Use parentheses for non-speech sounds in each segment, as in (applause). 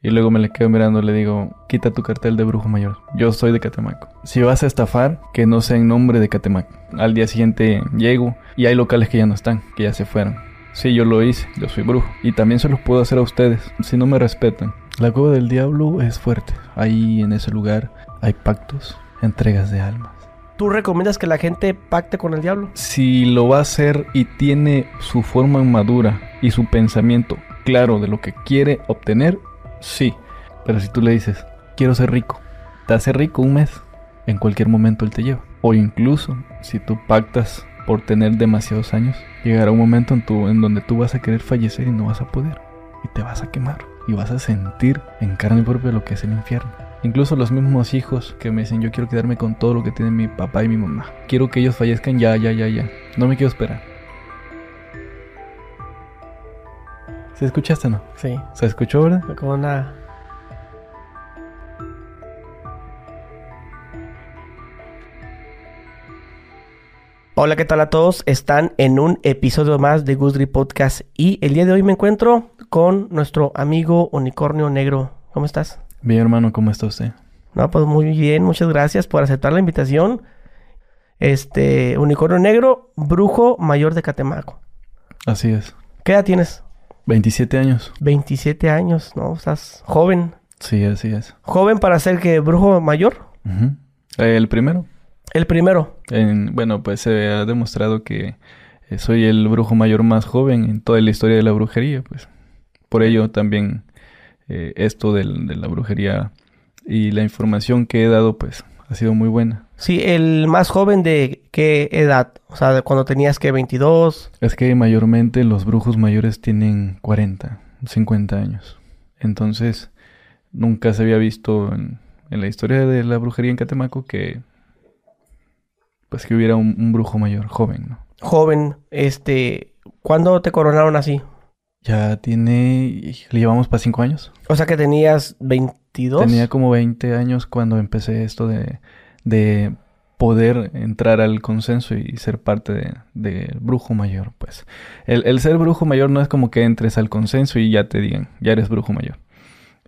Y luego me le quedo mirando y le digo, quita tu cartel de brujo mayor. Yo soy de Catemaco. Si vas a estafar, que no sea en nombre de Catemaco. Al día siguiente llego y hay locales que ya no están, que ya se fueron. Sí, yo lo hice, yo soy brujo. Y también se los puedo hacer a ustedes, si no me respetan. La cueva del diablo es fuerte. Ahí en ese lugar hay pactos, entregas de almas. ¿Tú recomiendas que la gente pacte con el diablo? Si lo va a hacer y tiene su forma madura y su pensamiento claro de lo que quiere obtener, Sí, pero si tú le dices, quiero ser rico, te hace rico un mes, en cualquier momento él te lleva. O incluso, si tú pactas por tener demasiados años, llegará un momento en, tu, en donde tú vas a querer fallecer y no vas a poder. Y te vas a quemar. Y vas a sentir en carne propia lo que es el infierno. Incluso los mismos hijos que me dicen, yo quiero quedarme con todo lo que tienen mi papá y mi mamá. Quiero que ellos fallezcan ya, ya, ya, ya. No me quiero esperar. ¿Se escuchaste no? Sí. ¿Se escuchó, verdad? Como una... Hola, ¿qué tal a todos? Están en un episodio más de Gusgri Podcast y el día de hoy me encuentro con nuestro amigo Unicornio Negro. ¿Cómo estás? Bien, hermano, ¿cómo está usted? No, pues muy bien, muchas gracias por aceptar la invitación. Este, Unicornio Negro, brujo mayor de Catemaco. Así es. ¿Qué edad tienes? 27 años. 27 años, ¿no? Estás joven. Sí, así es. ¿Joven para ser que brujo mayor? El primero. El primero. bueno, pues se ha demostrado que eh, soy el brujo mayor más joven en toda la historia de la brujería, pues. Por ello también eh, esto de la brujería y la información que he dado, pues, ha sido muy buena. Sí, el más joven de qué edad? O sea, de cuando tenías que 22. Es que mayormente los brujos mayores tienen 40, 50 años. Entonces, nunca se había visto en, la historia de la brujería en Catemaco que pues que hubiera un, brujo mayor, joven, ¿no? Joven, este, ¿cuándo te coronaron así? Ya tiene, le llevamos para 5 años. O sea que tenías 22. Tenía como 20 años cuando empecé esto de de poder entrar al consenso y ser parte de, brujo mayor, pues. El, ser brujo mayor no es como que entres al consenso y ya te digan, ya eres brujo mayor.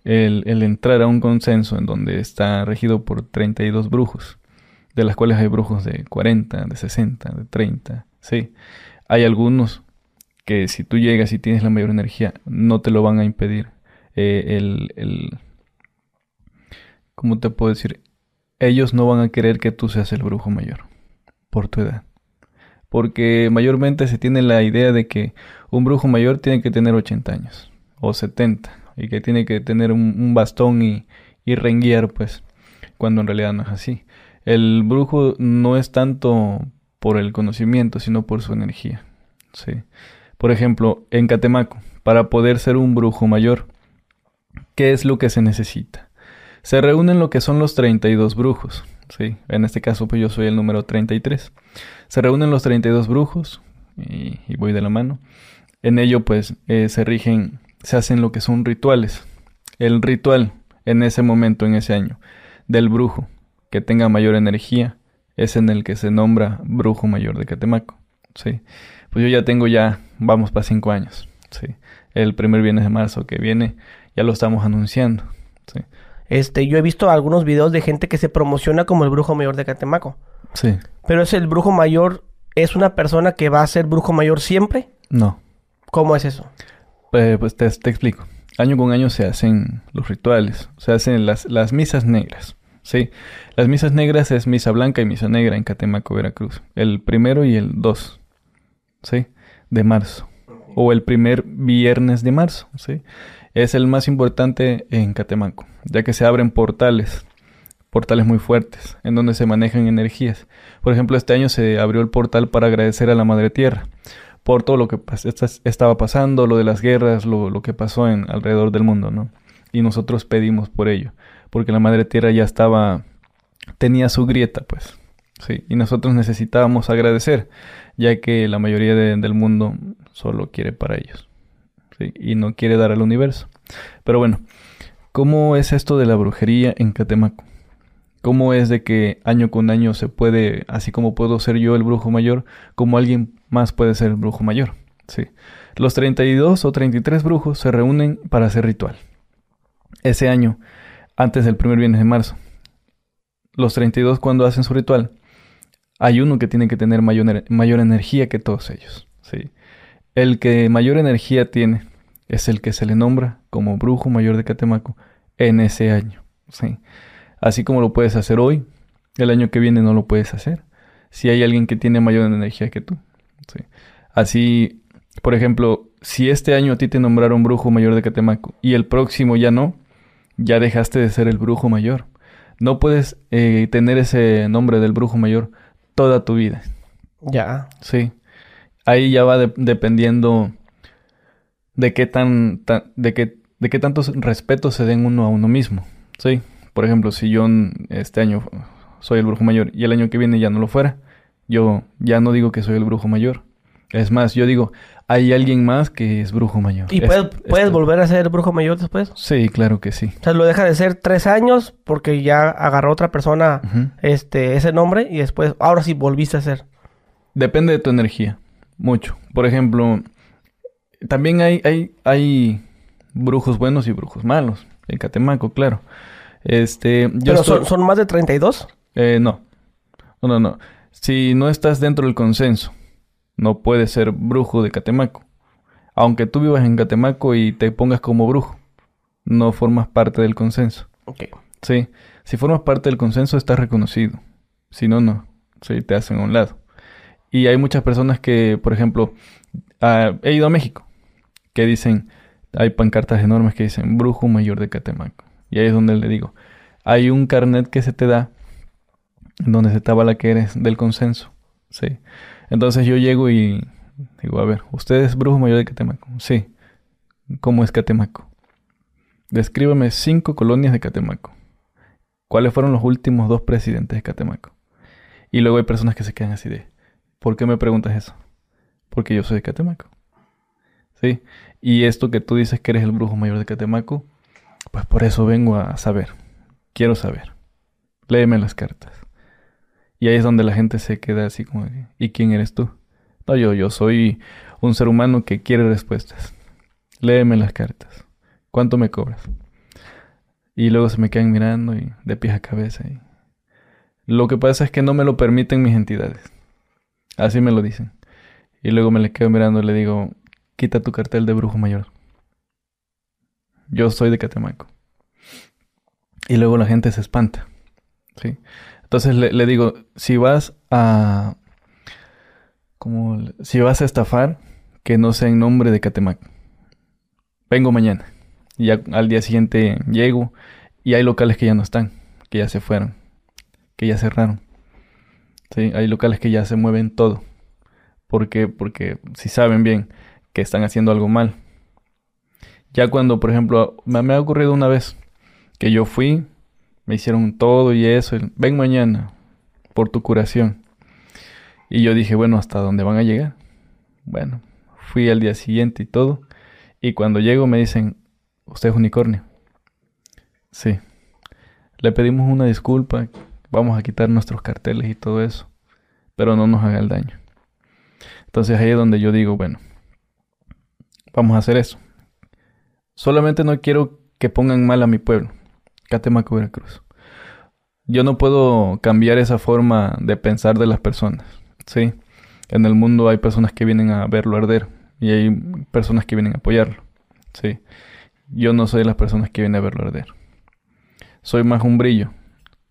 El, el entrar a un consenso en donde está regido por 32 brujos, de las cuales hay brujos de 40, de 60, de 30, sí. Hay algunos que si tú llegas y tienes la mayor energía, no te lo van a impedir. Eh, el, el, ¿Cómo te puedo decir? Ellos no van a querer que tú seas el brujo mayor por tu edad. Porque mayormente se tiene la idea de que un brujo mayor tiene que tener 80 años o 70 y que tiene que tener un, bastón y, y renguear, pues, cuando en realidad no es así. El brujo no es tanto por el conocimiento, sino por su energía. Sí. Por ejemplo, en Catemaco, para poder ser un brujo mayor, ¿qué es lo que se necesita? Se reúnen lo que son los 32 brujos. Sí, en este caso pues yo soy el número 33. Se reúnen los 32 brujos y, voy de la mano. En ello pues eh, se rigen, se hacen lo que son rituales. El ritual en ese momento, en ese año, del brujo que tenga mayor energía es en el que se nombra brujo mayor de Catemaco. Sí, pues yo ya tengo ya, vamos para cinco años. Sí, el primer viernes de marzo que viene ya lo estamos anunciando. Sí. Este, yo he visto algunos videos de gente que se promociona como el brujo mayor de Catemaco. Sí. Pero es el brujo mayor, ¿es una persona que va a ser brujo mayor siempre? No. ¿Cómo es eso? Eh, pues te, explico. Año con año se hacen los rituales, se hacen las, las misas negras. Sí, las misas negras es misa blanca y misa negra en Catemaco, Veracruz. El primero y el dos, ¿sí? De marzo. O el primer viernes de marzo, ¿sí? Es el más importante en Catemaco, ya que se abren portales, portales muy fuertes, en donde se manejan energías. Por ejemplo, este año se abrió el portal para agradecer a la Madre Tierra por todo lo que estaba pasando, lo de las guerras, lo, que pasó en alrededor del mundo, ¿no? Y nosotros pedimos por ello, porque la Madre Tierra ya estaba, tenía su grieta, pues, sí, y nosotros necesitábamos agradecer, ya que la mayoría del mundo solo quiere para ellos y no quiere dar al universo. Pero bueno, ¿cómo es esto de la brujería en Catemaco? ¿Cómo es de que año con año se puede, así como puedo ser yo el brujo mayor, como alguien más puede ser el brujo mayor? Sí. Los 32 o 33 brujos se reúnen para hacer ritual. ese año, antes del primer viernes de marzo. Los 32 cuando hacen su ritual, hay uno que tiene que tener mayor, mayor energía que todos ellos. ¿sí? El que mayor energía tiene es el que se le nombra como brujo mayor de Catemaco en ese año. ¿sí? Así como lo puedes hacer hoy, el año que viene no lo puedes hacer. Si hay alguien que tiene mayor energía que tú. ¿sí? Así, por ejemplo, si este año a ti te nombraron brujo mayor de Catemaco y el próximo ya no, ya dejaste de ser el brujo mayor. No puedes eh, tener ese nombre del brujo mayor toda tu vida. Ya. Sí. Ahí ya va dependiendo de qué tan, de qué de qué tantos respetos se den uno a uno mismo. Sí. Por ejemplo, si yo este año soy el brujo mayor y el año que viene ya no lo fuera, yo ya no digo que soy el brujo mayor. Es más, yo digo, hay alguien más que es brujo mayor. ¿Y puedes, puedes volver a ser brujo mayor después? Sí, claro que sí. O sea, lo deja de ser tres años porque ya agarró otra persona este, ese nombre y después, ahora sí volviste a ser. Depende de tu energía, mucho. Por ejemplo, también hay, hay, hay brujos buenos y brujos malos. En Catemaco, claro. Este, yo ¿Pero son, son, más de 32? Eh, no. No, no, no. Si no estás dentro del consenso no puedes ser brujo de Catemaco. Aunque tú vivas en Catemaco y te pongas como brujo, no formas parte del consenso. Ok. Sí, si formas parte del consenso estás reconocido. Si no, no. Sí, te hacen a un lado. Y hay muchas personas que, por ejemplo, ah, he ido a México, que dicen, hay pancartas enormes que dicen brujo mayor de Catemaco. Y ahí es donde le digo, hay un carnet que se te da, donde se te la que eres del consenso. Sí. Entonces yo llego y digo, a ver, ¿usted es brujo mayor de Catemaco? Sí. ¿Cómo es Catemaco? Descríbame cinco colonias de Catemaco. ¿Cuáles fueron los últimos dos presidentes de Catemaco? Y luego hay personas que se quedan así de, ¿por qué me preguntas eso? Porque yo soy de Catemaco. ¿Sí? Y esto que tú dices que eres el brujo mayor de Catemaco, pues por eso vengo a saber. Quiero saber. Léeme las cartas. Y ahí es donde la gente se queda así como, ¿y quién eres tú? No, yo, yo soy un ser humano que quiere respuestas. Léeme las cartas. ¿Cuánto me cobras? Y luego se me quedan mirando y de pies a cabeza. Y... Lo que pasa es que no me lo permiten mis entidades. Así me lo dicen. Y luego me le quedo mirando y le digo, quita tu cartel de brujo mayor. Yo soy de Catemaco. Y luego la gente se espanta. ¿sí? Entonces le, digo, si vas a... Como, si vas a estafar, que no sea en nombre de Catemac. Vengo mañana. Y ya al día siguiente llego y hay locales que ya no están, que ya se fueron, que ya cerraron. ¿Sí? Hay locales que ya se mueven todo. ¿Por qué? Porque si saben bien que están haciendo algo mal. Ya cuando, por ejemplo, me ha ocurrido una vez que yo fui, me hicieron todo y eso. Ven mañana por tu curación. Y yo dije, bueno, ¿hasta dónde van a llegar? Bueno, fui al día siguiente y todo. Y cuando llego me dicen, usted es unicornio. Sí. Le pedimos una disculpa, vamos a quitar nuestros carteles y todo eso. Pero no nos haga el daño. Entonces ahí es donde yo digo, bueno, vamos a hacer eso. Solamente no quiero que pongan mal a mi pueblo. Catemaco, Veracruz. Yo no puedo cambiar esa forma de pensar de las personas. Sí, en el mundo hay personas que vienen a verlo arder y hay personas que vienen a apoyarlo. Sí, yo no soy de las personas que vienen a verlo arder. Soy más un brillo.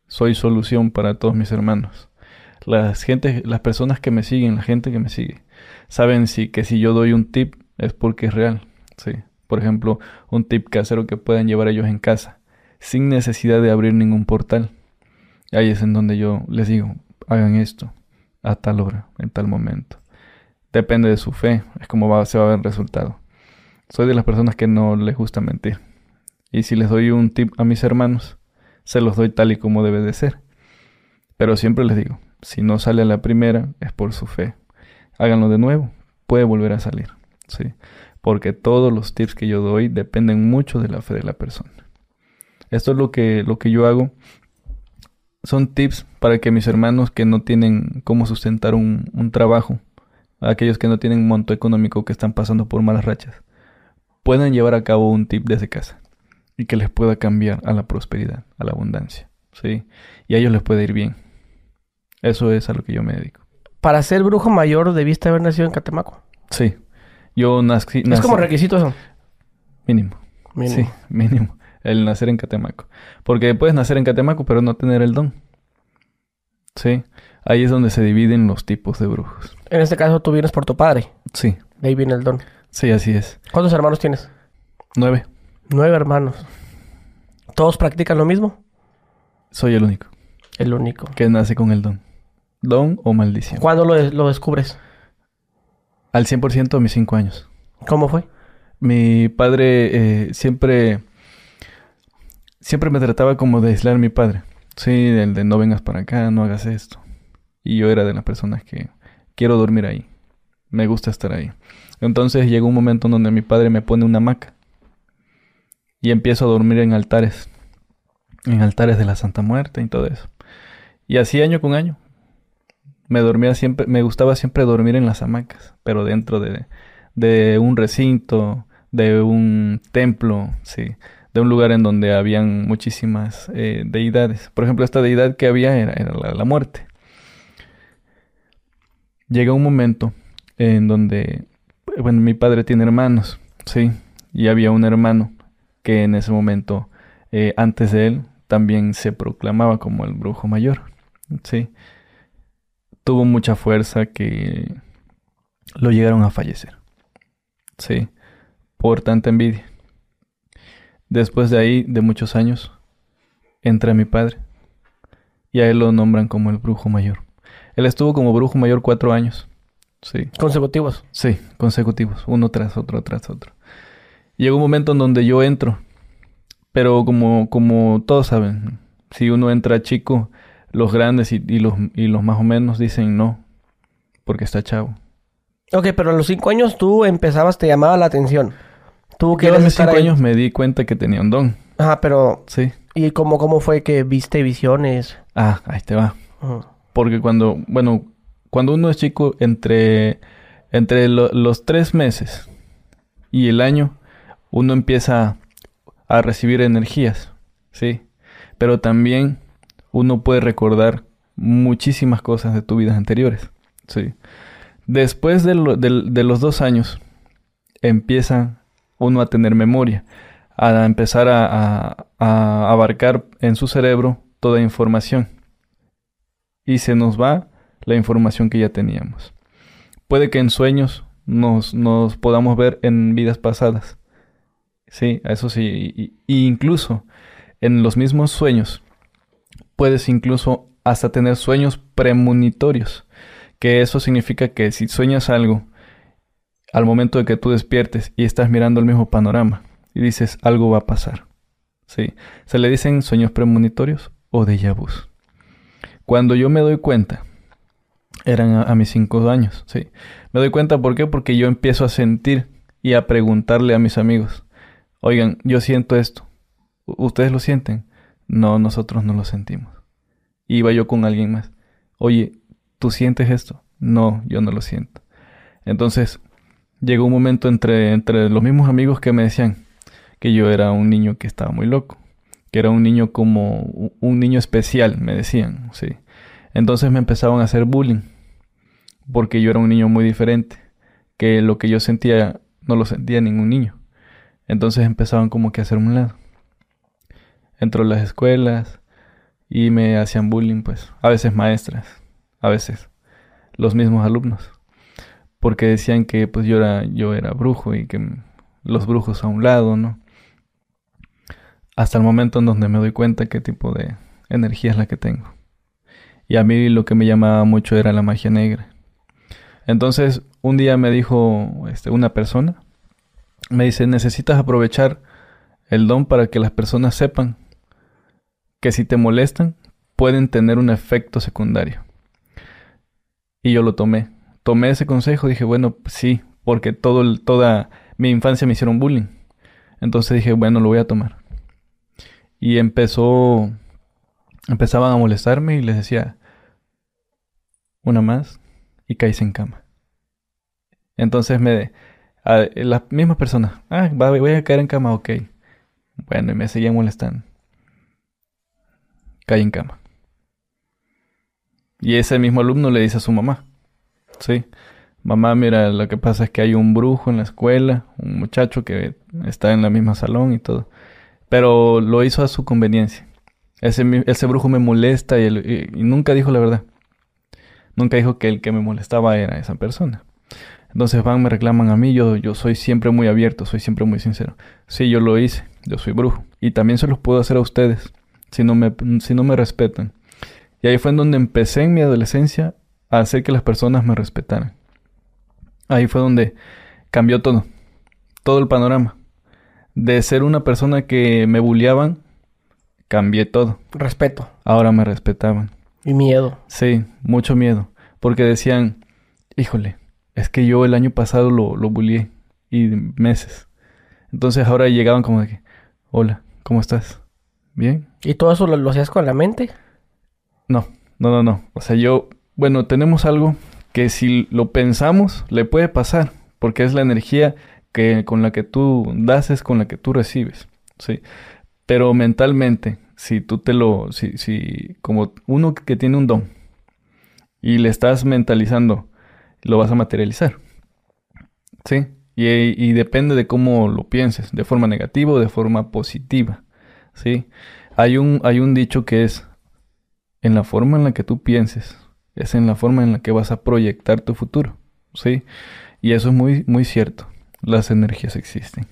Soy solución para todos mis hermanos. Las gente, las personas que me siguen, la gente que me sigue, saben si que si yo doy un tip es porque es real. Sí. Por ejemplo, un tip casero que puedan llevar ellos en casa sin necesidad de abrir ningún portal. Ahí es en donde yo les digo, hagan esto a tal hora, en tal momento. Depende de su fe, es como va, se va a ver el resultado. Soy de las personas que no les gusta mentir. Y si les doy un tip a mis hermanos, se los doy tal y como debe de ser. Pero siempre les digo, si no sale a la primera, es por su fe. Háganlo de nuevo, puede volver a salir. ¿Sí? Porque todos los tips que yo doy dependen mucho de la fe de la persona. Esto es lo que, lo que yo hago. Son tips para que mis hermanos que no tienen cómo sustentar un, un trabajo, aquellos que no tienen monto económico, que están pasando por malas rachas, puedan llevar a cabo un tip desde casa. y que les pueda cambiar a la prosperidad, a la abundancia, ¿sí? Y a ellos les puede ir bien. Eso es a lo que yo me dedico. Para ser brujo mayor debiste haber nacido en Catemaco. Sí. Yo nací... Es nací- como requisito eso. Mínimo. Mínimo. Sí, (laughs) mínimo. El nacer en Catemaco. Porque puedes nacer en Catemaco, pero no tener el don. Sí. Ahí es donde se dividen los tipos de brujos. En este caso tú vienes por tu padre. Sí. De ahí viene el don. Sí, así es. ¿Cuántos hermanos tienes? Nueve. Nueve hermanos. ¿Todos practican lo mismo? Soy el único El único. que nace con el don. Don o maldición. ¿Cuándo lo, lo descubres? Al 100% a mis cinco años. ¿Cómo fue? Mi padre eh, siempre... Siempre me trataba como de aislar a mi padre. Sí, el de no vengas para acá, no hagas esto. Y yo era de las personas que quiero dormir ahí. Me gusta estar ahí. Entonces llegó un momento en donde mi padre me pone una hamaca. Y empiezo a dormir en altares. En altares de la Santa Muerte y todo eso. Y así año con año. Me dormía siempre, me gustaba siempre dormir en las hamacas, pero dentro de, de un recinto, de un templo, sí, de un lugar en donde habían muchísimas eh, deidades. Por ejemplo, esta deidad que había era, era la, muerte. Llega un momento en donde, bueno, mi padre tiene hermanos, sí, y había un hermano que en ese momento, eh, antes de él, también se proclamaba como el brujo mayor, sí. Tuvo mucha fuerza que lo llegaron a fallecer, sí, por tanta envidia. Después de ahí, de muchos años, entra mi padre y a él lo nombran como el brujo mayor. Él estuvo como brujo mayor cuatro años. Sí, Consecutivos. sí, consecutivos, uno tras otro, tras otro. Llegó un momento en donde yo entro, pero como, como todos saben, si uno entra chico, los grandes y, y los, y los más o menos dicen no, porque está chavo. Ok, pero a los cinco años tú empezabas, te llamaba la atención. Tú Yo a estar cinco ahí. años me di cuenta que tenía un don. Ajá, pero... Sí. ¿Y cómo, cómo fue que viste visiones? Ah, ahí te va. Ujú. Porque cuando, bueno, cuando uno es chico, entre, entre lo- los tres meses y el año, uno empieza a recibir energías, ¿sí? Pero también uno puede recordar muchísimas cosas de tu vidas anteriores, ¿sí? Después de, los dos años, empieza uno a tener memoria, a empezar a, a- abarcar en su cerebro toda información y se nos va la información que ya teníamos. Puede que en sueños nos, nos podamos ver en vidas pasadas. Sí, eso sí. Y incluso en los mismos sueños puedes incluso hasta tener sueños premonitorios. Que eso significa que si sueñas algo al momento de que tú despiertes y estás mirando el mismo panorama y dices algo va a pasar. Sí, se le dicen sueños premonitorios o déjà vus. Cuando yo me doy cuenta, eran a, mis cinco años, sí. Me doy cuenta, ¿por qué? Porque yo empiezo a sentir y a preguntarle a mis amigos, oigan, yo siento esto, ¿U- ¿ustedes lo sienten? No, nosotros no lo sentimos. Iba yo con alguien más, oye, ¿tú sientes esto? No, yo no lo siento. Entonces, llegó un momento entre, entre los mismos amigos que me decían que yo era un niño que estaba muy loco, que era un niño como un niño especial, me decían, sí. Entonces me empezaban a hacer bullying, porque yo era un niño muy diferente, que lo que yo sentía no lo sentía ningún niño. Entonces empezaban como que a hacerme un lado. Entró a las escuelas y me hacían bullying, pues, a veces maestras, a veces los mismos alumnos, porque decían que pues yo era yo era brujo y que los brujos a un lado, ¿no? Hasta el momento en donde me doy cuenta qué tipo de energía es la que tengo. Y a mí lo que me llamaba mucho era la magia negra. Entonces, un día me dijo este, una persona, me dice, necesitas aprovechar el don para que las personas sepan que si te molestan, pueden tener un efecto secundario. Y yo lo tomé. Tomé ese consejo, dije, bueno, pues sí, porque todo toda mi infancia me hicieron bullying. Entonces dije, bueno, lo voy a tomar. Y empezó, empezaban a molestarme y les decía, una más y caíse en cama. Entonces me, las mismas personas, ah, voy a caer en cama, ok. Bueno, y me seguía molestando. Caí en cama. Y ese mismo alumno le dice a su mamá, sí, mamá, mira, lo que pasa es que hay un brujo en la escuela, un muchacho que está en la misma salón y todo. Pero lo hizo a su conveniencia. Ese, ese brujo me molesta y, y nunca dijo la verdad. Nunca dijo que el que me molestaba era esa persona. Entonces van, me reclaman a mí, yo, yo soy siempre muy abierto, soy siempre muy sincero. Sí, yo lo hice, yo soy brujo. Y también se los puedo hacer a ustedes, si no me, si no me respetan. Y ahí fue en donde empecé en mi adolescencia a hacer que las personas me respetaran. Ahí fue donde cambió todo, todo el panorama. De ser una persona que me bulliaban, cambié todo. Respeto. Ahora me respetaban. Y miedo. Sí, mucho miedo. Porque decían, híjole, es que yo el año pasado lo, lo bullié. Y meses. Entonces ahora llegaban como de que, hola, ¿cómo estás? ¿Bien? ¿Y todo eso lo, hacías con la mente? No, no, no, no. O sea, yo, bueno, tenemos algo que si lo pensamos, le puede pasar. Porque es la energía que con la que tú das es con la que tú recibes. Sí. Pero mentalmente, si tú te lo, si, si, como uno que tiene un don y le estás mentalizando, lo vas a materializar. ¿Sí? Y, depende de cómo lo pienses, de forma negativa o de forma positiva. ¿Sí? Hay un, hay un dicho que es, en la forma en la que tú pienses, es en la forma en la que vas a proyectar tu futuro. ¿Sí? Y eso es muy, muy cierto. Las energías existen.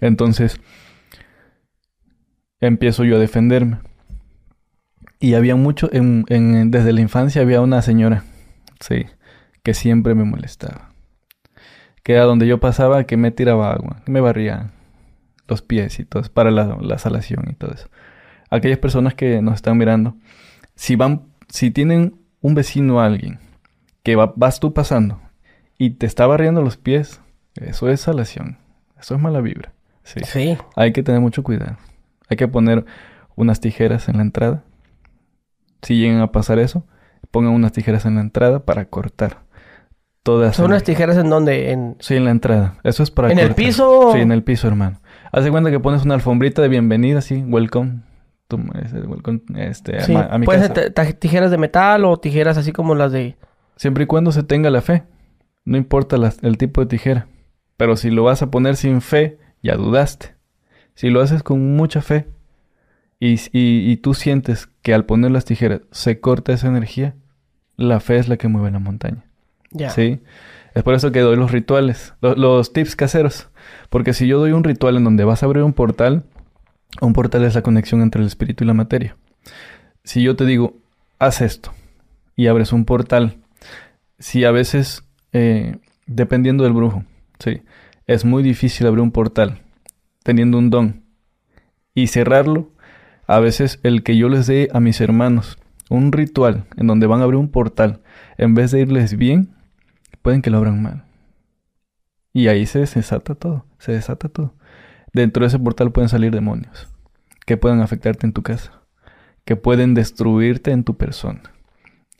Entonces, empiezo yo a defenderme. Y había mucho, en, desde la infancia había una señora, sí, que siempre me molestaba. Que a donde yo pasaba, que me tiraba agua, que me barría los pies y todo, para la, la salación y todo eso. Aquellas personas que nos están mirando, si van, si tienen un vecino o alguien que vas tú pasando y te está barriendo los pies, eso es salación, eso es mala vibra. Sí. sí. Hay que tener mucho cuidado. Hay que poner unas tijeras en la entrada. Si llegan a pasar eso, pongan unas tijeras en la entrada para cortar. Todas ¿Son unas tijeras en donde? En... Sí, en la entrada. Eso es para ¿En el piso? Sí, en el piso, hermano. Haz de cuenta que pones una alfombrita de bienvenida, sí, welcome. welcome este, sí. a, mi Pueden ser tijeras de metal o tijeras así como las de... Siempre y cuando se tenga la fe. No importa el tipo de tijera. Pero si lo vas a poner sin fe, ya dudaste. Si lo haces con mucha fe y, tú sientes que al poner las tijeras se corta esa energía, la fe es la que mueve la montaña. Ya. ¿Sí? Es por eso que doy los rituales, los, tips caseros. Porque si yo doy un ritual en donde vas a abrir un portal, un portal es la conexión entre el espíritu y la materia. Si yo te digo, haz esto y abres un portal, si a veces, eh, dependiendo del brujo, sí, es muy difícil abrir un portal teniendo un don y cerrarlo, a veces el que yo les dé a mis hermanos un ritual en donde van a abrir un portal, en vez de irles bien, pueden que lo abran mal. Y ahí se desata todo, se desata todo. Dentro de ese portal pueden salir demonios que pueden afectarte en tu casa, que pueden destruirte en tu persona,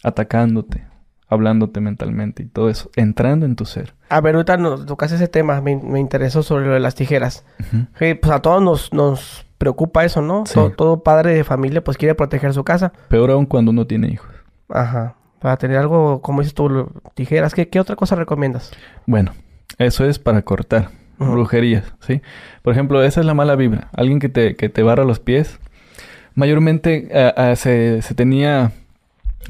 atacándote, hablándote mentalmente y todo eso, entrando en tu ser. A ver, ahorita nos tocas ese tema, me, interesó sobre lo de las tijeras. pues a todos nos, nos preocupa eso, ¿no? Todo, padre de familia pues quiere proteger su casa. Peor aún cuando uno tiene hijos. Ajá. Para tener algo, como dices tú, tijeras, ¿qué, qué otra cosa recomiendas? Bueno, eso es para cortar. Brujerías, ¿sí? Por ejemplo, esa es la mala vibra. Alguien que te, que te barra los pies. Mayormente se, se tenía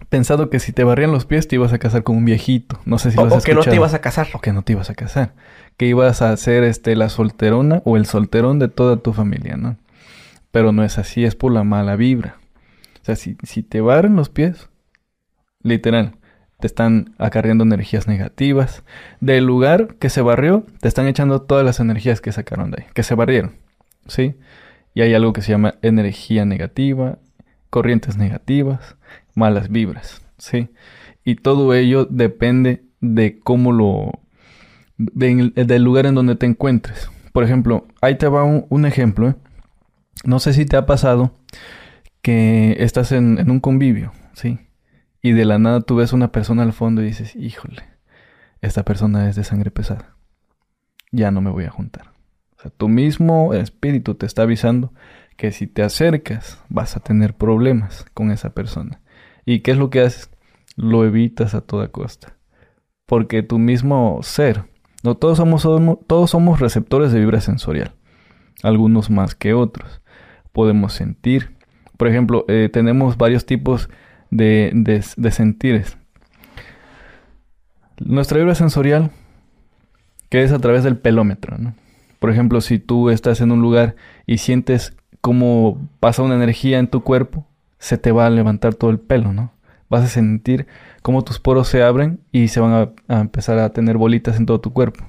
pensado que si te barrían los pies te ibas a casar con un viejito. No sé si lo has O que no te ibas a casar. O que no te ibas a casar. Que ibas a ser este, la solterona o el solterón de toda tu familia, ¿no? Pero no es así, es por la mala vibra. O sea, si, si te barren los pies, literal, te están acarreando energías negativas. Del lugar que se barrió, te están echando todas las energías que sacaron de ahí, que se barrieron. ¿Sí? Y hay algo que se llama energía negativa, corrientes negativas, malas vibras, ¿sí? Y todo ello depende de cómo lo... del lugar en donde te encuentres. Por ejemplo, ahí te va un, ejemplo. ¿eh? No sé si te ha pasado que estás en, un convivio, ¿sí? Y de la nada tú ves una persona al fondo y dices, híjole, esta persona es de sangre pesada. Ya no me voy a juntar. O tu mismo espíritu te está avisando que si te acercas vas a tener problemas con esa persona. ¿Y qué es lo que haces? Lo evitas a toda costa. Porque tu mismo ser, no todos somos, todos somos receptores de vibra sensorial, algunos más que otros. Podemos sentir. Por ejemplo, eh, tenemos varios tipos de, de, de sentires. Nuestra vibra sensorial, que es a través del pelómetro, ¿no? Por ejemplo, si tú estás en un lugar y sientes cómo pasa una energía en tu cuerpo, se te va a levantar todo el pelo, ¿no? Vas a sentir cómo tus poros se abren y se van a, empezar a tener bolitas en todo tu cuerpo.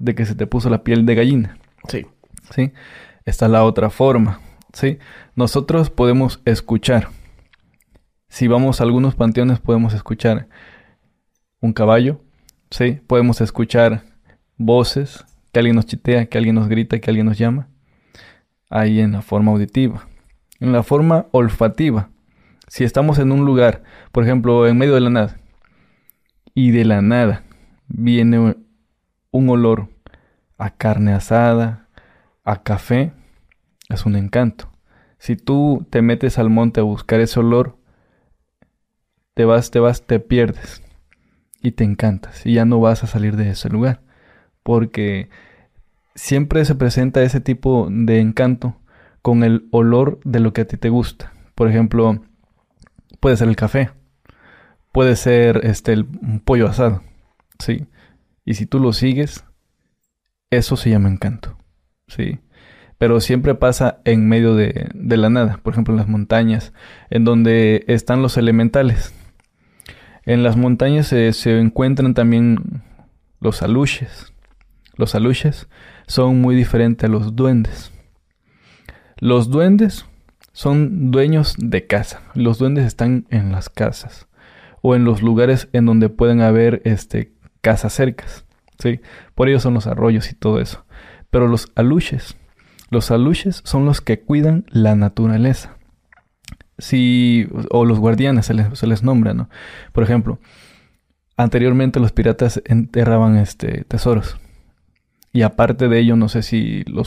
De que se te puso la piel de gallina. Sí. ¿Sí? Esta es la otra forma. ¿Sí? Nosotros podemos escuchar. Si vamos a algunos panteones podemos escuchar un caballo. ¿Sí? Podemos escuchar voces, que alguien nos chitea, que alguien nos grita, que alguien nos llama. Ahí en la forma auditiva. En la forma olfativa. Si estamos en un lugar, por ejemplo, en medio de la nada, y de la nada viene un olor a carne asada, a café, es un encanto. Si tú te metes al monte a buscar ese olor, te vas, te vas, te pierdes y te encantas y ya no vas a salir de ese lugar porque siempre se presenta ese tipo de encanto con el olor de lo que a ti te gusta. Por ejemplo, puede ser el café, puede ser este el pollo asado, ¿sí? Y si tú lo sigues, eso se llama encanto, ¿sí? Pero siempre pasa en medio de, de la nada, por ejemplo en las montañas, en donde están los elementales. En las montañas se, se encuentran también los aluches, los aluches son muy diferentes a los duendes. Los duendes son dueños de casa. Los duendes están en las casas o en los lugares en donde pueden haber este, casas cercas. ¿sí? Por ello son los arroyos y todo eso. Pero los aluches, los aluches son los que cuidan la naturaleza. Si, o los guardianes se les, se les nombra, ¿no? Por ejemplo, anteriormente los piratas enterraban este, tesoros. Y aparte de ello, no sé si lo,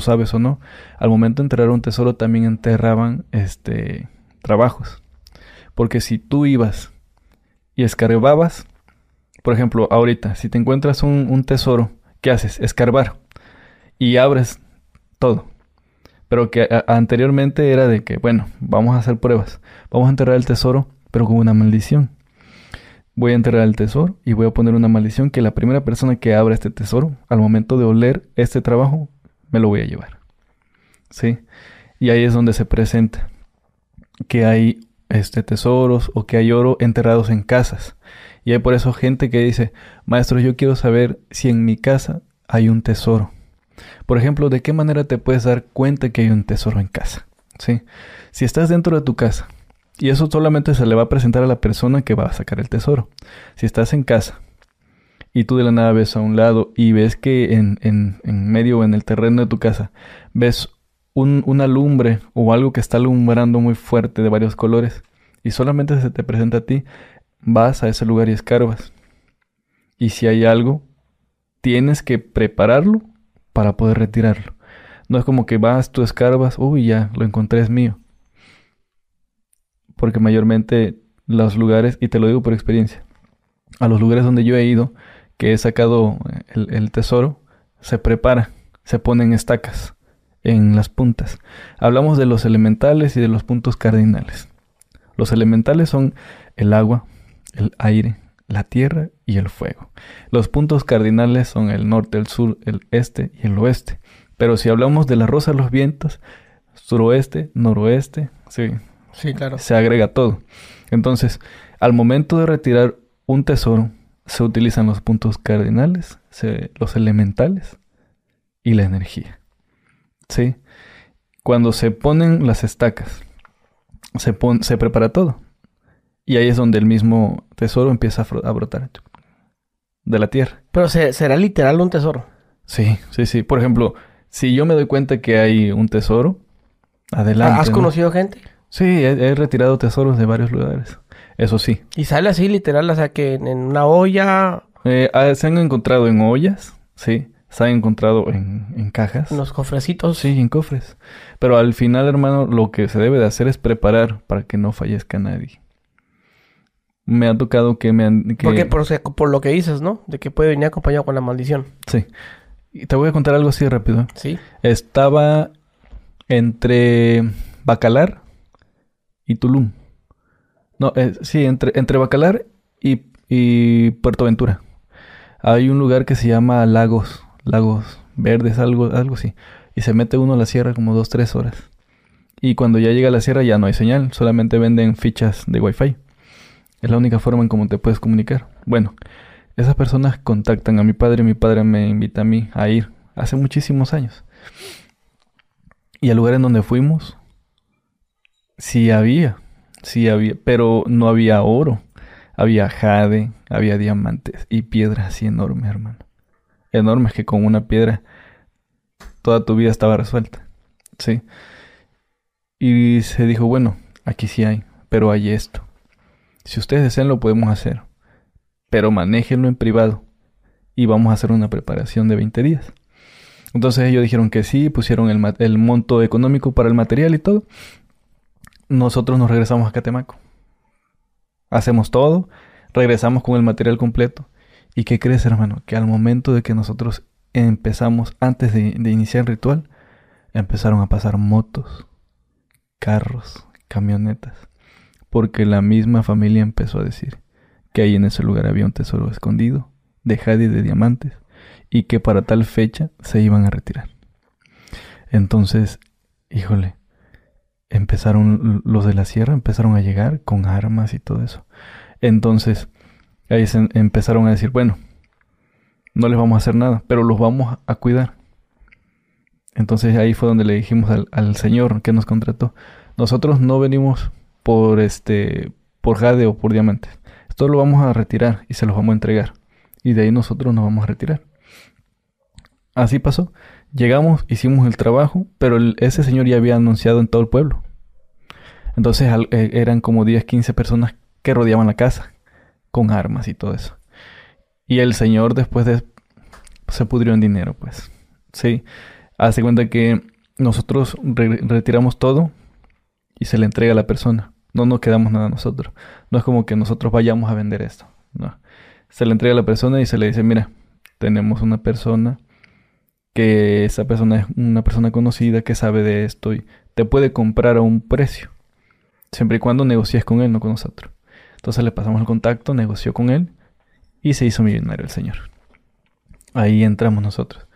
sabes o no, al momento de enterrar un tesoro también enterraban este, trabajos. Porque si tú ibas y escarbabas, por ejemplo, ahorita, si te encuentras un, tesoro, ¿qué haces? Escarbar. Y abres todo. Pero que anteriormente era de que, bueno, vamos a hacer pruebas. Vamos a enterrar el tesoro, pero con una maldición voy a enterrar el tesoro y voy a poner una maldición que la primera persona que abra este tesoro, al momento de oler este trabajo, me lo voy a llevar. ¿Sí? Y ahí es donde se presenta que hay este tesoros o que hay oro enterrados en casas. Y hay por eso gente que dice, maestro, yo quiero saber si en mi casa hay un tesoro. Por ejemplo, ¿de qué manera te puedes dar cuenta que hay un tesoro en casa? ¿Sí? Si estás dentro de tu casa y eso solamente se le va a presentar a la persona que va a sacar el tesoro. Si estás en casa y tú de la nada ves a un lado y ves que en, en, medio o en el terreno de tu casa ves un, una lumbre o algo que está alumbrando muy fuerte de varios colores y solamente se te presenta a ti, vas a ese lugar y escarbas. Y si hay algo, tienes que prepararlo para poder retirarlo. No es como que vas, tú escarbas, uy, ya, lo encontré, es mío porque mayormente los lugares, y te lo digo por experiencia, a los lugares donde yo he ido, que he sacado el, tesoro, se prepara, se ponen estacas en las puntas. Hablamos de los elementales y de los puntos cardinales. Los elementales son el agua, el aire, la tierra y el fuego. Los puntos cardinales son el norte, el sur, el este y el oeste. Pero si hablamos de la rosa de los vientos, suroeste, noroeste, sí, Sí, claro. Se agrega todo. Entonces, al momento de retirar un tesoro, se utilizan los puntos cardinales, los elementales y la energía. ¿Sí? Cuando se ponen las estacas, se, se prepara todo. Y ahí es donde el mismo tesoro empieza a, brotar de la tierra. Pero será literal un tesoro. Sí, sí, sí. Por ejemplo, si yo me doy cuenta que hay un tesoro, adelante. ¿Has conocido gente? Sí, he, retirado tesoros de varios lugares. Eso sí. ¿Y sale así literal? O sea, que en, una olla... Eh, ah, se han encontrado en ollas, sí. se han encontrado en, en cajas. En los cofrecitos. Sí, en cofres. Pero al final, hermano, lo que se debe de hacer es preparar para que no fallezca nadie. Me ha tocado que me han... Que... Porque por, por lo que dices, ¿no? De que puede venir acompañado con la maldición. Sí. Y te voy a contar algo así rápido. Sí. Estaba entre Bacalar y Tulum. No, eh, sí, entre, entre Bacalar y, y Puerto Ventura. Hay un lugar que se llama Lagos, Lagos Verdes, algo, algo así. Y se mete uno a la sierra como dos, tres horas. Y cuando ya llega a la sierra ya no hay señal, solamente venden fichas de wifi. Es la única forma en cómo te puedes comunicar. Bueno, esas personas contactan a mi padre, mi padre me invita a mí a ir hace muchísimos años. Y al lugar en donde fuimos, sí había, sí había, pero no había oro. Había jade, había diamantes y piedras así enormes, hermano. Enormes que con una piedra toda tu vida estaba resuelta. Sí. Y se dijo, bueno, aquí sí hay, pero hay esto. Si ustedes desean lo podemos hacer, pero manéjenlo en privado y vamos a hacer una preparación de 20 días. Entonces ellos dijeron que sí, pusieron el, monto económico para el material y todo. Nosotros nos regresamos a Catemaco. Hacemos todo, regresamos con el material completo. ¿Y qué crees, hermano? Que al momento de que nosotros empezamos, antes de, de iniciar el ritual, empezaron a pasar motos, carros, camionetas. Porque la misma familia empezó a decir que ahí en ese lugar había un tesoro escondido, de jade y de diamantes, y que para tal fecha se iban a retirar. Entonces, híjole, empezaron los de la sierra, empezaron a llegar con armas y todo eso. Entonces, ahí se empezaron a decir, bueno, no les vamos a hacer nada, pero los vamos a cuidar. Entonces ahí fue donde le dijimos al, al señor que nos contrató, nosotros no venimos por este por jade o por diamantes. Esto lo vamos a retirar y se los vamos a entregar. Y de ahí nosotros nos vamos a retirar. Así pasó. Llegamos, hicimos el trabajo, pero ese señor ya había anunciado en todo el pueblo. Entonces eh, eran como 10, 15 personas que rodeaban la casa, con armas y todo eso. Y el señor después de... se pudrió en dinero, pues. Sí. Hace cuenta que nosotros retiramos todo y se le entrega a la persona. No nos quedamos nada nosotros. No es como que nosotros vayamos a vender esto. No. Se le entrega a la persona y se le dice, mira, tenemos una persona que esa persona es una persona conocida que sabe de esto y te puede comprar a un precio. Siempre y cuando negocies con él, no con nosotros. Entonces le pasamos el contacto, negoció con él y se hizo millonario el señor. Ahí entramos nosotros.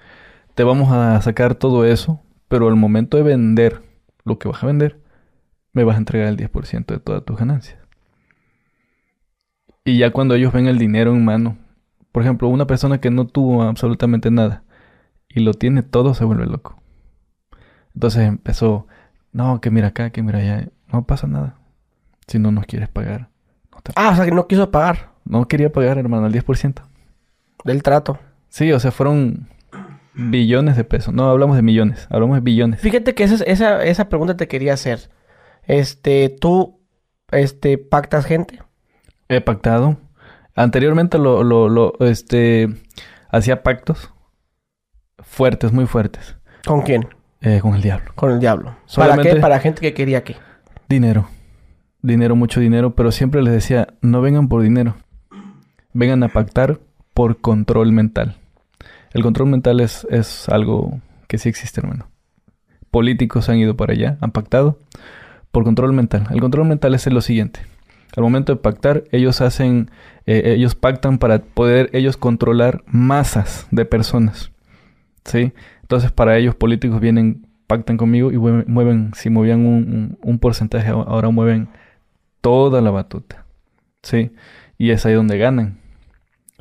Te vamos a sacar todo eso, pero al momento de vender lo que vas a vender, me vas a entregar el 10% de todas tus ganancias. Y ya cuando ellos ven el dinero en mano, por ejemplo, una persona que no tuvo absolutamente nada y lo tiene todo, se vuelve loco. Entonces empezó, no, que mira acá, que mira allá, no pasa nada. Si no nos quieres pagar. ah, o sea que no quiso pagar. No quería pagar, hermano, el 10%. Del trato. Sí, o sea, fueron billones de pesos. No hablamos de millones, hablamos de billones. Fíjate que esa, esa, esa pregunta te quería hacer. Este, ¿tú este, pactas gente? He pactado. Anteriormente lo, lo, lo, este, hacía pactos fuertes, muy fuertes. ¿Con quién? Eh, con el diablo. Con el diablo. ¿Para qué? Para gente que quería qué. Dinero. Dinero, mucho dinero, pero siempre les decía, no vengan por dinero. Vengan a pactar por control mental. El control mental es, es algo que sí existe, hermano. Políticos han ido para allá, han pactado por control mental. El control mental es lo siguiente. Al momento de pactar, ellos hacen, eh, ellos pactan para poder ellos controlar masas de personas. ¿Sí? Entonces para ellos políticos vienen, pactan conmigo y mueven, si movían un, un, porcentaje, ahora mueven toda la batuta. ¿Sí? Y es ahí donde ganan.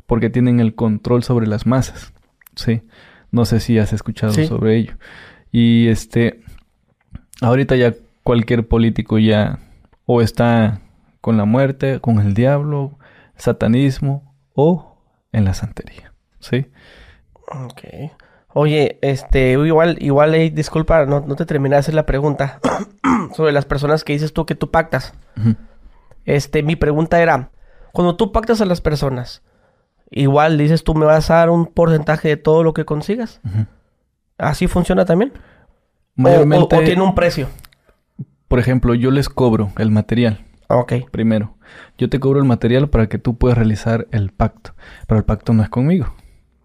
Porque tienen el control sobre las masas. ¿Sí? No sé si has escuchado sobre ello. Y este, ahorita ya cualquier político ya o está con la muerte, con el diablo, satanismo o en la santería. ¿Sí? Ok. Oye, este, igual, igual, eh, disculpa, no, no, te terminé de hacer la pregunta (clears throat) sobre las personas que dices tú que tú pactas. Este, mi pregunta era, cuando tú pactas a las personas igual dices tú me vas a dar un porcentaje de todo lo que consigas. ¿Así funciona también? O- O, Mayormente, o tiene un precio. Por ejemplo, yo les cobro el material. Ah, Ok. Primero, yo te cobro el material para que tú puedas realizar el pacto. Pero el pacto no es conmigo.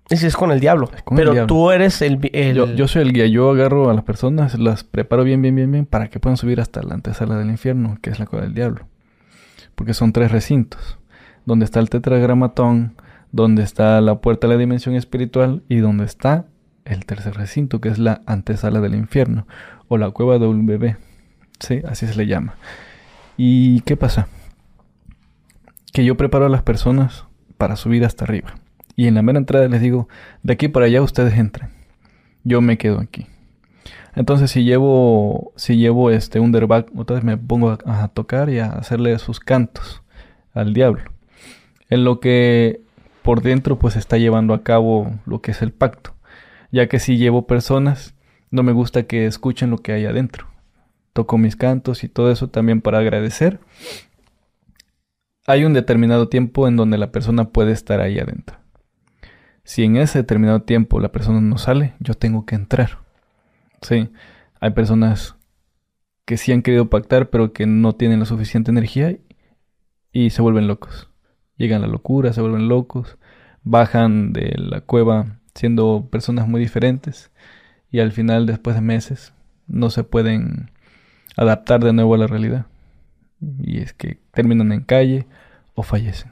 Y si es con el diablo. Es con el Pero diablo. tú eres el... el- Yo, yo soy el guía. Yo agarro a las personas, las preparo bien, bien, bien, bien para que puedan subir hasta la antesala del infierno, que es la cueva del diablo. Porque son tres recintos. Donde está el tetragramatón, donde está la puerta a la dimensión espiritual y donde está el tercer recinto, que es la antesala del infierno. O la cueva de un bebé. Sí, así se le llama. ¿Y qué pasa? Que yo preparo a las personas para subir hasta arriba. Y en la mera entrada les digo, de aquí para allá ustedes entren. Yo me quedo aquí. Entonces si llevo, si llevo este underback, otra vez me pongo a, a tocar y a hacerle sus cantos al diablo. En lo que por dentro pues está llevando a cabo lo que es el pacto. Ya que si llevo personas, no me gusta que escuchen lo que hay adentro. Toco mis cantos y todo eso también para agradecer. Hay un determinado tiempo en donde la persona puede estar ahí adentro. Si en ese determinado tiempo la persona no sale, yo tengo que entrar. Sí, hay personas que sí han querido pactar, pero que no tienen la suficiente energía y se vuelven locos. Llegan a la locura, se vuelven locos, bajan de la cueva siendo personas muy diferentes y al final, después de meses, no se pueden adaptar de nuevo a la realidad. Y es que terminan en calle o fallecen.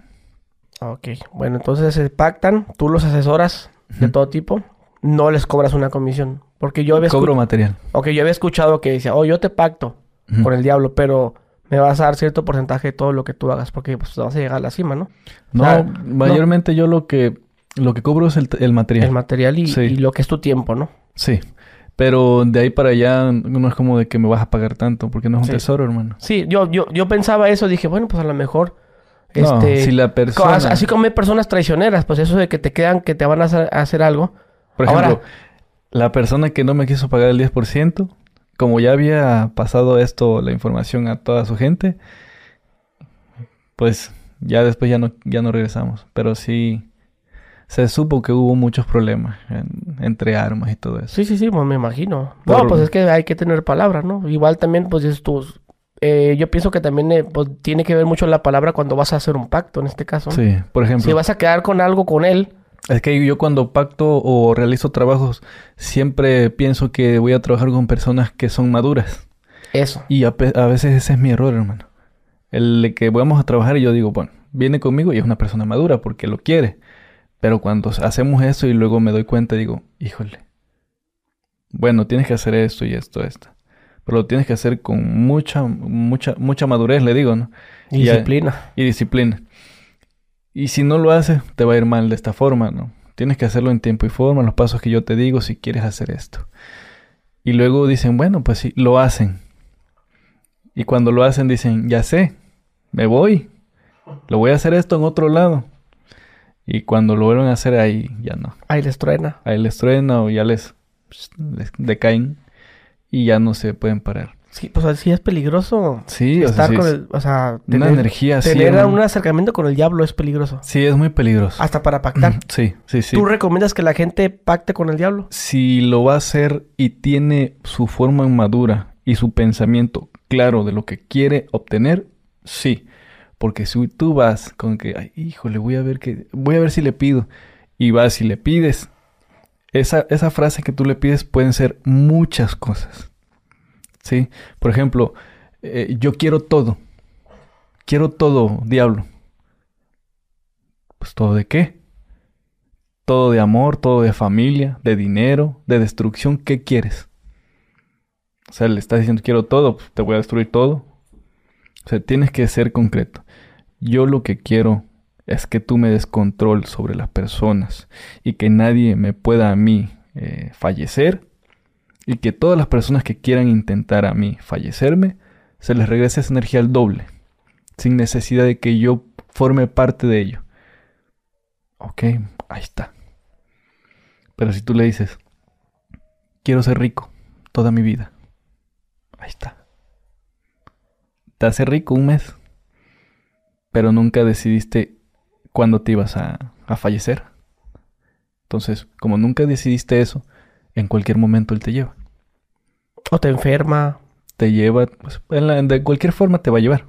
Ok. Bueno, entonces se pactan, tú los asesoras de todo tipo, no les cobras una comisión. Porque yo había, Cobro material. ok, yo había escuchado que decía, oh, yo te pacto Ujú. con el diablo, pero me vas a dar cierto porcentaje de todo lo que tú hagas, porque pues vas a llegar a la cima, ¿no? No, sea, mayormente yo lo que lo que cobro es el, el material. El material y, Sí. y lo que es tu tiempo, ¿no? sí. Pero de ahí para allá no es como de que me vas a pagar tanto, porque no es un Sí. tesoro, hermano. Sí, yo, yo, yo pensaba eso, dije, bueno, pues a lo mejor, No, este... si la persona, as- Así como hay personas traicioneras, pues eso de que te quedan, que te van a hacer, a hacer algo. por ejemplo, ahora- la persona que no me quiso pagar el 10%, como ya había pasado esto, la información a toda su gente, pues ya después ya no, ya no regresamos. Pero sí se supo que hubo muchos problemas en- entre armas y todo eso. Sí, sí, sí, pues me imagino. Por- No, pues es que hay que tener palabra, ¿no? Igual también, pues dices tú, eh, yo pienso que también eh, pues, tiene que ver mucho la palabra cuando vas a hacer un pacto, en este caso. ¿no? Sí, por ejemplo. Si vas a quedar con algo con él, Es que yo cuando pacto o realizo trabajos, siempre pienso que voy a trabajar con personas que son maduras. eso. Y a, a veces ese es mi error, hermano. El de que vamos a trabajar y yo digo, bueno, viene conmigo y es una persona madura porque lo quiere. Pero cuando hacemos eso y luego me doy cuenta, digo, híjole. Bueno, tienes que hacer esto y esto, esto. Pero lo tienes que hacer con mucha, mucha, mucha madurez, le digo, ¿no? Y disciplina. y disciplina. Y si no lo haces, te va a ir mal de esta forma, ¿no? Tienes que hacerlo en tiempo y forma, los pasos que yo te digo si quieres hacer esto. Y luego dicen, bueno, pues sí, lo hacen. Y cuando lo hacen dicen, ya sé, me voy. Lo voy a hacer esto en otro lado. Y cuando lo vuelven a hacer ahí, ya no. Ahí les truena. Ahí les truena o ya les, les decaen y ya no se pueden parar. Sí, pues así es peligroso. Sí, o sea, estar sí, con es el, o sea, una tener, energía así. tener hermano. un acercamiento con el diablo es peligroso. Sí, es muy peligroso. Hasta para pactar. Sí, sí, sí. ¿Tú recomiendas que la gente pacte con el diablo? Si lo va a hacer y tiene su forma madura y su pensamiento claro de lo que quiere obtener, sí. Porque si tú vas con que, ay, híjole, voy a ver que, voy a ver si le pido, y vas y le pides, esa, esa frase que tú le pides pueden ser muchas cosas. ¿Sí? Por ejemplo, eh, yo quiero todo. Quiero todo, diablo. Pues todo de qué? Todo de amor, todo de familia, de dinero, de destrucción. ¿Qué quieres? O sea, le estás diciendo quiero todo, pues, te voy a destruir todo. O sea, tienes que ser concreto. Yo lo que quiero es que tú me des control sobre las personas y que nadie me pueda a mí eh, fallecer y que todas las personas que quieran intentar a mí fallecerme, se les regrese esa energía al doble, sin necesidad de que yo forme parte de ello. Ok, ahí está. Pero si tú le dices, quiero ser rico toda mi vida, ahí está. Te hace rico un mes, pero nunca decidiste cuándo te ibas a, a fallecer. Entonces, como nunca decidiste eso, en cualquier momento él te lleva. O te enferma. Te lleva, pues, en la- de cualquier forma te va a llevar.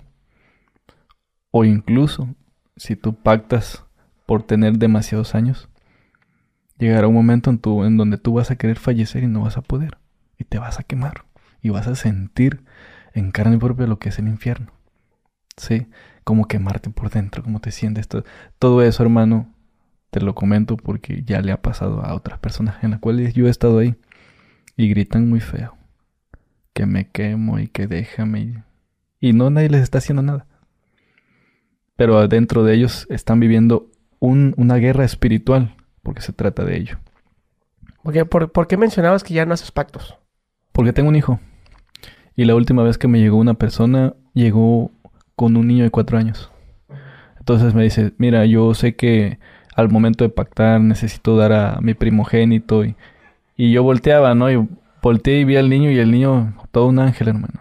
O incluso, si tú pactas por tener demasiados años, llegará un momento en, tu, en donde tú vas a querer fallecer y no vas a poder. Y te vas a quemar. Y vas a sentir en carne propia lo que es el infierno. Sí, como quemarte por dentro, cómo te sientes. Todo, todo eso, hermano, te lo comento porque ya le ha pasado a otras personas en las cuales yo he estado ahí. Y gritan muy feo. Que me quemo y que déjame. Y, no nadie les está haciendo nada. Pero adentro de ellos están viviendo un- una guerra espiritual. Porque se trata de ello. Porque, por, ¿Por qué mencionabas que ya no haces pactos? Porque tengo un hijo. Y la última vez que me llegó una persona, llegó con un niño de cuatro años. Entonces me dice, mira, yo sé que al momento de pactar necesito dar a mi primogénito. Y, y yo volteaba, ¿no? Y volteé y vi al niño y el niño, todo un ángel, hermano.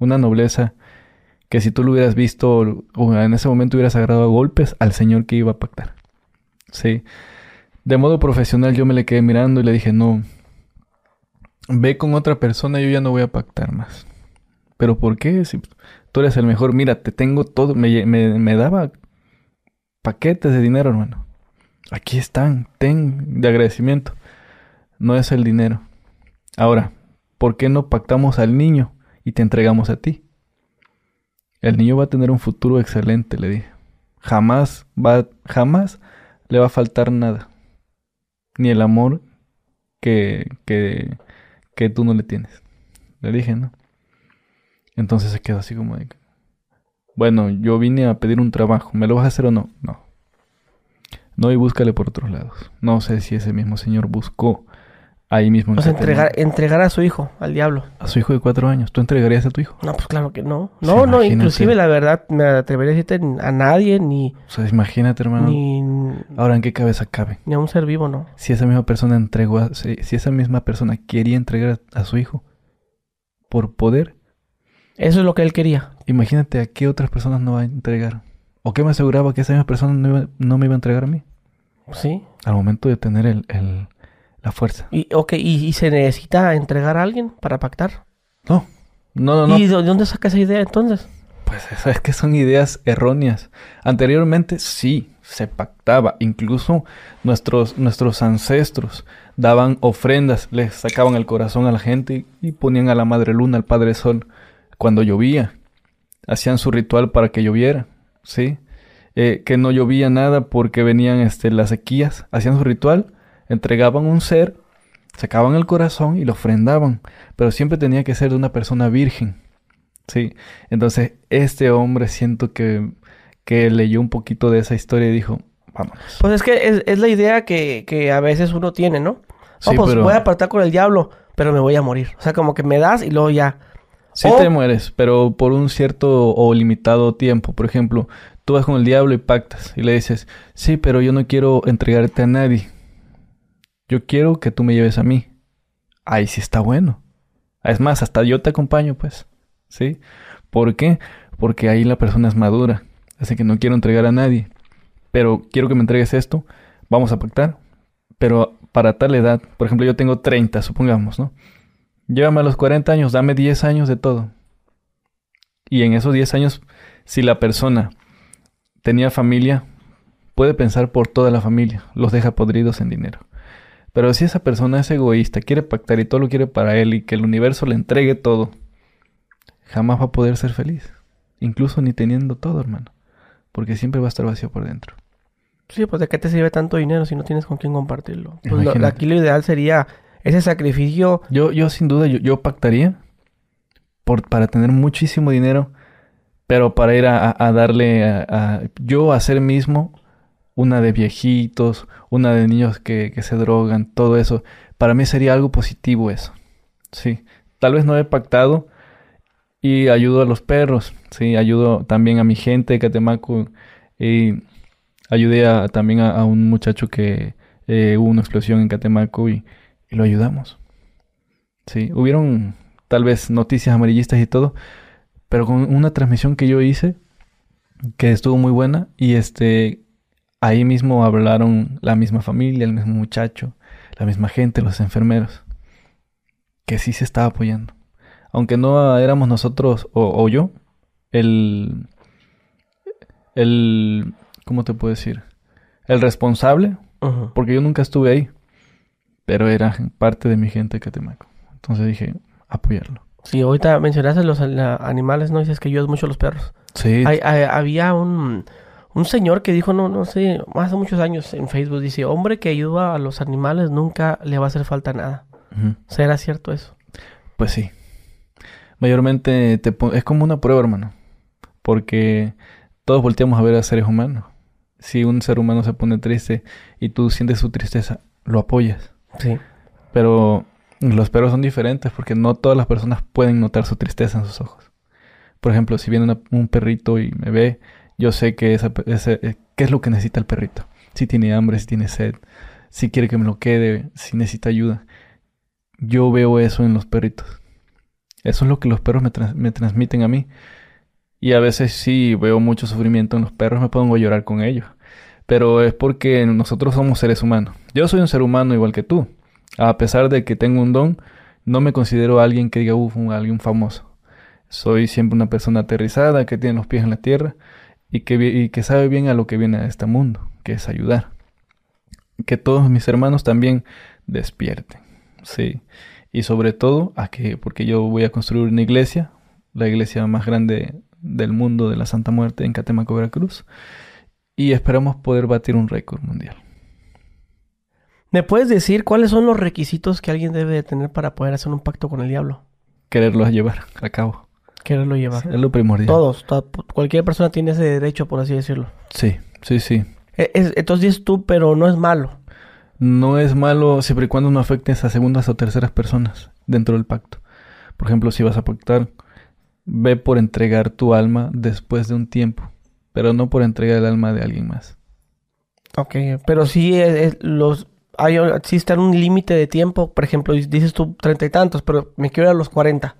Una nobleza que si tú lo hubieras visto o en ese momento hubieras agarrado a golpes al señor que iba a pactar. Sí. De modo profesional yo me le quedé mirando y le dije, no, ve con otra persona, yo ya no voy a pactar más. ¿Pero por qué? Si eres el mejor, mira, te tengo todo, me daba paquetes de dinero, hermano. Aquí están, ten de agradecimiento. No es el dinero. Ahora, ¿por qué no pactamos al niño y te entregamos a ti? El niño va a tener un futuro excelente, le dije. Jamás va, jamás le va a faltar nada. Ni el amor que, que, que tú no le tienes. Le dije, ¿no? Entonces se quedó así como de... Bueno, yo vine a pedir un trabajo. ¿Me lo vas a hacer o no? No. No, y búscale por otros lados. No sé si ese mismo señor buscó ahí mismo. en O sea, entregar, entregar a su hijo, al diablo. A su hijo de cuatro años. ¿Tú entregarías a tu hijo? No, pues claro que no. Sí, No, no, inclusive la verdad me atrevería a decirte a nadie, ni, O sea, imagínate, hermano. ni, Ahora, ¿en qué cabeza cabe? ni a un ser vivo, no. Si esa misma persona entregó a, si, si esa misma persona quería entregar a su hijo por poder, Eso es lo que él quería. imagínate a qué otras personas no va a entregar. ¿O qué me aseguraba que esa misma persona no, iba- no me iba a entregar a mí? Sí. Al momento de tener el, el- la fuerza. Y, ok, ¿y, y se necesita entregar a alguien para pactar? No, no, no, no. ¿Y de dónde saca esa idea entonces? Pues eso es que son ideas erróneas. Anteriormente sí, se pactaba. Incluso nuestros, nuestros ancestros daban ofrendas, les sacaban el corazón a la gente y ponían a la Madre Luna, al Padre Sol, cuando llovía. Hacían su ritual para que lloviera, ¿sí? Eh, que no llovía nada porque venían este, las sequías. Hacían su ritual, entregaban un ser, sacaban el corazón y lo ofrendaban. Pero siempre tenía que ser de una persona virgen. Sí, entonces este hombre siento que, que leyó un poquito de esa historia y dijo, vámonos. Pues es que es, es la idea que, que a veces uno tiene, ¿no? Sí, oh, pues pero voy a pactar con el diablo, pero me voy a morir. O sea, como que me das y luego ya. Sí o- te mueres, pero por un cierto o limitado tiempo. Por ejemplo, tú vas con el diablo y pactas y le dices, sí, pero yo no quiero entregarte a nadie. Yo quiero que tú me lleves a mí. Ahí sí está bueno. Es más, hasta yo te acompaño, pues. ¿Sí? ¿Por qué? Porque ahí la persona es madura. Así que no quiero entregar a nadie. Pero quiero que me entregues esto. Vamos a pactar. Pero para tal edad, por ejemplo, yo tengo 30, supongamos, ¿no? Llévame a los 40 años, dame 10 años de todo. Y en esos 10 años, si la persona tenía familia, puede pensar por toda la familia, los deja podridos en dinero. Pero si esa persona es egoísta, quiere pactar y todo lo quiere para él y que el universo le entregue todo, jamás va a poder ser feliz. Incluso ni teniendo todo, hermano. Porque siempre va a estar vacío por dentro. Sí, pues de qué te sirve tanto dinero si no tienes con quién compartirlo. Pues lo- aquí lo ideal sería ese sacrificio. Yo, yo sin duda, yo, pactaría por, para tener muchísimo dinero, pero para ir a, a- a darle a, a- yo hacer mismo una de viejitos, una de niños que, que se drogan, todo eso. Para mí sería algo positivo eso. Sí. Tal vez no he pactado y ayudo a los perros. Sí, ayudo también a mi gente de Catemaco y ayudé a- también a, a un muchacho que eh, hubo una explosión en Catemaco y, y lo ayudamos. Sí, hubieron tal vez noticias amarillistas y todo, pero con una transmisión que yo hice que estuvo muy buena y este ahí mismo hablaron la misma familia, el mismo muchacho, la misma gente, los enfermeros, que sí se estaba apoyando. Aunque no éramos nosotros o, yo, el, el, ¿cómo te puedo decir? El responsable, porque yo nunca estuve ahí, pero era parte de mi gente de Catemaco. Entonces dije, apoyarlo. Sí, ahorita mencionaste los animales, ¿no? Dices que ayudas mucho a los perros. Sí. había un, un señor que dijo, no, no sé, hace muchos años en Facebook, dice, hombre que ayuda a los animales nunca le va a hacer falta nada. ¿Será cierto eso? Pues sí. Mayormente te es como una prueba, hermano. Porque todos volteamos a ver a seres humanos. Si un ser humano se pone triste y tú sientes su tristeza, lo apoyas. Sí. Pero los perros son diferentes porque no todas las personas pueden notar su tristeza en sus ojos. Por ejemplo, si viene un perrito y me ve, yo sé que eh, qué es lo que necesita el perrito. Si tiene hambre, si tiene sed, si quiere que me lo quede, si necesita ayuda. Yo veo eso en los perritos. Eso es lo que los perros me, me transmiten a mí. Y a veces sí veo mucho sufrimiento en los perros, me pongo a llorar con ellos. Pero es porque nosotros somos seres humanos. Yo soy un ser humano igual que tú. A pesar de que tengo un don, no me considero alguien que diga, uff, alguien famoso. Soy siempre una persona aterrizada, que tiene los pies en la tierra y que, sabe bien a lo que viene a este mundo, que es ayudar. Que todos mis hermanos también despierten, sí. Y sobre todo a que, porque yo voy a construir una iglesia, la iglesia más grande del mundo de la Santa Muerte en Catemaco, Veracruz, y esperamos poder batir un récord mundial. ¿Me puedes decir cuáles son los requisitos que alguien debe de tener para poder hacer un pacto con el diablo? Quererlos llevar a cabo. Quererlo llevar. es lo primordial. Todos, cualquier persona tiene ese derecho, por así decirlo. Sí, sí, sí. E, entonces dices tú, pero no es malo. No es malo siempre y cuando no afectes a segundas o terceras personas dentro del pacto. Por ejemplo, si vas a pactar, ve por entregar tu alma después de un tiempo, pero no por entregar el alma de alguien más. Ok, pero sí los hay, existe un límite de tiempo, por ejemplo, dices tú treinta y tantos, pero me quiero ir a los cuarenta.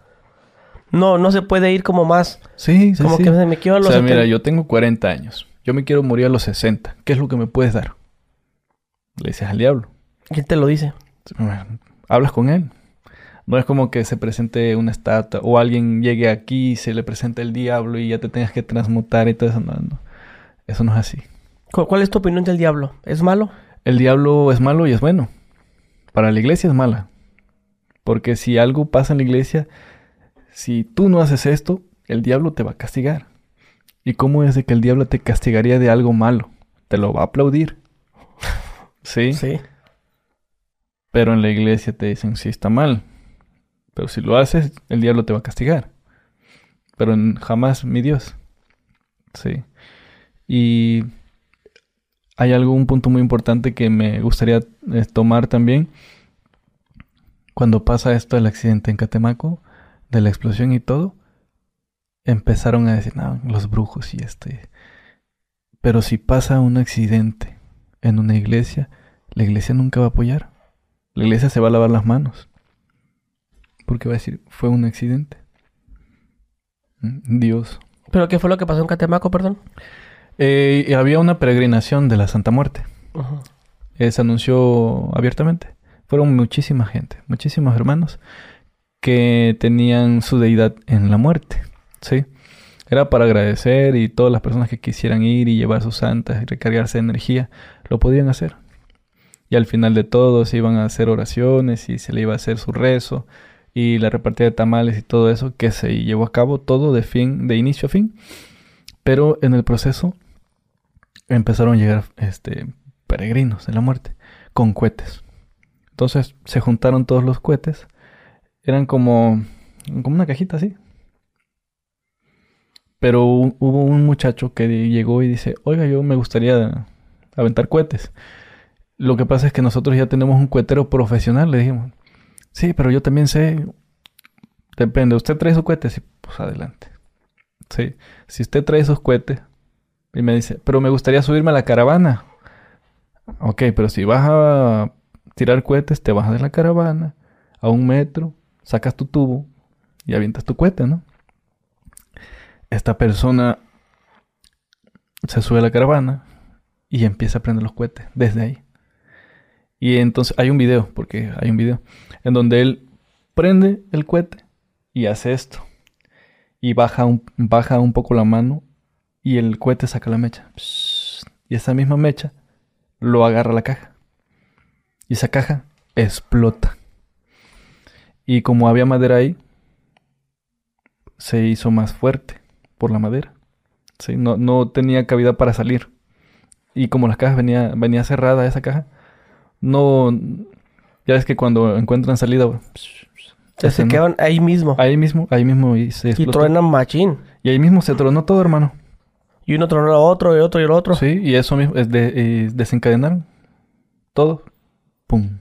No, no se puede ir como más. Sí, sí, Como que me quiero a los O sea, mira, yo tengo 40 años. Yo me quiero morir a los 60. ¿Qué es lo que me puedes dar? Le dices al diablo. ¿Quién te lo dice? Hablas con él. No es como que se presente una estatua o alguien llegue aquí y se le presente el diablo y ya te tengas que transmutar y todo eso. No, no. Eso no es así. ¿Cuál es tu opinión del diablo? ¿Es malo? El diablo es malo y es bueno. Para la iglesia es mala. Porque si algo pasa en la iglesia, si tú no haces esto, el diablo te va a castigar. ¿Y cómo es de que el diablo te castigaría de algo malo? Te lo va a aplaudir. (laughs) ¿Sí? Sí. Pero en la iglesia te dicen, sí está mal. Pero si lo haces, el diablo te va a castigar. Pero jamás mi Dios. Sí. Y hay algún punto muy importante que me gustaría eh, tomar también. Cuando pasa esto del accidente en Catemaco, de la explosión y todo, empezaron a decir, no, los brujos y este. Pero si pasa un accidente en una iglesia, la iglesia nunca va a apoyar. La iglesia se va a lavar las manos. Porque va a decir, fue un accidente. Mm, Dios. ¿Pero qué fue lo que pasó en Catemaco, perdón? Eh, había una peregrinación de la Santa Muerte. Eh, se anunció abiertamente. Fueron muchísima gente, muchísimos hermanos que tenían su deidad en la muerte. ¿sí? Era para agradecer y todas las personas que quisieran ir y llevar sus santas y recargarse de energía, lo podían hacer. Y al final de todo se iban a hacer oraciones y se le iba a hacer su rezo y la repartida de tamales y todo eso que se llevó a cabo todo de fin, de inicio a fin. Pero en el proceso empezaron a llegar este, peregrinos de la muerte con cohetes. Entonces se juntaron todos los cohetes. Eran como, como una cajita así. Pero hubo un muchacho que llegó y dice, oiga, yo me gustaría aventar cohetes. Lo que pasa es que nosotros ya tenemos un cohetero profesional, le dijimos. Sí, pero yo también sé. Depende, usted trae sus cohetes y pues adelante. Sí, si usted trae esos cohetes, y me dice, pero me gustaría subirme a la caravana. Ok, pero si vas a tirar cohetes, te bajas de la caravana a un metro, sacas tu tubo y avientas tu cohete, ¿no? Esta persona se sube a la caravana y empieza a prender los cohetes desde ahí. Y entonces hay un video, porque hay un video, en donde él prende el cohete y hace esto. Y baja un, baja un poco la mano y el cohete saca la mecha. Y esa misma mecha lo agarra la caja. Y esa caja explota. Y como había madera ahí, se hizo más fuerte por la madera. ¿sí? No, no tenía cavidad para salir. Y como la caja venía, venía cerrada, esa caja, no... Ya ves que cuando encuentran salida... Se, se quedan ahí mismo. Ahí mismo, ahí mismo y se Y truenan machín. Y ahí mismo se tronó todo, hermano. Y uno tronó a otro, y otro, y el otro. Sí, y eso mismo, es de, y desencadenaron todo. Pum.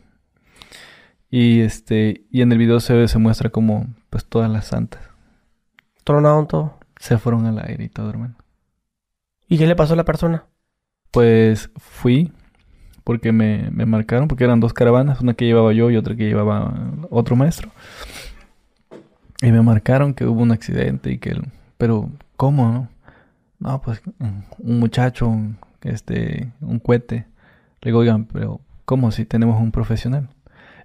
Y este, y en el video se, se muestra como, pues, todas las santas Tronaron todo. se fueron al aire y todo, hermano. ¿Y qué le pasó a la persona? Pues fui porque me, me marcaron, porque eran dos caravanas, una que llevaba yo y otra que llevaba otro maestro. Y me marcaron que hubo un accidente y que... Pero, ¿cómo, no? No, pues un muchacho, este, un cohete. Le digo, oigan, pero ¿cómo si tenemos un profesional?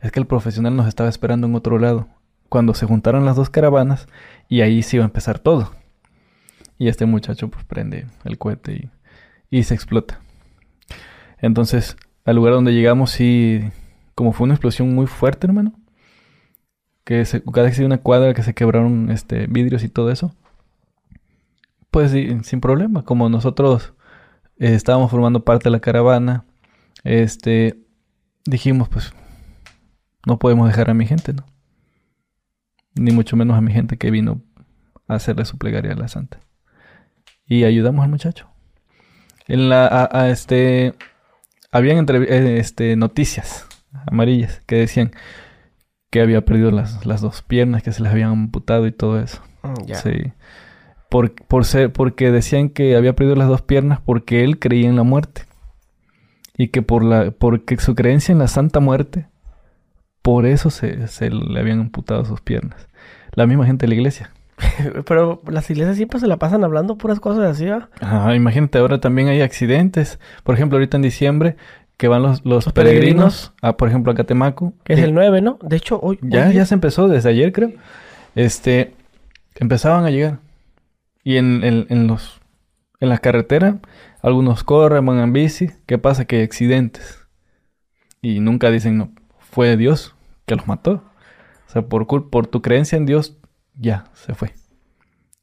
Es que el profesional nos estaba esperando en otro lado. Cuando se juntaron las dos caravanas y ahí se iba a empezar todo. Y este muchacho pues prende el cohete y, y se explota. Entonces, al lugar donde llegamos sí, como fue una explosión muy fuerte, hermano. Que se, casi una cuadra que se quebraron este, vidrios y todo eso. Pues sí, sin problema, como nosotros eh, estábamos formando parte de la caravana, este, dijimos pues no podemos dejar a mi gente, ¿no? Ni mucho menos a mi gente que vino a hacerle su plegaria a la santa. Y ayudamos al muchacho. En la, a, a este, habían eh, este, noticias amarillas que decían que había perdido las, las dos piernas, que se les habían amputado y todo eso. Mm. Sí. Por, por ser, porque decían que había perdido las dos piernas porque él creía en la muerte. Y que por la, porque su creencia en la santa muerte, por eso se, se le habían amputado sus piernas. La misma gente de la iglesia. (laughs) Pero las iglesias siempre se la pasan hablando puras cosas así, ¿ah? Ah, imagínate, ahora también hay accidentes. Por ejemplo, ahorita en diciembre, que van los, los, Los peregrinos, peregrinos. a, por ejemplo, a Catemaco. Que es el 9, ¿no? De hecho, hoy... Ya, hoy- ya se empezó desde ayer, creo. Este, empezaban a llegar. Y en, en, en los, en la carretera, algunos corren, van en bici. ¿Qué pasa? Que hay accidentes. Y nunca dicen, no, fue Dios que los mató. O sea, por, por tu creencia en Dios, ya, se fue.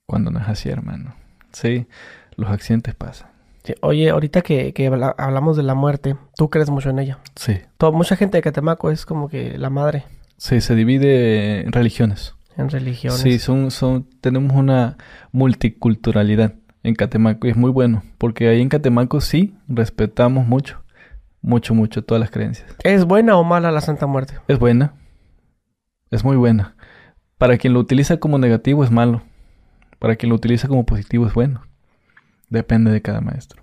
Cuando no es así, hermano. Sí, los accidentes pasan. Sí, Oye, ahorita que, que habla- hablamos de la muerte, tú crees mucho en ella. Sí, Todo, mucha gente de Catemaco es como que la madre sí, se divide en religiones. en religiones. Sí, son, son, tenemos una multiculturalidad en Catemaco y es muy bueno, porque ahí en Catemaco sí respetamos mucho, mucho, mucho todas las creencias. ¿Es buena o mala la Santa Muerte? Es buena, es muy buena. Para quien lo utiliza como negativo es malo, para quien lo utiliza como positivo es bueno. Depende de cada maestro.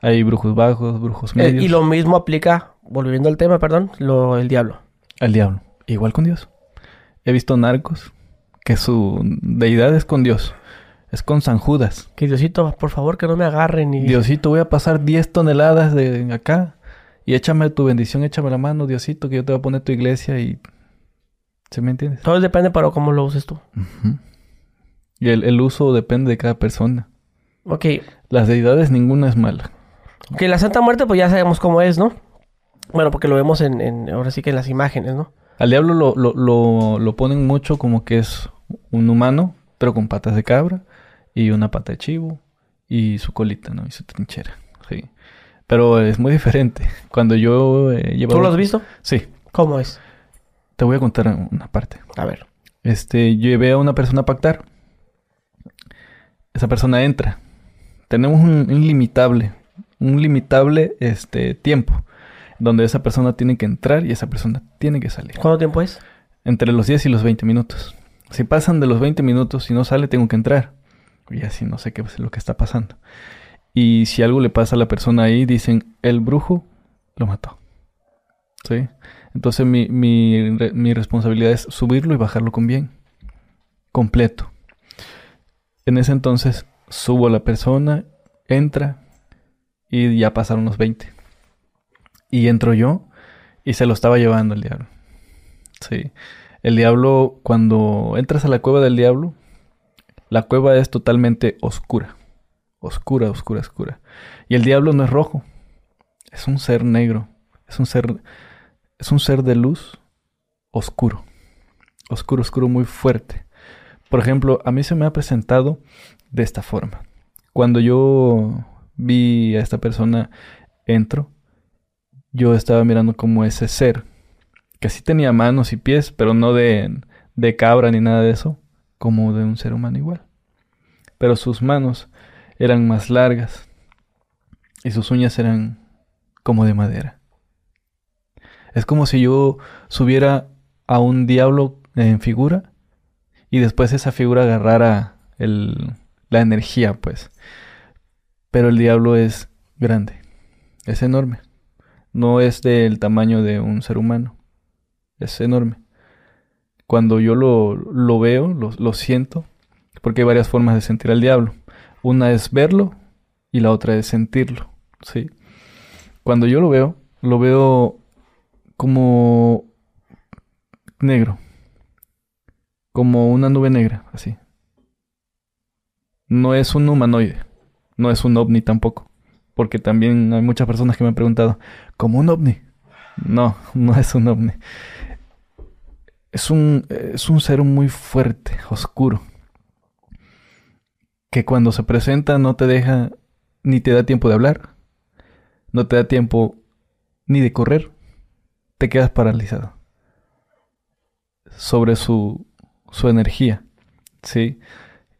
Hay brujos bajos, brujos Eh, medios, y lo mismo aplica, volviendo al tema, perdón, lo, el diablo. al diablo, igual con Dios. He visto narcos que su deidad es con Dios, es con San Judas. Que Diosito, por favor, que no me agarren y... Diosito, voy a pasar 10 toneladas de acá y échame tu bendición, échame la mano, Diosito, que yo te voy a poner tu iglesia y... ¿Sí me entiendes? Todo depende para cómo lo uses tú. Y el, el uso depende de cada persona. Ok, Las deidades ninguna es mala. ok, la Santa Muerte pues ya sabemos cómo es, ¿no? Bueno, porque lo vemos en, en- ahora sí que en las imágenes, ¿no? Al diablo lo, lo, lo, lo ponen mucho como que es un humano, pero con patas de cabra y una pata de chivo y su colita, ¿no? Y su trinchera. Sí. Pero es muy diferente. Cuando yo eh, llevo... ¿Tú lo has visto? Sí. ¿Cómo es? Te voy a contar una parte. A ver. Este, llevé a una persona a pactar. Esa persona entra. Tenemos un, un limitable, un limitable este, tiempo, donde esa persona tiene que entrar y esa persona tiene que salir. ¿Cuánto tiempo es? Entre los 10 y los 20 minutos. Si pasan de los 20 minutos y no sale, tengo que entrar. Y así no sé qué es lo que está pasando. Y si algo le pasa a la persona ahí, dicen, el brujo lo mató. ¿Sí? Entonces mi, mi, mi responsabilidad es subirlo y bajarlo con bien. Completo. En ese entonces subo a la persona, entra Y ya pasaron los 20. Y entro yo y se lo estaba llevando el diablo. Sí. El diablo, cuando entras a la cueva del diablo, la cueva es totalmente oscura. Oscura, oscura, oscura. Y el diablo no es rojo. Es un ser negro. Es un ser. Es un ser de luz oscuro. Oscuro, oscuro, muy fuerte. Por ejemplo, a mí se me ha presentado de esta forma. Cuando yo vi a esta persona entro, yo estaba mirando como ese ser, que sí tenía manos y pies, pero no de, de cabra ni nada de eso, como de un ser humano igual. Pero sus manos eran más largas y sus uñas eran como de madera. Es como si yo subiera a un diablo en figura y después esa figura agarrara el, la energía, pues. Pero el diablo es grande, es enorme. No es del tamaño de un ser humano, es enorme. Cuando yo lo, lo veo, lo, lo siento, porque hay varias formas de sentir al diablo. Una es verlo y la otra es sentirlo, ¿sí? Cuando yo lo veo, lo veo como negro, como una nube negra, así. No es un humanoide, no es un ovni tampoco, porque también hay muchas personas que me han preguntado, ¿como un ovni? No, (laughs) no es un ovni. Es un, es un ser muy fuerte, oscuro, que cuando se presenta no te deja ni te da tiempo de hablar, no te da tiempo ni de correr, te quedas paralizado sobre su, su energía, ¿sí?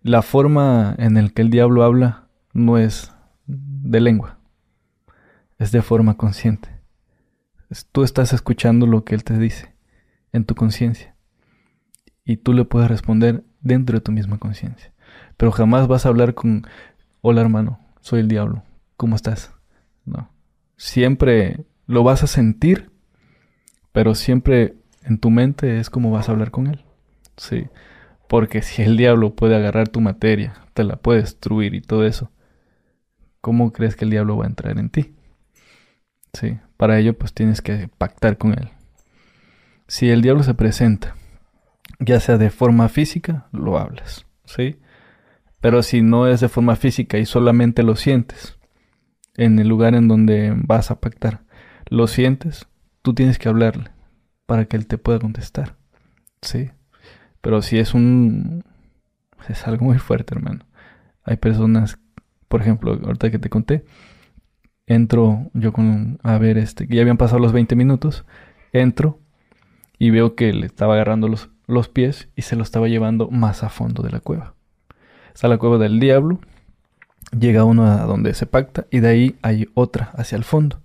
La forma en la que el diablo habla no es de lengua, es de forma consciente. Tú estás escuchando lo que él te dice en tu conciencia y tú le puedes responder dentro de tu misma conciencia. Pero jamás vas a hablar con, hola hermano, soy el diablo, ¿cómo estás? No. Siempre lo vas a sentir, pero siempre en tu mente es como vas a hablar con él. Sí. Porque si el diablo puede agarrar tu materia, te la puede destruir y todo eso, ¿cómo crees que el diablo va a entrar en ti? Sí. Para ello, pues tienes que pactar con él. Si el diablo se presenta, ya sea de forma física, lo hablas. ¿Sí? Pero si no es de forma física y solamente lo sientes en el lugar en donde vas a pactar, lo sientes, tú tienes que hablarle para que él te pueda contestar. Sí. Pero si es un... Es algo muy fuerte, hermano. Hay personas, por ejemplo, ahorita que te conté, entro yo con... A ver, este, que ya habían pasado los 20 minutos, entro y veo que le estaba agarrando los, los pies y se lo estaba llevando más a fondo de la cueva está la cueva del diablo, llega uno a donde se pacta y de ahí hay otra hacia el fondo,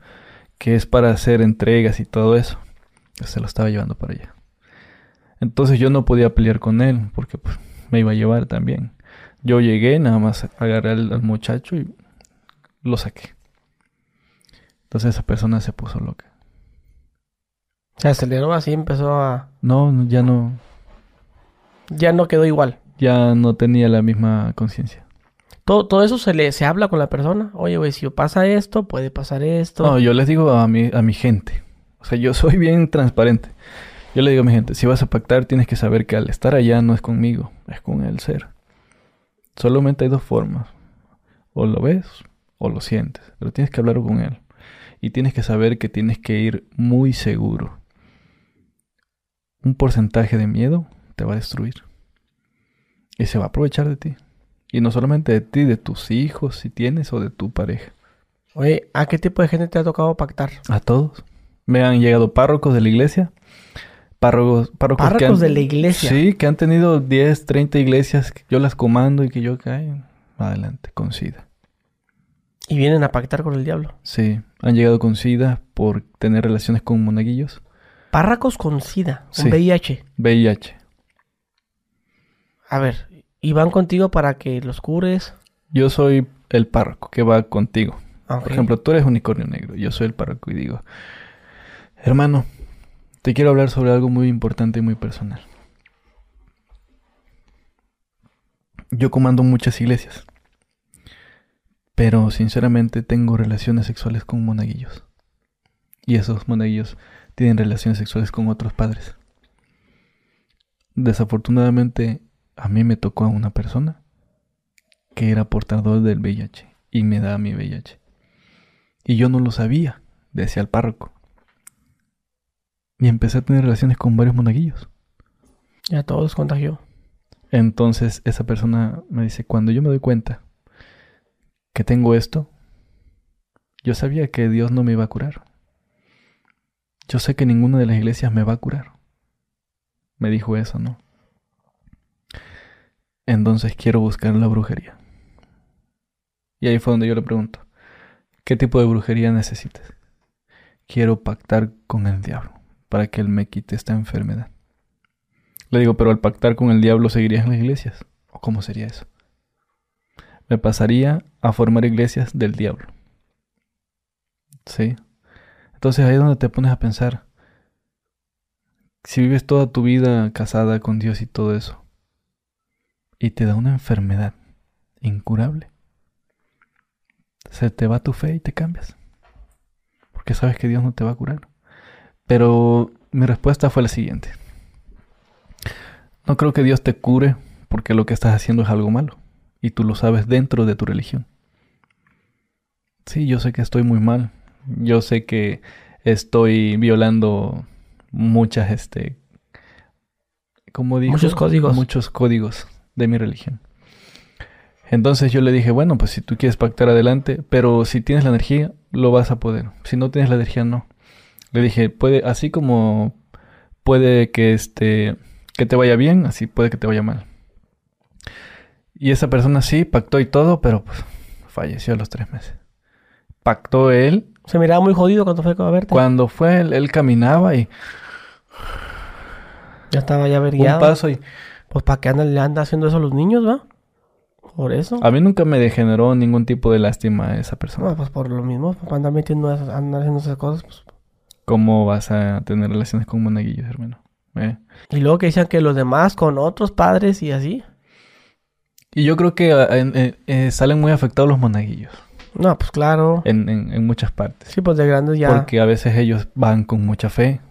que es para hacer entregas y todo eso. Se lo estaba llevando para allá. Entonces yo no podía pelear con él porque pues, me iba a llevar también. Yo llegué, nada más agarré al, muchacho y lo saqué. Entonces esa persona se puso loca. Se aceleró así, empezó a... No, ya no. Ya no quedó igual ya no tenía la misma conciencia. Todo, eso se le se habla con la persona. Oye, güey, si pasa esto, puede pasar esto. No, yo les digo a mi, a mi gente. O sea, yo (laughs) soy bien transparente. Yo le digo a mi gente, si vas a pactar, tienes que saber que al estar allá no es conmigo, es con el ser. Solamente hay dos formas. O lo ves o lo sientes. Pero tienes que hablar con él. Y tienes que saber que tienes que ir muy seguro. Un porcentaje de miedo te va a destruir. Y se va a aprovechar de ti. Y no solamente de ti, de tus hijos, si tienes, o de tu pareja. Oye, ¿a qué tipo de gente te ha tocado pactar? A todos. Me han llegado párrocos de la iglesia. Párrocos, párrocos, de la iglesia. Sí, que han tenido 10, 30 iglesias que yo las comando y que yo caigo. Adelante, con SIDA. ¿Y vienen a pactar con el diablo? Sí, han llegado con SIDA por tener relaciones con monaguillos. Párracos con SIDA, con VIH. VIH. A ver, ¿y van contigo para que los cures? Yo soy el párroco que va contigo. Por ejemplo, tú eres unicornio negro, yo soy el párroco y digo, hermano, te quiero hablar sobre algo muy importante y muy personal. Yo comando muchas iglesias, Pero sinceramente tengo relaciones sexuales con monaguillos. Y esos monaguillos tienen relaciones sexuales con otros padres. Desafortunadamente a mí me tocó a una persona que era portador del VIH y me da mi VIH. Y yo no lo sabía, decía el párroco. Y empecé a tener relaciones con varios monaguillos. Ya todos contagió. Entonces esa persona me dice, cuando yo me doy cuenta que tengo esto, yo sabía que Dios no me iba a curar. Yo sé que ninguna de las iglesias me va a curar. Me dijo eso, ¿no? Entonces quiero buscar la brujería. Y ahí fue donde yo le pregunto, ¿qué tipo de brujería necesitas? Quiero pactar con el diablo para que él me quite esta enfermedad. Le digo, pero al pactar con el diablo seguirías en las iglesias. ¿O cómo sería eso? Me pasaría a formar iglesias del diablo. ¿Sí? Entonces ahí es donde te pones a pensar. Si vives toda tu vida casada con Dios y todo eso, y te da una enfermedad incurable, se te va tu fe y te cambias. Porque sabes que Dios no te va a curar. Pero mi respuesta fue la siguiente. No creo que Dios te cure porque lo que estás haciendo es algo malo. Y tú lo sabes dentro de tu religión. Sí, yo sé que estoy muy mal. Yo sé que estoy violando muchas, este, como muchos códigos. Muchos códigos de mi religión. Entonces yo le dije, bueno, pues si tú quieres pactar adelante, pero si tienes la energía, lo vas a poder. Si no tienes la energía, no. Le dije, puede, así como puede que este, que te vaya bien, así puede que te vaya mal. Y esa persona sí pactó y todo, pero pues falleció a los tres meses. Pactó él. Se miraba muy jodido cuando fue a verte. Cuando fue, él, él caminaba y. Ya estaba ya Un averiado. paso y. Pues para qué andan, le anda haciendo eso a los niños, ¿va? Por eso. A mí nunca me degeneró ningún tipo de lástima esa persona. No, pues por lo mismo, para andar metiendo esas, andar haciendo esas cosas, pues. ¿Cómo vas a tener relaciones con monaguillos, hermano? ¿Eh? Y luego que decían que los demás con otros padres y así. Y yo creo que ah, eh, eh, salen muy afectados los monaguillos No, pues claro. en, en- en muchas partes. Sí, pues de grandes ya. Porque a veces ellos van con mucha fe,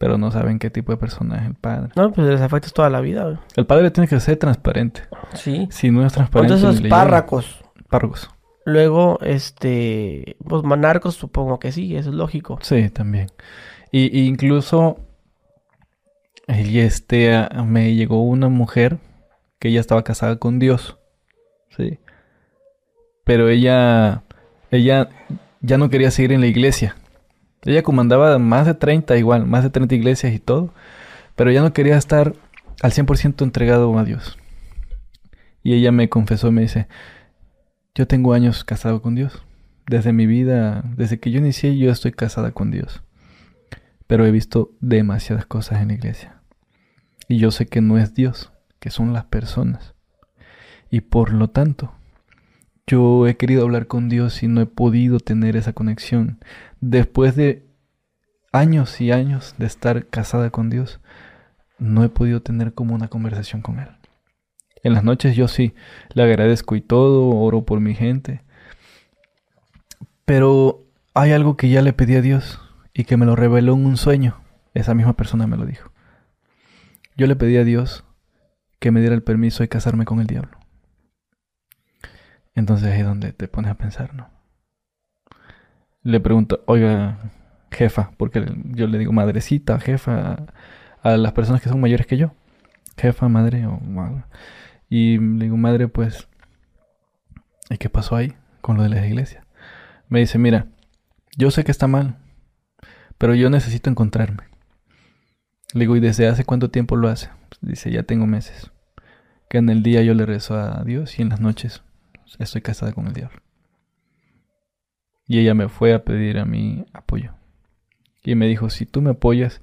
pero no saben qué tipo de persona es el padre. No, pues les afecta toda la vida, güey. El padre tiene que ser transparente. Sí. Si no es transparente, Entonces esos párracos. Párragos. Luego, este. Pues manarcos, supongo que sí, eso es lógico. Sí, también. Y, y incluso y este a- me llegó una mujer que ella estaba casada con Dios. Sí. Pero ella ella ya no quería seguir en la iglesia. Ella comandaba más de 30 igual, más de 30 iglesias y todo, pero ya no quería estar al 100% entregado a Dios. Y ella me confesó me dice, yo tengo años casado con Dios. Desde mi vida, desde que yo inicié, yo estoy casada con Dios. Pero he visto demasiadas cosas en la iglesia. Y yo sé que no es Dios, que son las personas. Y por lo tanto, yo he querido hablar con Dios y no he podido tener esa conexión. Después de años y años de estar casada con Dios, no he podido tener como una conversación con Él. En las noches yo sí le agradezco y todo, oro por mi gente. Pero hay algo que ya le pedí a Dios y que me lo reveló en un sueño. Esa misma persona me lo dijo. Yo le pedí a Dios que me diera el permiso de casarme con el diablo. Entonces ahí es donde te pones a pensar, ¿no? Le pregunto, oiga, jefa, porque yo le digo madrecita, jefa, a las personas que son mayores que yo. Jefa, madre o algo. Y le digo, madre, pues, ¿y qué pasó ahí con lo de la iglesia? Me dice, mira, yo sé que está mal, pero yo necesito encontrarme. Le digo, ¿y desde hace cuánto tiempo lo hace? Dice, ya tengo meses. Que en el día yo le rezo a Dios y en las noches estoy casada con el diablo. Y ella me fue a pedir a mí apoyo. Y me dijo, si tú me apoyas,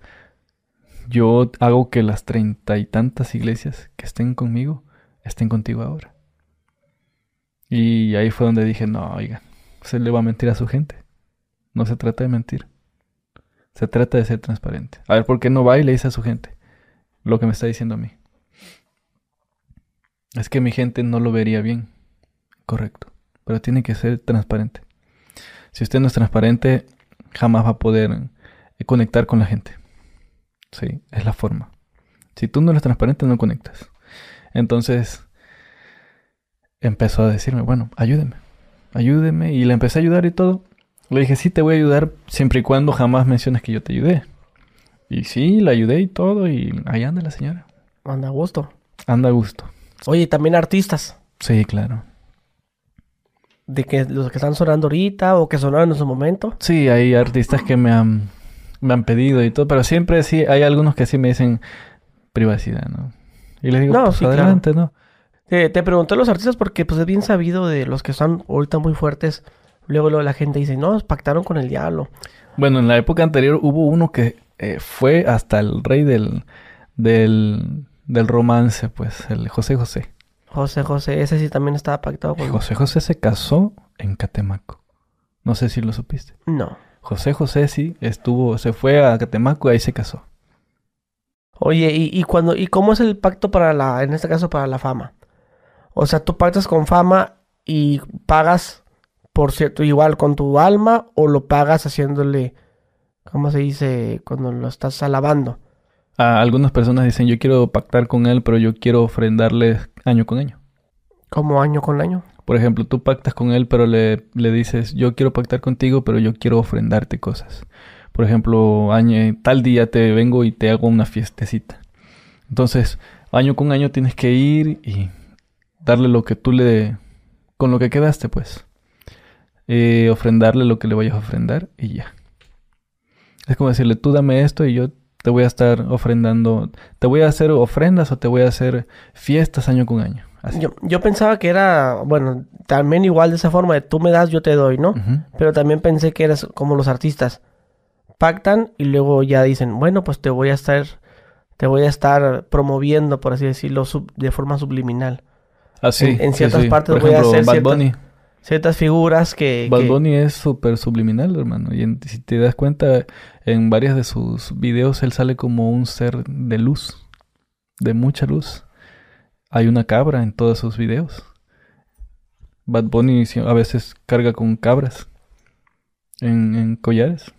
yo hago que las treinta y tantas iglesias que estén conmigo estén contigo ahora. Y ahí fue donde dije, no, oigan, se le va a mentir a su gente. No se trata de mentir. Se trata de ser transparente. A ver, ¿por qué no va y le dice a su gente lo que me está diciendo a mí? Es que mi gente no lo vería bien. Correcto. pero tiene que ser transparente. Si usted no es transparente, jamás va a poder eh, conectar con la gente. Sí, es la forma. Si tú no eres transparente, no conectas. Entonces, empezó a decirme, bueno, ayúdeme, ayúdeme. Y le empecé a ayudar y todo. Le dije, sí, te voy a ayudar siempre y cuando jamás menciones que yo te ayudé. Y sí, la ayudé y todo. Y ahí anda la señora. Anda a gusto. Anda a gusto. Oye, también artistas. Sí, claro. De que los que están sonando ahorita o que sonaron en su momento. Sí, hay artistas que me han, me han pedido y todo, pero siempre sí, hay algunos que sí me dicen privacidad, ¿no? Y les digo, No, pues sí, claro. adelante, ¿no? Te, te pregunté a los artistas porque pues es bien sabido de los que están ahorita muy fuertes. Luego, luego la gente dice, no, pactaron con el diablo. Bueno, en la época anterior hubo uno que eh, fue hasta el rey del, del, del romance, pues, el José José. José José, ese sí también estaba pactado con... José José se casó en Catemaco. No sé si lo supiste. No. José José sí estuvo, se fue a Catemaco y ahí se casó. Oye, ¿y, y cuando, y cómo es el pacto para la, en este caso, para la fama? O sea, tú pactas con fama y pagas, por cierto, igual con tu alma o lo pagas haciéndole, ¿cómo se dice? Cuando lo estás alabando. A algunas personas dicen, yo quiero pactar con él, pero yo quiero ofrendarle año con año. Como año con año. Por ejemplo, tú pactas con él, pero le, le dices, yo quiero pactar contigo, pero yo quiero ofrendarte cosas. Por ejemplo, año, tal día te vengo y te hago una fiestecita. Entonces, año con año tienes que ir y darle lo que tú le... con lo que quedaste, pues. Eh, ofrendarle lo que le vayas a ofrendar y ya. Es como decirle, tú dame esto y yo te voy a estar ofrendando, te voy a hacer ofrendas o te voy a hacer fiestas año con año. Así. Yo, yo pensaba que era, bueno, también igual de esa forma de tú me das, yo te doy, ¿no? Pero también pensé que eras como los artistas. Pactan y luego ya dicen, bueno, pues te voy a estar, te voy a estar promoviendo, por así decirlo, sub- de forma subliminal. Así, en- en ciertas sí. partes Por voy a hacer Bad Bunny. Ciertas figuras que... Bad que- Bunny es súper subliminal, hermano. Y en- si te das cuenta, en varias de sus videos él sale como un ser de luz, de mucha luz. Hay una cabra en todos sus videos. Bad Bunny a veces carga con cabras en, en collares.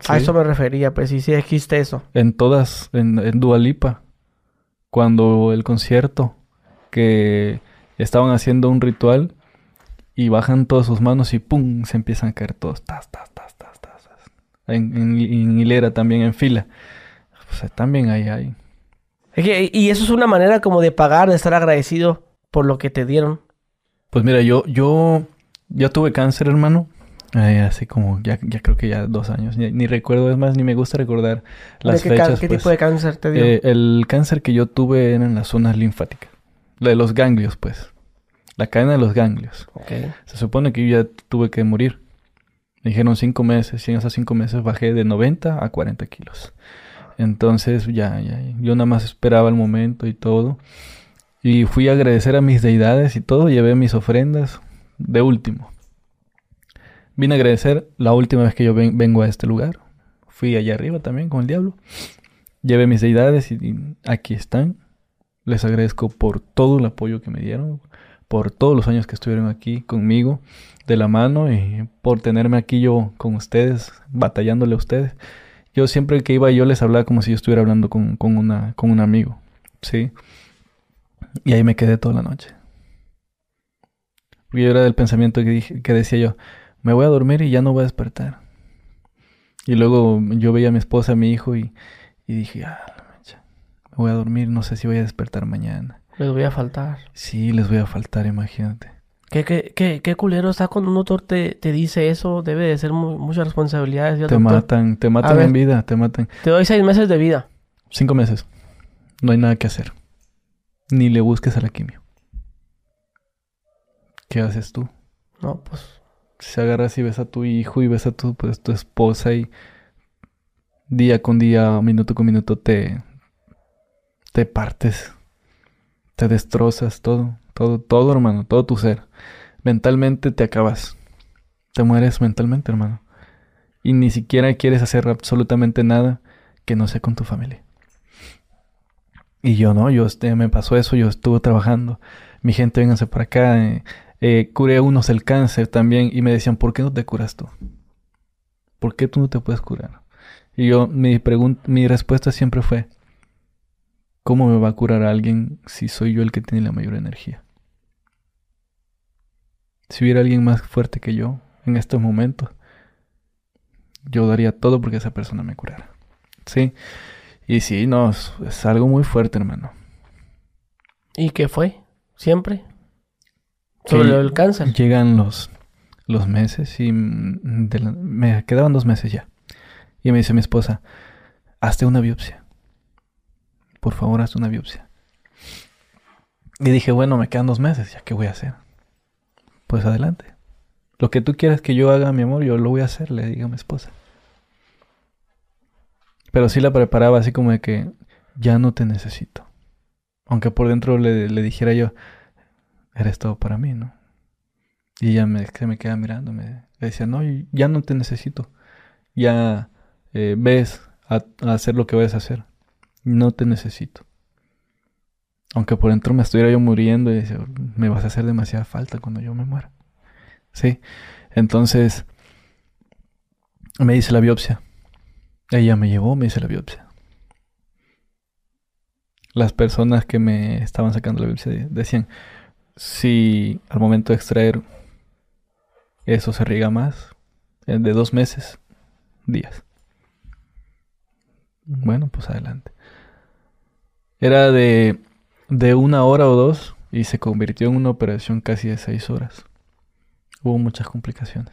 Sí. A eso me refería, pues sí, sí existe eso. En todas, en, en Dua Lipa. Cuando el concierto que estaban haciendo un ritual y bajan todas sus manos y ¡pum! se empiezan a caer todos. Tas, tas, tas, tas, tas, tas. En, en- en hilera también, en fila. Sea, también hay, hay. Y eso es una manera como de pagar, de estar agradecido por lo que te dieron. Pues mira, yo, yo ya tuve cáncer, hermano. Ay, así como, ya, ya creo que ya dos años. Ni, ni recuerdo, es más, ni me gusta recordar las ¿De qué, fechas. qué pues. tipo de cáncer te dio? Eh, el cáncer que yo tuve era en las zonas linfáticas. La de los ganglios, pues. La cadena de los ganglios. Se supone que yo ya tuve que morir. Me dijeron cinco meses y en esos cinco meses bajé de 90 a 40 kilos. Entonces ya, ya, yo nada más esperaba el momento y todo. Y fui a agradecer a mis deidades y todo. Llevé mis ofrendas de último. Vine a agradecer la última vez que yo ven- vengo a este lugar. Fui allá arriba también con el diablo. Llevé mis deidades y, y aquí están. Les agradezco por todo el apoyo que me dieron, por todos los años que estuvieron aquí conmigo de la mano y por tenerme aquí yo con ustedes, batallándole a ustedes. Yo siempre que iba yo les hablaba como si yo estuviera hablando con, con una, con un amigo, ¿sí? Y ahí me quedé toda la noche. Porque yo era del pensamiento que, dije, que decía yo, me voy a dormir y ya no voy a despertar. Y luego yo veía a mi esposa, a mi hijo y, y dije, ah, me voy a dormir, no sé si voy a despertar mañana. Les voy a faltar. Sí, les voy a faltar, imagínate. ¿Qué, qué, qué, qué culero está cuando un doctor te, te dice eso? Debe de ser mu- muchas responsabilidades. Y el Te doctor, matan, te matan ver. en vida, te matan. Te doy seis meses de vida. Cinco meses. No hay nada que hacer. Ni le busques a la quimio. ¿Qué haces tú? No, pues... Si agarras y ves a tu hijo y ves a tu, pues, tu esposa y día con día, minuto con minuto te, te partes, te destrozas todo, todo, todo hermano, todo tu ser. Mentalmente te acabas, te mueres mentalmente hermano. Y ni siquiera quieres hacer absolutamente nada que no sea con tu familia. Y yo no, yo este, me pasó eso, yo estuve trabajando. Mi gente, vénganse para acá. eh, Eh, curé a unos el cáncer también y me decían, ¿por qué no te curas tú? ¿Por qué tú no te puedes curar? Y yo, mi, mi respuesta siempre fue, ¿cómo me va a curar a alguien si soy yo el que tiene la mayor energía? Si hubiera alguien más fuerte que yo en estos momentos, yo daría todo porque esa persona me curara. Sí. Y sí, no, es, algo muy fuerte, hermano. ¿Y qué fue? ¿Siempre? ¿Sobre el cáncer? Llegan los, los meses y me quedaban dos meses ya. Y me dice mi esposa, hazte una biopsia. Por favor, hazte una biopsia. Y dije, bueno, me quedan dos meses, ¿ya qué voy a hacer? Pues adelante. Lo que tú quieras que yo haga, mi amor, yo lo voy a hacer, le digo a mi esposa. Pero sí la preparaba así como de que ya no te necesito. Aunque por dentro le, dijera yo, eres todo para mí, ¿no? Y ella me, se me queda mirando, me decía, no, ya no te necesito. Ya eh, ves a, hacer lo que vas a hacer. No te necesito. Aunque por dentro me estuviera yo muriendo y me vas a hacer demasiada falta cuando yo me muera. Sí. Entonces, me dice la biopsia. Ella me llevó, me hizo la biopsia. Las personas que me estaban sacando la biopsia decían, si al momento de extraer eso se riega más, de dos meses, días. Bueno, pues adelante. Era de, de una hora o dos y se convirtió en una operación casi de seis horas. Hubo muchas complicaciones.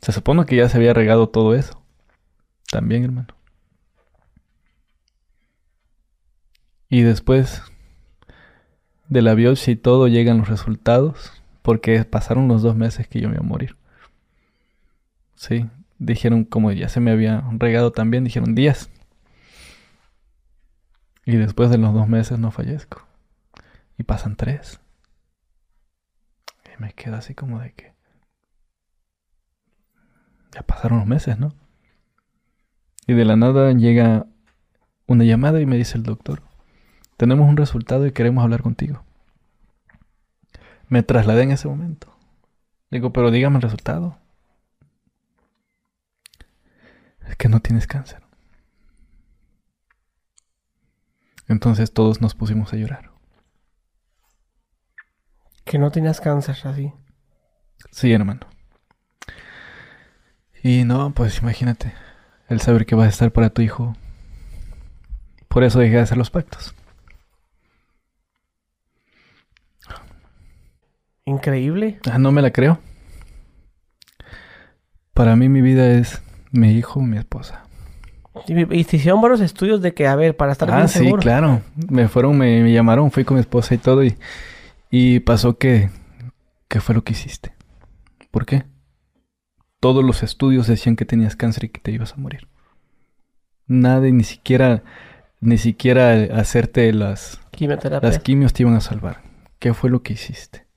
Se supone que ya se había regado todo eso. También, hermano. Y después de la biopsia y todo llegan los resultados, porque pasaron los dos meses que yo me iba a morir. Sí, dijeron como ya se me había regado también, dijeron días. Y después de los dos meses no fallezco. Y pasan tres. Y me queda así como de que... Ya pasaron los meses, ¿no? Y de la nada llega una llamada y me dice el doctor, tenemos un resultado y queremos hablar contigo. Me trasladé en ese momento. Digo, pero dígame el resultado. Es que no tienes cáncer. Entonces todos nos pusimos a llorar. Que no tenías cáncer así. Sí, hermano. Y no, pues imagínate el saber que vas a estar para tu hijo. Por eso dejé de hacer los pactos. Increíble. Ah, no me la creo. Para mí mi vida es mi hijo, mi esposa. Y te hicieron varios estudios de que, a ver, para estar ah, sí, claro. Me fueron, me, me, llamaron, fui con mi esposa y todo y, y pasó que, ¿qué fue lo que hiciste? ¿Por qué? todos los estudios decían que tenías cáncer y que te ibas a morir. Nada, ni siquiera, ni siquiera hacerte las, las quimios te iban a salvar. ¿Qué fue lo que hiciste?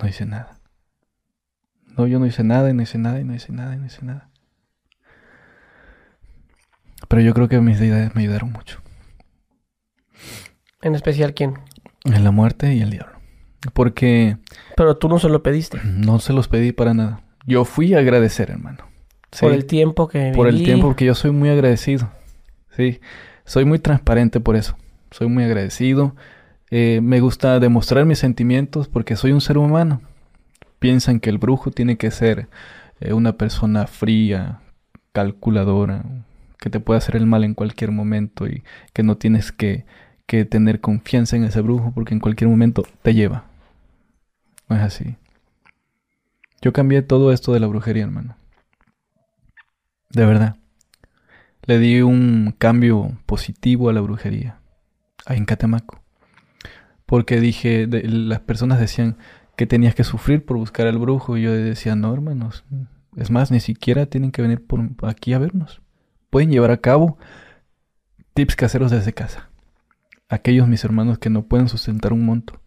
No hice nada. No, yo no hice nada, y no hice nada, y no hice nada, y no hice nada. Pero yo creo que mis deidades me ayudaron mucho. ¿En especial quién? En la muerte y el diablo. Porque... Pero tú no se lo pediste. No se los pedí para nada. Yo fui a agradecer, hermano. Por el tiempo que Por el tiempo, porque yo soy muy agradecido. Sí, soy muy transparente por eso. Soy muy agradecido. Eh, me gusta demostrar mis sentimientos porque soy un ser humano. Piensan que el brujo tiene que ser eh, una persona fría, calculadora, que te puede hacer el mal en cualquier momento y que no tienes que, que tener confianza en ese brujo porque en cualquier momento te lleva. No es así. Yo cambié todo esto de la brujería, hermano. De verdad. Le di un cambio positivo a la brujería. Ahí en Catemaco. Porque dije, las personas decían que tenías que sufrir por buscar al brujo. Y yo decía, no, hermanos. Es más, ni siquiera tienen que venir por aquí a vernos. Pueden llevar a cabo tips caseros desde casa. Aquellos mis hermanos que no pueden sustentar un monto.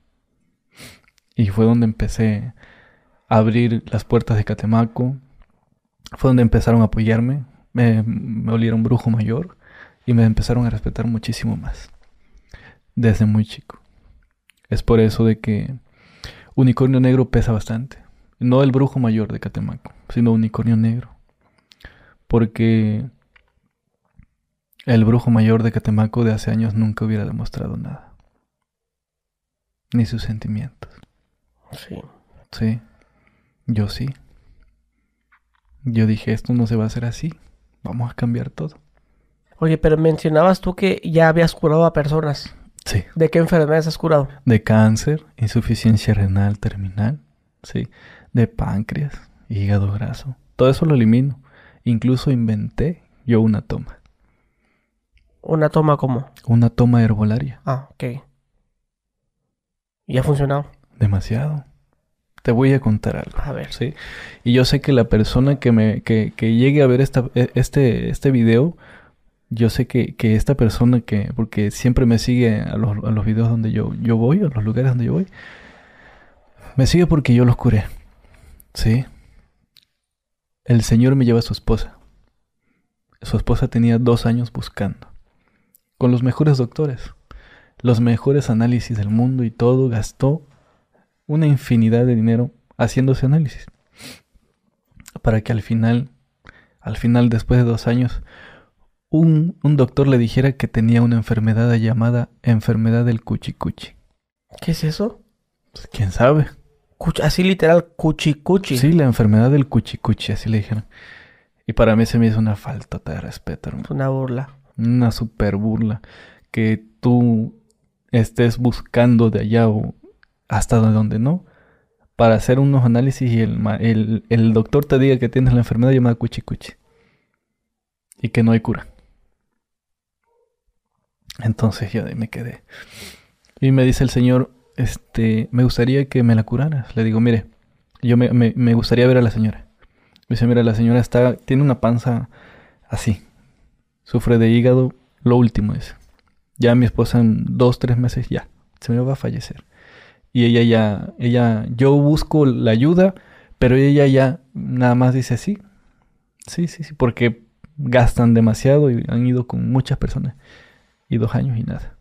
Y fue donde empecé abrir las puertas de Catemaco. Fue donde empezaron a apoyarme. Me, me olieron brujo mayor y me empezaron a respetar muchísimo más. Desde muy chico. Es por eso de que Unicornio negro pesa bastante. No el brujo mayor de Catemaco, sino unicornio negro. Porque el brujo mayor de Catemaco de hace años nunca hubiera demostrado nada. Ni sus sentimientos. Sí. Sí. Yo sí. Yo dije, esto no se va a hacer así. Vamos a cambiar todo. Oye, pero mencionabas tú que ya habías curado a personas. Sí. ¿De qué enfermedades has curado? De cáncer, insuficiencia renal terminal, sí. De páncreas, hígado graso. Todo eso lo elimino. Incluso inventé yo una toma. ¿Una toma cómo? Una toma herbolaria. Ah, ok. ¿Y ha funcionado? Demasiado. Te voy a contar algo. A ver. Sí. Y yo sé que la persona que me que, que llegue a ver esta, e- este, este video, yo sé que, que esta persona que, porque siempre me sigue a los, a los videos donde yo, yo voy, a los lugares donde yo voy, me sigue porque yo los curé. Sí. El Señor me lleva a su esposa. Su esposa tenía dos años buscando. Con los mejores doctores. Los mejores análisis del mundo y todo gastó una infinidad de dinero haciéndose análisis. Para que al final, al final, después de dos años, un, un doctor le dijera que tenía una enfermedad llamada enfermedad del cuchicuchi. ¿Qué es eso? Pues, ¿Quién sabe? Cuch- así literal, cuchi cuchi. Sí, la enfermedad del cuchicuchi, así le dijeron. Y para mí se me hizo una falta de respeto, hermano. Una burla. Una super burla. Que tú estés buscando de allá o hasta de donde no. Para hacer unos análisis y el, el, el doctor te diga que tienes la enfermedad llamada cuchicuchi. Y que no hay cura. Entonces yo me quedé. Y me dice el señor, este, me gustaría que me la curaras. Le digo, mire, yo me, me- me gustaría ver a la señora. Me dice, mira, la señora está, tiene una panza así. Sufre de hígado, lo último es. Ya mi esposa en dos, tres meses ya, se me va a fallecer. Y ella ya, ella, yo busco la ayuda, pero ella ya nada más dice sí. Sí, sí, sí, porque gastan demasiado y han ido con muchas personas. Y dos años y nada.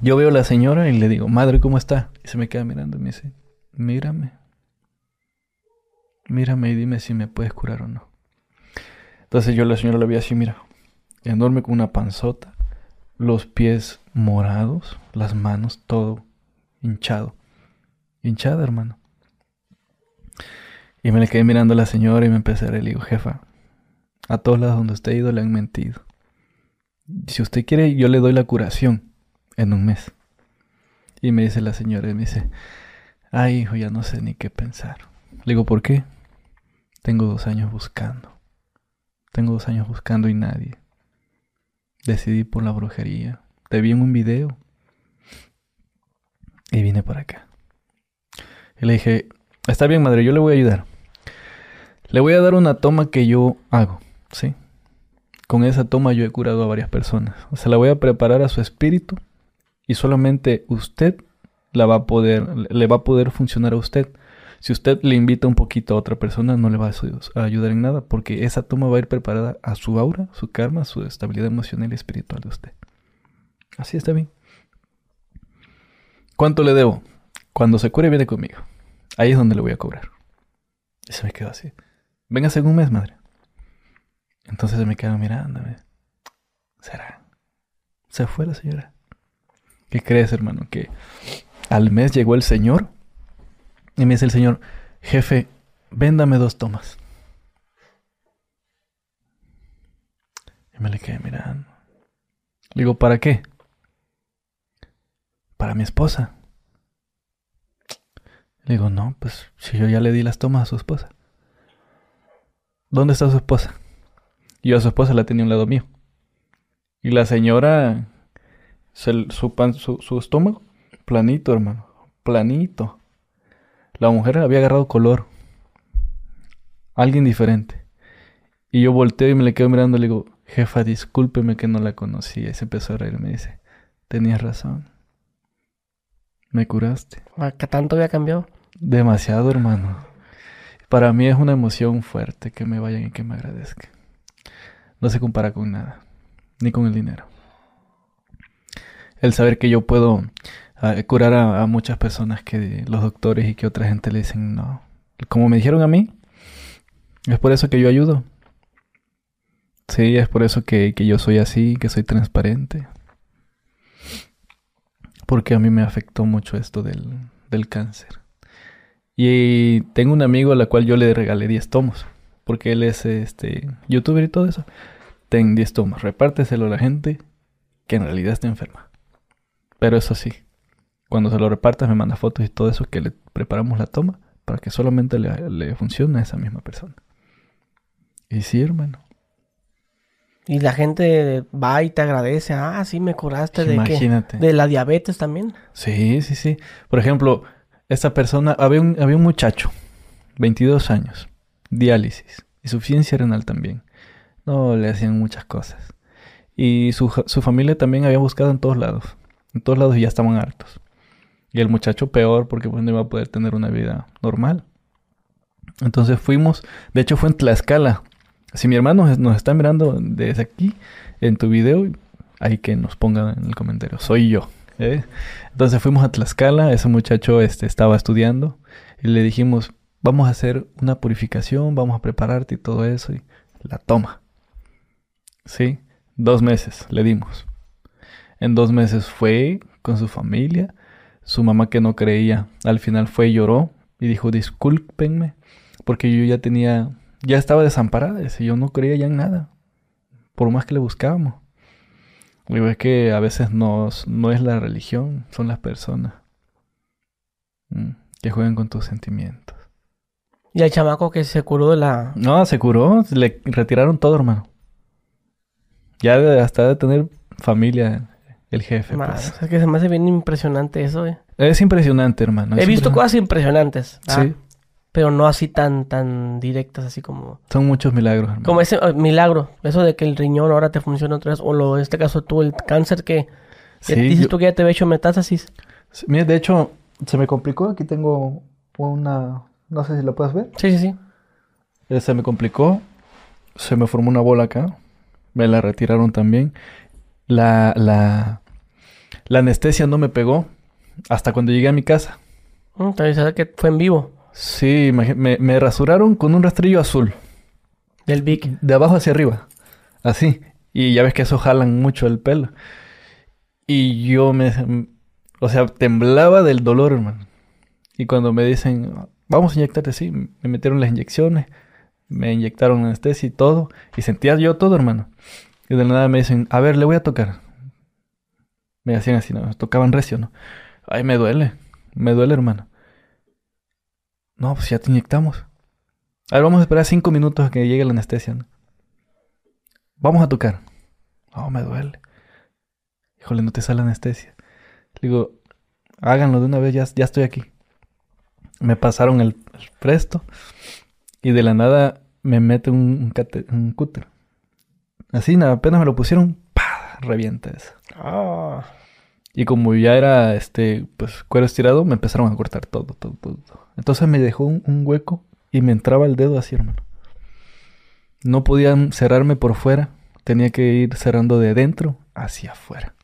Yo veo a la señora y le digo, madre, ¿cómo está? Y se me queda mirando y me dice, mírame. Mírame y dime si me puedes curar o no. Entonces yo la señora la vi así, mira, enorme con una panzota, los pies morados, las manos, todo hinchado. Hinchada, hermano. Y me le quedé mirando a la señora y me empecé a reír. Le digo, jefa, a todos lados donde usted ha ido le han mentido. Si usted quiere, yo le doy la curación en un mes. Y me dice la señora, y me dice, ay, hijo, ya no sé ni qué pensar. Le digo, ¿por qué? Tengo dos años buscando. Tengo dos años buscando y nadie. Decidí por la brujería. Te vi en un video. Y vine para acá. Y le dije, está bien, madre, yo le voy a ayudar. Le voy a dar una toma que yo hago, ¿sí? Con esa toma yo he curado a varias personas. Se la voy a preparar a su espíritu y solamente usted la va a poder, le va a poder funcionar a usted. Si usted le invita un poquito a otra persona, no le va a ayudar en nada, porque esa toma va a ir preparada a su aura, su karma, su estabilidad emocional y espiritual de usted. Así está bien. ¿Cuánto le debo? Cuando se cure, viene conmigo. Ahí es donde le voy a cobrar. Y se me quedó así. Véngase en un mes, madre. Entonces se me quedó mirándome. ¿Será? Se fue la señora. ¿Qué crees, hermano? Que al mes llegó el señor y me dice el señor, jefe, véndame dos tomas. Y me le quedé mirando. Le digo, ¿para qué? Para mi esposa. Le digo, no, pues si yo ya le di las tomas a su esposa. ¿Dónde está su esposa? Yo a su esposa la tenía a un lado mío. Y la señora, se- su, pan- su, su estómago, planito, hermano, planito. La mujer había agarrado color. Alguien diferente. Y yo volteo y me le quedo mirando y le digo, jefa, discúlpeme que no la conocía. Y se empezó a reír me dice, tenías razón. Me curaste. ¿Qué tanto había cambiado? Demasiado, hermano. Para mí es una emoción fuerte que me vayan y que me agradezcan. No se compara con nada, ni con el dinero. El saber que yo puedo a curar a, muchas personas que los doctores y que otra gente le dicen no. Como me dijeron a mí, es por eso que yo ayudo. Sí, es por eso que, que yo soy así, que soy transparente. Porque a mí me afectó mucho esto del, del cáncer. Y tengo un amigo a la cual yo le regalé 10 tomos. Porque él es este youtuber y todo eso. Ten 10 tomos, repárteselo a la gente que en realidad está enferma. Pero eso sí, cuando se lo repartas me manda fotos y todo eso que le preparamos la toma para que solamente le, le funcione a esa misma persona. Y sí, hermano. Y la gente va y te agradece. Ah, sí, me curaste de? Imagínate. De la diabetes también. Sí, sí, sí. Por ejemplo, esta persona, había un, había un muchacho, 22 años, diálisis, insuficiencia renal también. No, le hacían muchas cosas. Y su, su familia también había buscado en todos lados. En todos lados y ya estaban hartos. Y el muchacho peor porque pues no iba a poder tener una vida normal. Entonces fuimos, de hecho fue en Tlaxcala. Si mi hermano nos está mirando desde aquí en tu video, hay que nos pongan en el comentario. Soy yo. ¿eh? Entonces fuimos a Tlaxcala, ese muchacho este, estaba estudiando y le dijimos, vamos a hacer una purificación, vamos a prepararte y todo eso. Y la toma. Sí, dos meses le dimos. En dos meses fue con su familia, su mamá que no creía, al final fue y lloró y dijo, discúlpenme, porque yo ya tenía, ya estaba desamparada, dice, yo no creía ya en nada, por más que le buscábamos. Digo, es que a veces no, no es la religión, son las personas mm, que juegan con tus sentimientos. Y el chamaco que se curó de la... No, se curó, le retiraron todo, hermano. Ya hasta de tener familia el jefe. Madre, pues. Es que se me hace bien impresionante eso, eh. Es impresionante, hermano. He es visto cosas impresionantes. ¿ah? Sí, Pero no así tan, tan directas, así como... son muchos milagros, hermano. Como ese eh, milagro. Eso de que el riñón ahora te funciona otra vez. O lo, en este caso tú, el cáncer que... que Sí, dices yo- tú que ya te había hecho metástasis. Sí, Mira, de hecho, se me complicó. Aquí tengo una. No sé si la puedes ver. Sí, sí, sí. Eh, Se me complicó. Se me formó una bola acá. Me la retiraron también. La, la, la anestesia no me pegó hasta cuando llegué a mi casa. Entonces, ¿sabes que fue en vivo? Sí, me, me rasuraron con un rastrillo azul. Del Vic. De abajo hacia arriba. Así. Y ya ves que eso jalan mucho el pelo. Y yo me... O sea, temblaba del dolor, hermano. Y cuando me dicen, vamos a inyectarte, sí, me metieron las inyecciones. Me inyectaron anestesia y todo. Y sentía yo todo, hermano. Y de la nada me dicen, a ver, le voy a tocar. Me hacían así, ¿no? Tocaban recio, ¿no? Ay, me duele. Me duele, hermano. No, pues ya te inyectamos. A ver, vamos a esperar cinco minutos a que llegue la anestesia, ¿no? Vamos a tocar. No, me duele. Híjole, no te sale anestesia. Le digo, háganlo de una vez, ya, ya estoy aquí. Me pasaron el, presto y de la nada me mete un, un, un cúter. Así, apenas me lo pusieron, ¡pah! revienta eso. Ah. Y como ya era este, pues cuero estirado, me empezaron a cortar todo, todo, todo. todo. Entonces me dejó un, un hueco y me entraba el dedo así, hermano. No podían cerrarme por fuera, tenía que ir cerrando de dentro hacia afuera.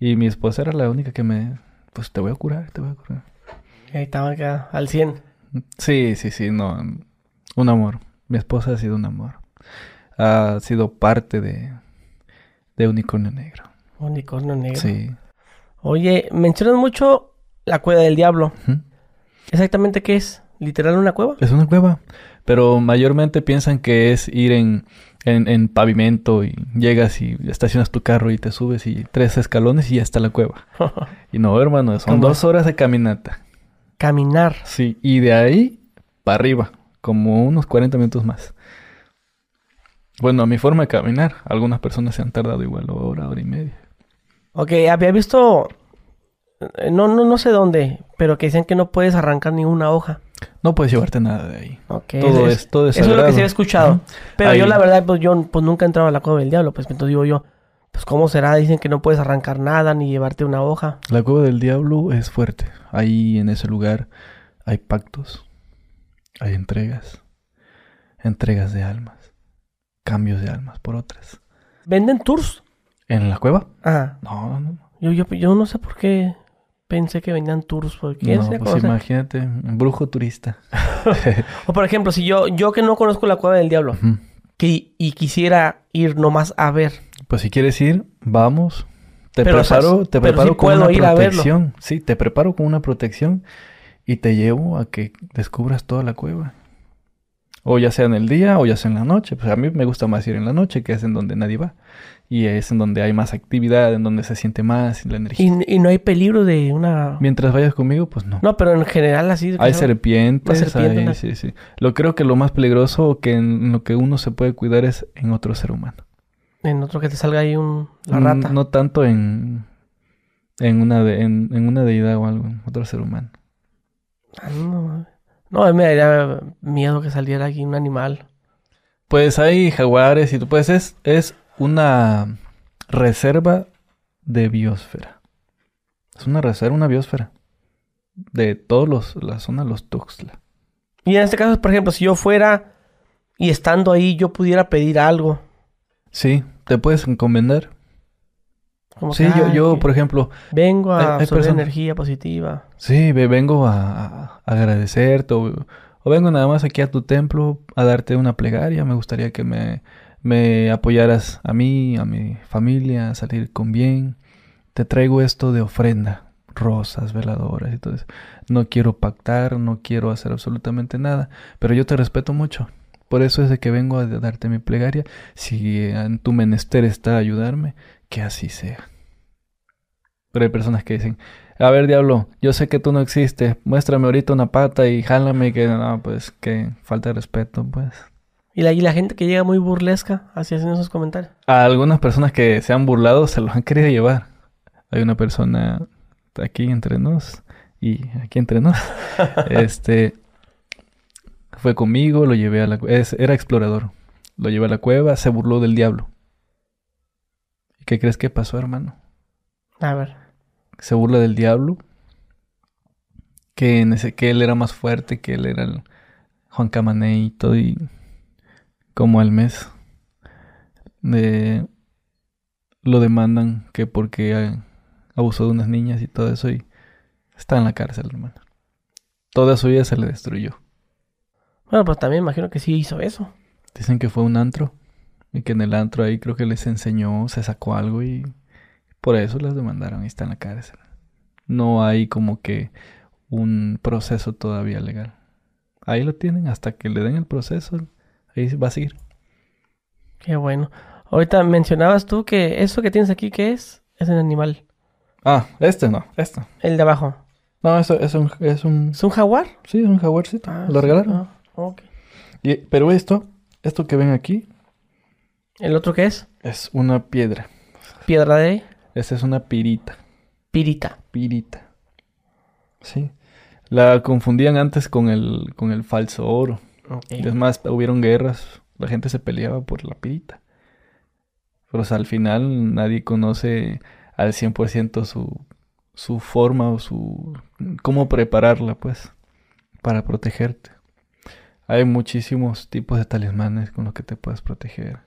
Y mi esposa era la única que me, pues te voy a curar, te voy a curar. Y ahí estaba acá al 100. Sí, sí, sí, no, un amor. Mi esposa ha sido un amor. Ha sido parte de, de Unicornio Negro. Unicornio negro. Sí. Oye, mencionas mucho la cueva del diablo. ¿Exactamente qué es? ¿Literal una cueva? Es una cueva, pero mayormente piensan que es ir en, en, en pavimento y llegas y estacionas tu carro y te subes y tres escalones y ya está la cueva. (laughs) Y no, hermano, son ¿Cómo? dos horas de caminata. Caminar. Sí, y de ahí para arriba, como unos 40 minutos más. Bueno, a mi forma de caminar, algunas personas se han tardado igual hora, hora y media. Ok, había visto... eh, No, no, no sé dónde, pero que dicen que no puedes arrancar ninguna hoja. No puedes llevarte nada de ahí. Ok, Todo es- es, todo es Eso es lo que se había escuchado. Pero Ahí- yo la verdad, pues yo pues nunca he entrado a la cueva del diablo. Pues entonces digo yo, pues cómo será? Dicen que no puedes arrancar nada ni llevarte una hoja. La cueva del diablo es fuerte. Ahí en ese lugar hay pactos, hay entregas, entregas de almas, cambios de almas por otras. ¿Venden tours? ¿En la cueva? Ajá. No, no, no. Yo, yo, yo no sé por qué pensé que venían tours. Porque no, pues imagínate, un brujo turista. (laughs) o por ejemplo, si yo, yo que no conozco la cueva del diablo que, y quisiera ir nomás a ver. Pues si quieres ir, vamos. Te preparo, te preparo con una protección. Sí, te preparo con una protección y te llevo a que descubras toda la cueva. O ya sea en el día o ya sea en la noche. Pues a mí me gusta más ir en la noche, que es en donde nadie va. Y es en donde hay más actividad, en donde se siente más la energía. ¿Y, no hay peligro de una...? Mientras vayas conmigo, pues no. No, pero en general así... Hay serpientes, hay, sí, sí. Lo creo que lo más peligroso que en lo que uno se puede cuidar es en otro ser humano. En otro que te salga ahí un... la mm, rata. No, tanto en... En una, de, en, en una deidad o algo, otro ser humano. Ah, no, no, me daría miedo que saliera aquí un animal. Pues hay jaguares y tú puedes, es, es una reserva de biosfera. Es una reserva, una biosfera. De todos los, la zona de los Tuxtla. Y en este caso, por ejemplo, si yo fuera y estando ahí yo pudiera pedir algo. Sí, te puedes encomendar. Sí, yo, yo por ejemplo... Vengo a absorber energía positiva. Sí, vengo a, agradecerte o, vengo nada más aquí a tu templo a darte una plegaria. Me gustaría que me, me apoyaras a mí, a mi familia, a salir con bien. Te traigo esto de ofrenda, rosas, veladoras y todo eso. No quiero pactar, no quiero hacer absolutamente nada, pero yo te respeto mucho. Por eso es de que vengo a darte mi plegaria. Si en tu menester está ayudarme, que así sea. Pero hay personas que dicen, a ver, diablo, yo sé que tú no existes. Muéstrame ahorita una pata y jálame que no, pues que falta de respeto, pues. Y la, y la gente que llega muy burlesca así hacen esos comentarios. A algunas personas que se han burlado se los han querido llevar. Hay una persona aquí entre nos y aquí entre nos. (laughs) este fue conmigo, lo llevé a la era explorador. Lo llevé a la cueva, se burló del diablo. ¿Y qué crees que pasó, hermano? A ver se burla del diablo, que, en ese, que él era más fuerte, que él era el Juan Camané y todo, y como al mes de, lo demandan que porque abusó de unas niñas y todo eso, y está en la cárcel, hermano. Toda su vida se le destruyó. Bueno, pues también imagino que sí hizo eso. Dicen que fue un antro. Y que en el antro ahí creo que les enseñó, se sacó algo y por eso las demandaron y está en la cárcel. No hay como que un proceso todavía legal. Ahí lo tienen hasta que le den el proceso. Ahí va a seguir. Qué bueno. Ahorita mencionabas tú que eso que tienes aquí, ¿qué es? Es un animal. Ah, este no, este. El de abajo. No, eso es un... ¿Es un, ¿Es un jaguar? Sí, es un jaguarcito. Ah, lo regalaron. Ah, okay. pero esto, esto que ven aquí... ¿El otro qué es? Es una piedra. ¿Piedra de...? Esta es una pirita. Pirita. Pirita. Sí. La confundían antes con el, con el falso oro. Es más, hubieron guerras. La gente se peleaba por la pirita. Pero al final nadie conoce al 100% su, su forma o su... cómo prepararla, pues, para protegerte. Hay muchísimos tipos de talismanes con los que te puedes proteger.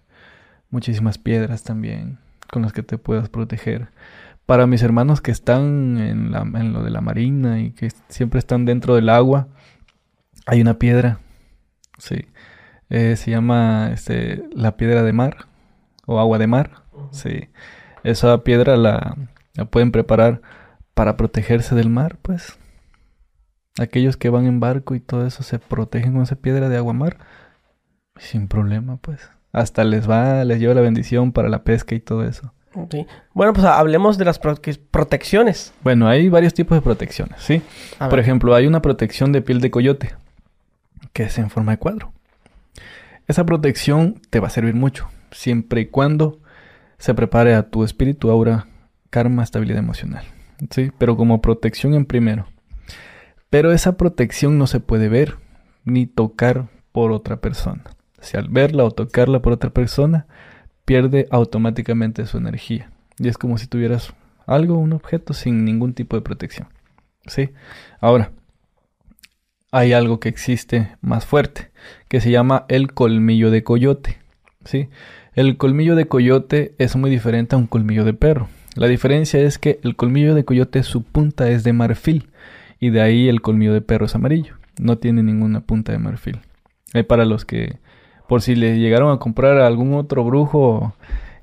Muchísimas piedras también con las que te puedas proteger. Para mis hermanos que están en, la, en lo de la marina y que siempre están dentro del agua, hay una piedra, sí, eh, se llama este, la piedra de mar o agua de mar, sí. Esa piedra la, la pueden preparar para protegerse del mar, pues. Aquellos que van en barco y todo eso se protegen con esa piedra de agua mar sin problema, pues hasta les va, les lleva la bendición para la pesca y todo eso. Bueno, pues hablemos de las protecciones. Bueno, hay varios tipos de protecciones, ¿sí? Por ejemplo, hay una protección de piel de coyote, que es en forma de cuadro. Esa protección te va a servir mucho, siempre y cuando se prepare a tu espíritu, aura, karma, estabilidad emocional. ¿sí? Pero como protección en primero. Pero esa protección no se puede ver ni tocar por otra persona. Si al verla o tocarla por otra persona, pierde automáticamente su energía. Y es como si tuvieras algo, un objeto sin ningún tipo de protección. ¿Sí? Ahora, hay algo que existe más fuerte, que se llama el colmillo de coyote. ¿Sí? El colmillo de coyote es muy diferente a un colmillo de perro. La diferencia es que el colmillo de coyote, su punta es de marfil. Y de ahí el colmillo de perro es amarillo. No tiene ninguna punta de marfil. Hay para los que, por si le llegaron a comprar a algún otro brujo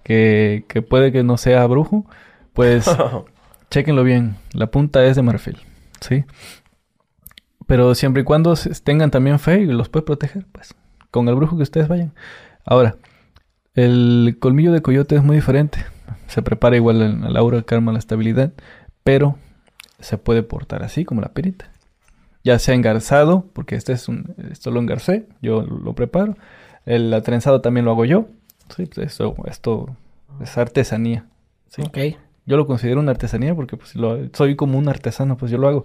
que, que puede que no sea brujo, pues (laughs) chequenlo bien. La punta es de marfil. ¿Sí? Pero siempre y cuando tengan también fe y los puede proteger, pues, con el brujo que ustedes vayan. Ahora, el colmillo de coyote es muy diferente. Se prepara igual al aura, el karma, la estabilidad, pero se puede portar así como la perita. Ya sea engarzado, porque este es un, esto lo engarcé, yo lo preparo. El atrenzado también lo hago yo. Sí, pues esto, esto es artesanía. ¿sí? Yo lo considero una artesanía porque pues, soy como un artesano, pues yo lo hago.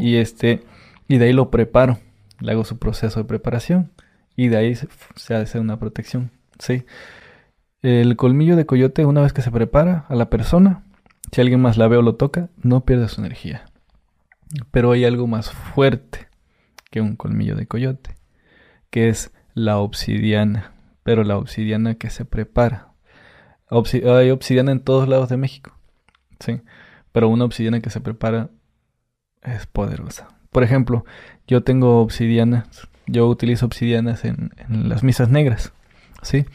Y este y de ahí lo preparo. Le hago su proceso de preparación. Y de ahí se, hace una protección. Sí. El colmillo de coyote, una vez que se prepara a la persona, si alguien más la ve o lo toca, no pierde su energía. Pero hay algo más fuerte que un colmillo de coyote, que es la obsidiana. Pero la obsidiana que se prepara. hay obsidiana en todos lados de México. Sí. Pero una obsidiana que se prepara es poderosa. Por ejemplo, yo tengo obsidianas, yo utilizo obsidianas en, las misas negras, ¿sí?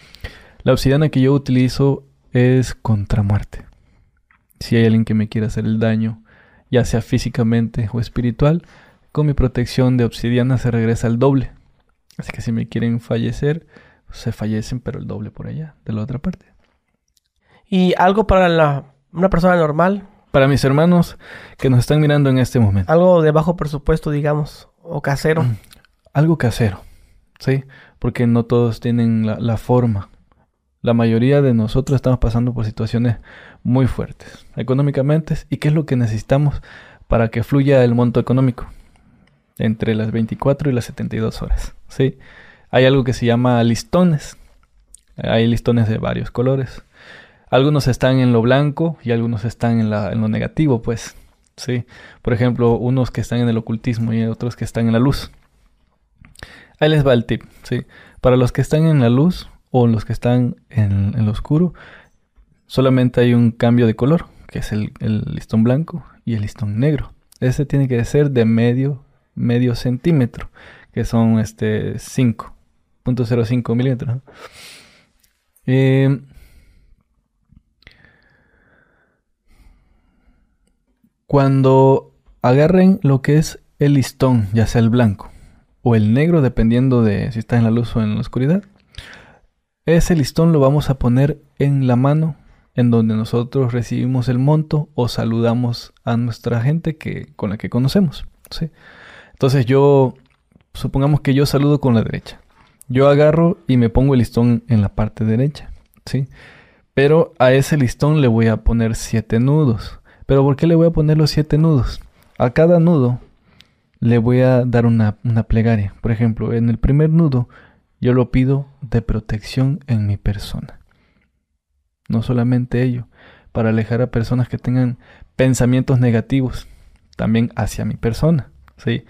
La obsidiana que yo utilizo es contra muerte. Si hay alguien que me quiera hacer el daño, ya sea físicamente o espiritual, con mi protección de obsidiana se regresa al doble. Así que si me quieren fallecer, se fallecen, pero el doble por allá, de la otra parte. ¿Y algo para la, una persona normal? para mis hermanos que nos están mirando en este momento. Algo de bajo presupuesto, digamos, o casero. Mm, algo casero, ¿sí? Porque no todos tienen la, forma. La mayoría de nosotros estamos pasando por situaciones muy fuertes económicamente. ¿Y qué es lo que necesitamos para que fluya el monto económico? Entre las 24 y las 72 horas, ¿sí? Hay algo que se llama listones. Hay listones de varios colores. Algunos están en lo blanco y algunos están en, lo negativo, pues. Sí. Por ejemplo, unos que están en el ocultismo y otros que están en la luz. Ahí les va el tip, ¿sí? Para los que están en la luz o los que están en, en lo oscuro, solamente hay un cambio de color, que es el, listón blanco y el listón negro. Ese tiene que ser de medio, medio centímetro, que son este 5.05 milímetros. Eh, Cuando agarren lo que es el listón, ya sea el blanco o el negro, dependiendo de si está en la luz o en la oscuridad, ese listón lo vamos a poner en la mano en donde nosotros recibimos el monto o saludamos a nuestra gente que, con la que conocemos. ¿sí? Entonces yo, supongamos que yo saludo con la derecha. Yo agarro y me pongo el listón en la parte derecha. ¿sí? Pero a ese listón le voy a poner siete nudos. Pero ¿por qué le voy a poner los siete nudos? A cada nudo le voy a dar una, plegaria. Por ejemplo, en el primer nudo yo lo pido de protección en mi persona. No solamente ello, para alejar a personas que tengan pensamientos negativos también hacia mi persona. ¿sí?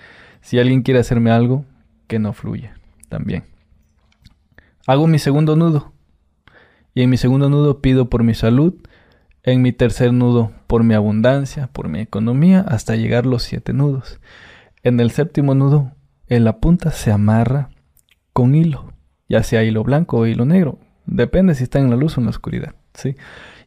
Si alguien quiere hacerme algo, que no fluya también. Hago mi segundo nudo. Y en mi segundo nudo pido por mi salud en mi tercer nudo por mi abundancia, por mi economía, hasta llegar los siete nudos. En el séptimo nudo, en la punta se amarra con hilo, ya sea hilo blanco o hilo negro, depende si está en la luz o en la oscuridad, ¿sí?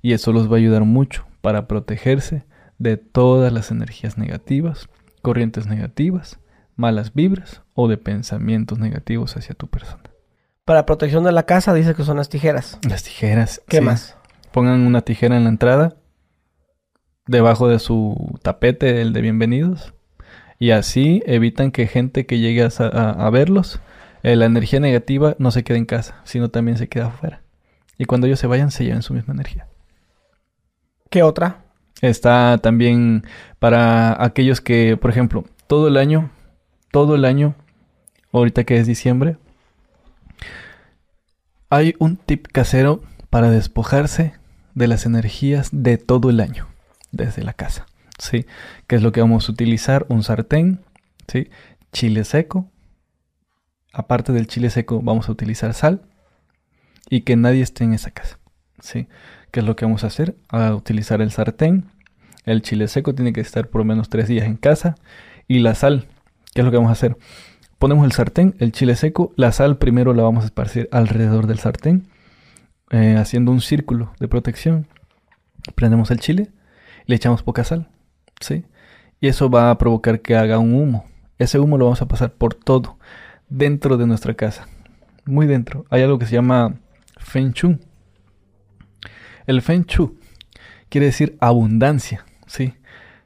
Y eso los va a ayudar mucho para protegerse de todas las energías negativas, corrientes negativas, malas vibras o de pensamientos negativos hacia tu persona. Para protección de la casa dice que son las tijeras. Las tijeras. ¿Qué más? pongan una tijera en la entrada, debajo de su tapete, el de bienvenidos, y así evitan que gente que llegue a, verlos, eh, la energía negativa no se quede en casa, sino también se queda afuera. Y cuando ellos se vayan, se lleven su misma energía. ¿Qué otra? Está también para aquellos que, por ejemplo, todo el año, todo el año, ahorita que es diciembre, hay un tip casero para despojarse de las energías de todo el año, desde la casa. ¿Sí? ¿Qué es lo que vamos a utilizar? Un sartén, ¿sí? Chile seco. Aparte del chile seco, vamos a utilizar sal. Y que nadie esté en esa casa. ¿Sí? ¿Qué es lo que vamos a hacer? A utilizar el sartén. El chile seco tiene que estar por lo menos tres días en casa. Y la sal. ¿Qué es lo que vamos a hacer? Ponemos el sartén, el chile seco, la sal primero la vamos a esparcir alrededor del sartén, eh, haciendo un círculo de protección. Prendemos el chile, le echamos poca sal, ¿sí? Y eso va a provocar que haga un humo. Ese humo lo vamos a pasar por todo, dentro de nuestra casa, muy dentro. Hay algo que se llama Feng Shui. El Feng Shui quiere decir abundancia, ¿sí?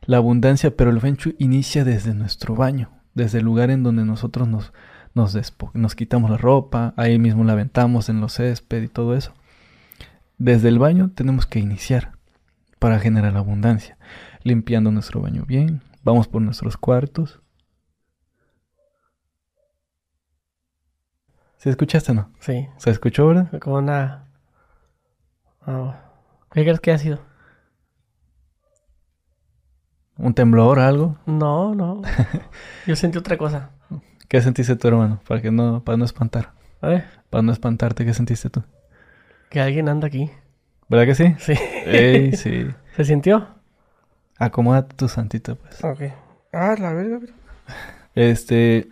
La abundancia, pero el Feng Shui inicia desde nuestro baño, desde el lugar en donde nosotros nos, nos, nos quitamos la ropa, ahí mismo la aventamos en los césped y todo eso. Desde el baño tenemos que iniciar para generar abundancia, limpiando nuestro baño bien, vamos por nuestros cuartos. ¿Se escuchaste o no? Sí. ¿Se escuchó, verdad? Como una... Oh. ¿Qué crees que ha sido? ¿Un temblor o algo? No, no. (laughs) Yo sentí otra cosa. ¿Qué sentiste tú, hermano? Para que no, para no espantar. ¿Eh? Para no espantarte, ¿qué sentiste tú? Que alguien anda aquí. ¿Verdad que sí? (laughs) Sí. Ey, sí. ¿Se sintió? Acomódate tu santito, pues. Ok. Ah, la verga. (laughs) Este.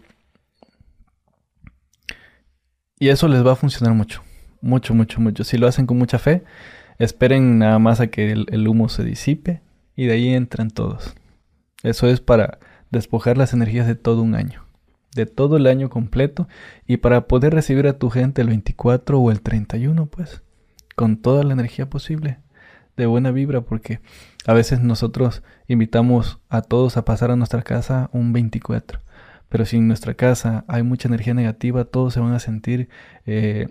Y eso les va a funcionar mucho. Mucho, mucho, mucho. Si lo hacen con mucha fe, esperen nada más a que el, el humo se disipe y de ahí entran todos. Eso es para despojar las energías de todo un año, de todo el año completo y para poder recibir a tu gente el 24 o el 31, pues, con toda la energía posible, de buena vibra, porque a veces nosotros invitamos a todos a pasar a nuestra casa un 24. Pero si en nuestra casa hay mucha energía negativa, todos se van a sentir eh,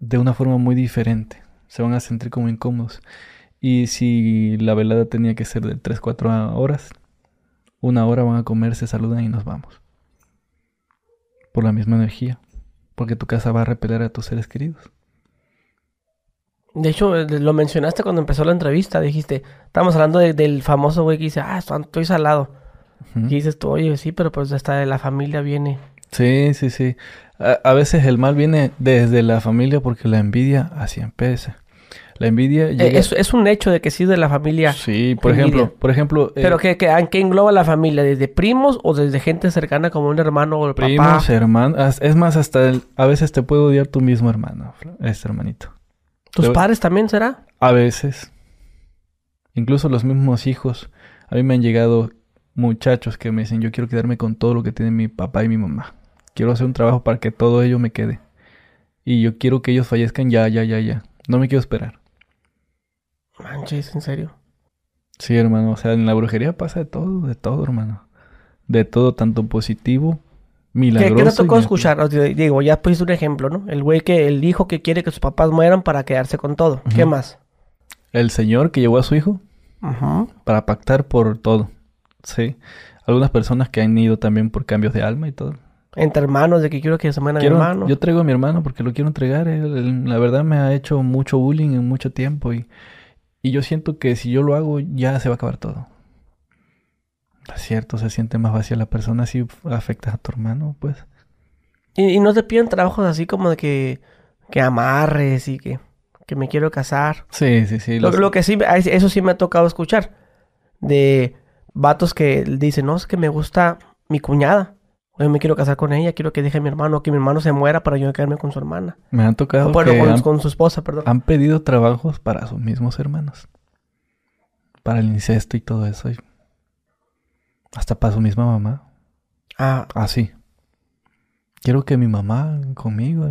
de una forma muy diferente. Se van a sentir como incómodos. Y si la velada tenía que ser de 3-4 horas, una hora van a comer, se saludan y nos vamos. Por la misma energía. Porque tu casa va a repeler a tus seres queridos. De hecho, eh, lo mencionaste cuando empezó la entrevista. Dijiste, estamos hablando de- del famoso güey que dice, ah, estoy salado. Y dices tú, oye, sí, pero pues hasta de la familia viene. Sí, sí, sí. A, a veces el mal viene desde la familia porque la envidia así empieza. La envidia Eh, es, es un hecho de que sí de la familia. Sí, por envidia. ejemplo, por ejemplo... eh, Pero que, que, ¿en qué engloba la familia? ¿Desde primos o desde gente cercana como un hermano o el papá? primos, hermanos... Es más, hasta el- a veces te puede odiar tu mismo hermano, este hermanito. ¿Tus padres también será? A veces. Incluso los mismos hijos. A mí me han llegado muchachos que me dicen, yo quiero quedarme con todo lo que tiene mi papá y mi mamá. Quiero hacer un trabajo para que todo ello me quede. Y yo quiero que ellos fallezcan ya, ya, ya, ya. No me quiero esperar. Manches, en serio. Sí, hermano. O sea, en la brujería pasa de todo, de todo, hermano. De todo, tanto positivo, ¿Qué, milagroso. qué te y tocó escuchar? O sea, digo, ya pusiste un ejemplo, ¿no? El güey que, el hijo que quiere que sus papás mueran para quedarse con todo. ¿Qué más? El señor que llevó a su hijo Ajá. para pactar por todo. Sí. Algunas personas que han ido también por cambios de alma y todo. Entre hermanos, de que quiero que se muera mi hermano. Yo traigo a mi hermano porque lo quiero entregar. Él- él, la verdad me ha hecho mucho bullying en mucho tiempo y, y yo siento que si yo lo hago ya se va a acabar todo. Es cierto, se siente más vacía la persona si afectas a tu hermano, pues. Y, y no te piden trabajos así como de que, que amarres y que, que me quiero casar. Sí, sí, sí. Lo, los- lo que sí, eso sí me ha tocado escuchar. De vatos que dicen, no, es que me gusta mi cuñada. Oye, me quiero casar con ella, quiero que deje a mi hermano, que mi hermano se muera para yo quedarme con su hermana. me han tocado bueno, que con, han, con su esposa, perdón. han pedido trabajos para sus mismos hermanos. Para el incesto y todo eso. y hasta para su misma mamá. Ah, Así. Quiero que mi mamá conmigo.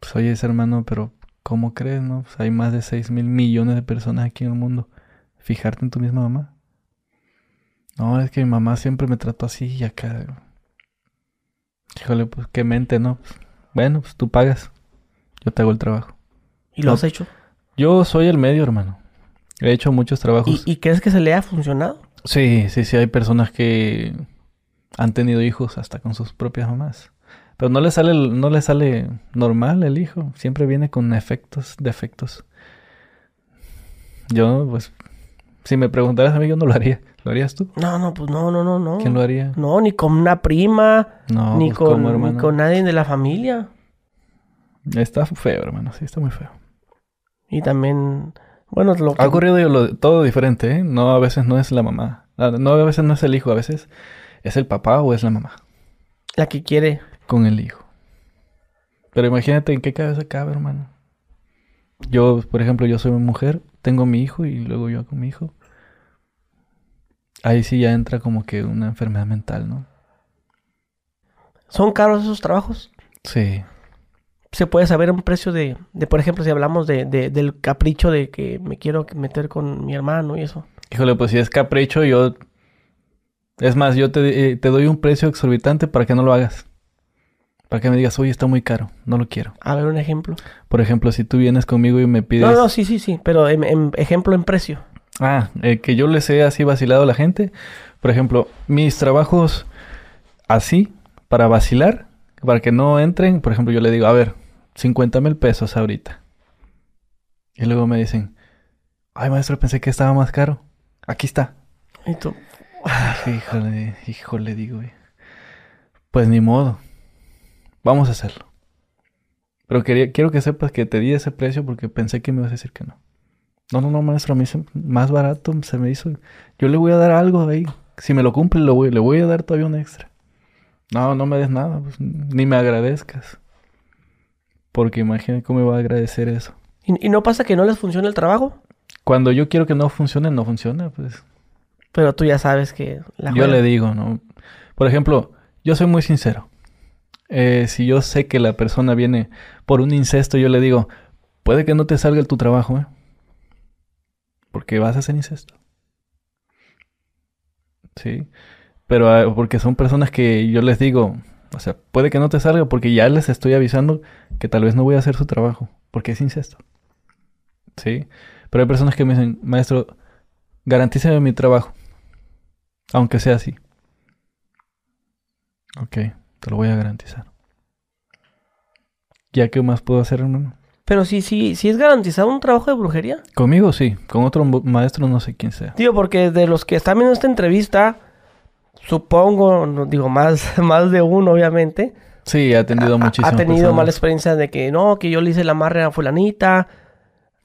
Pues oye, ese hermano, pero ¿cómo crees, no? Pues hay más de 6 mil millones de personas aquí en el mundo. Fijarte en tu misma mamá. No, es que mi mamá siempre me trató así y acá. Híjole, pues qué mente, ¿no? Pues, bueno, pues tú pagas. Yo te hago el trabajo. ¿y lo no. has hecho? Yo soy el medio, hermano. He hecho muchos ¿Y, trabajos. y crees que se le ha funcionado? Sí, sí, sí, hay personas que han tenido hijos hasta con sus propias mamás. Pero no le sale, no le sale normal el hijo. Siempre viene con efectos, defectos. Yo, pues, si me preguntaras a mí, yo no lo haría. ¿Lo harías tú? No, no, pues no, no, no, no. ¿Quién lo haría? No, ni con una prima, No, ni, pues, con, ¿cómo, ni hermano? con nadie de la familia. Está feo, hermano. Sí, está muy feo. Y también, bueno, lo que... Ha ocurrido lo- todo diferente, ¿eh? No, a veces no es la mamá. No, a veces no es el hijo, a veces es el papá o es la mamá la que quiere. con el hijo. Pero imagínate en qué cabeza cabe, hermano. Yo, por ejemplo, yo soy mujer, tengo mi hijo y luego yo con mi hijo. Ahí sí ya entra como que una enfermedad mental, ¿no? ¿Son caros esos trabajos? Sí. Se puede saber un precio de, de por ejemplo, si hablamos de, de- del capricho de que me quiero meter con mi hermano y eso. Híjole, pues si es capricho, yo... Es más, yo te, eh, te doy un precio exorbitante para que no lo hagas. Para que me digas, oye, está muy caro, no lo quiero. A ver, un ejemplo. Por ejemplo, si tú vienes conmigo y me pides... No, no, sí, sí, sí, pero en, en- ejemplo en precio. Ah, eh, que yo les he así vacilado a la gente. Por ejemplo, mis trabajos así, para vacilar, para que no entren, por ejemplo, yo le digo, a ver, 50 mil pesos ahorita. Y luego me dicen, ay maestro, pensé que estaba más caro. Aquí está. Y tú, Ay, híjole, híjole, digo, güey. Pues ni modo. Vamos a hacerlo. Pero quería, quiero que sepas que te di ese precio porque pensé que me ibas a decir que no. No, no, no, maestro, a mí se- más barato se me hizo. Yo le voy a dar algo ahí. Si me lo cumple, lo voy, le voy a dar todavía un extra. No, no me des nada, pues, ni me agradezcas. Porque imagínate cómo me va a agradecer eso. ¿Y, y no pasa que no les funciona el trabajo? Cuando yo quiero que no funcione, no funciona, pues. Pero tú ya sabes que la Yo le digo, ¿no? Por ejemplo, yo soy muy sincero. Eh, si yo sé que la persona viene por un incesto, yo le digo, puede que no te salga tu trabajo, ¿eh? Porque vas a hacer incesto. Sí. Pero ah, porque son personas que yo les digo, o sea, puede que no te salga porque ya les estoy avisando que tal vez no voy a hacer su trabajo, porque es incesto. Sí. Pero hay personas que me dicen, maestro, garantíceme mi trabajo. Aunque sea así. Ok, te lo voy a garantizar. ¿Ya qué más puedo hacer, hermano? Pero sí, sí, sí es garantizado un trabajo de brujería. Conmigo sí, con otro maestro no sé quién sea. Tío, porque de los que están viendo esta entrevista, supongo, no digo más, (laughs) más de uno, obviamente, Sí, ha tenido ha, muchísimas ha tenido personas. mala experiencia de que no, que yo le hice la amarre a fulanita.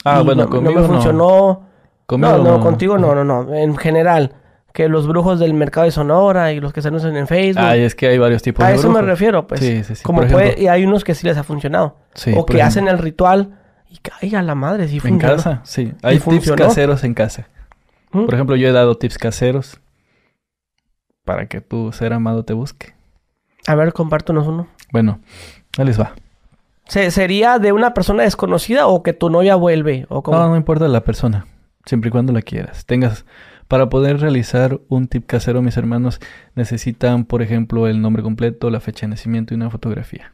Ah, bueno, no, conmigo no me funcionó. Conmigo no, no, contigo no, no, no. En general, que los brujos del mercado de Sonora y los que se anuncian en Facebook. Ay, es que hay varios tipos a de eso me brujos. refiero, pues. Sí, sí, sí. Como puede, y hay unos que sí les ha funcionado. sí, o que ejemplo, hacen el ritual y caiga la madre, sí En funcionó. casa, sí. Hay tips caseros en casa. ¿Mm? Por ejemplo, yo he dado tips caseros para que tu ser amado te busque. A ver, compártenos uno. Bueno, ahí les va. ¿Se- ¿Sería de una persona desconocida o que tu novia vuelve? ¿O cómo? No, no importa la persona, siempre y cuando la quieras. Tengas, para poder realizar un tip casero, mis hermanos necesitan, por ejemplo, el nombre completo, la fecha de nacimiento y una fotografía.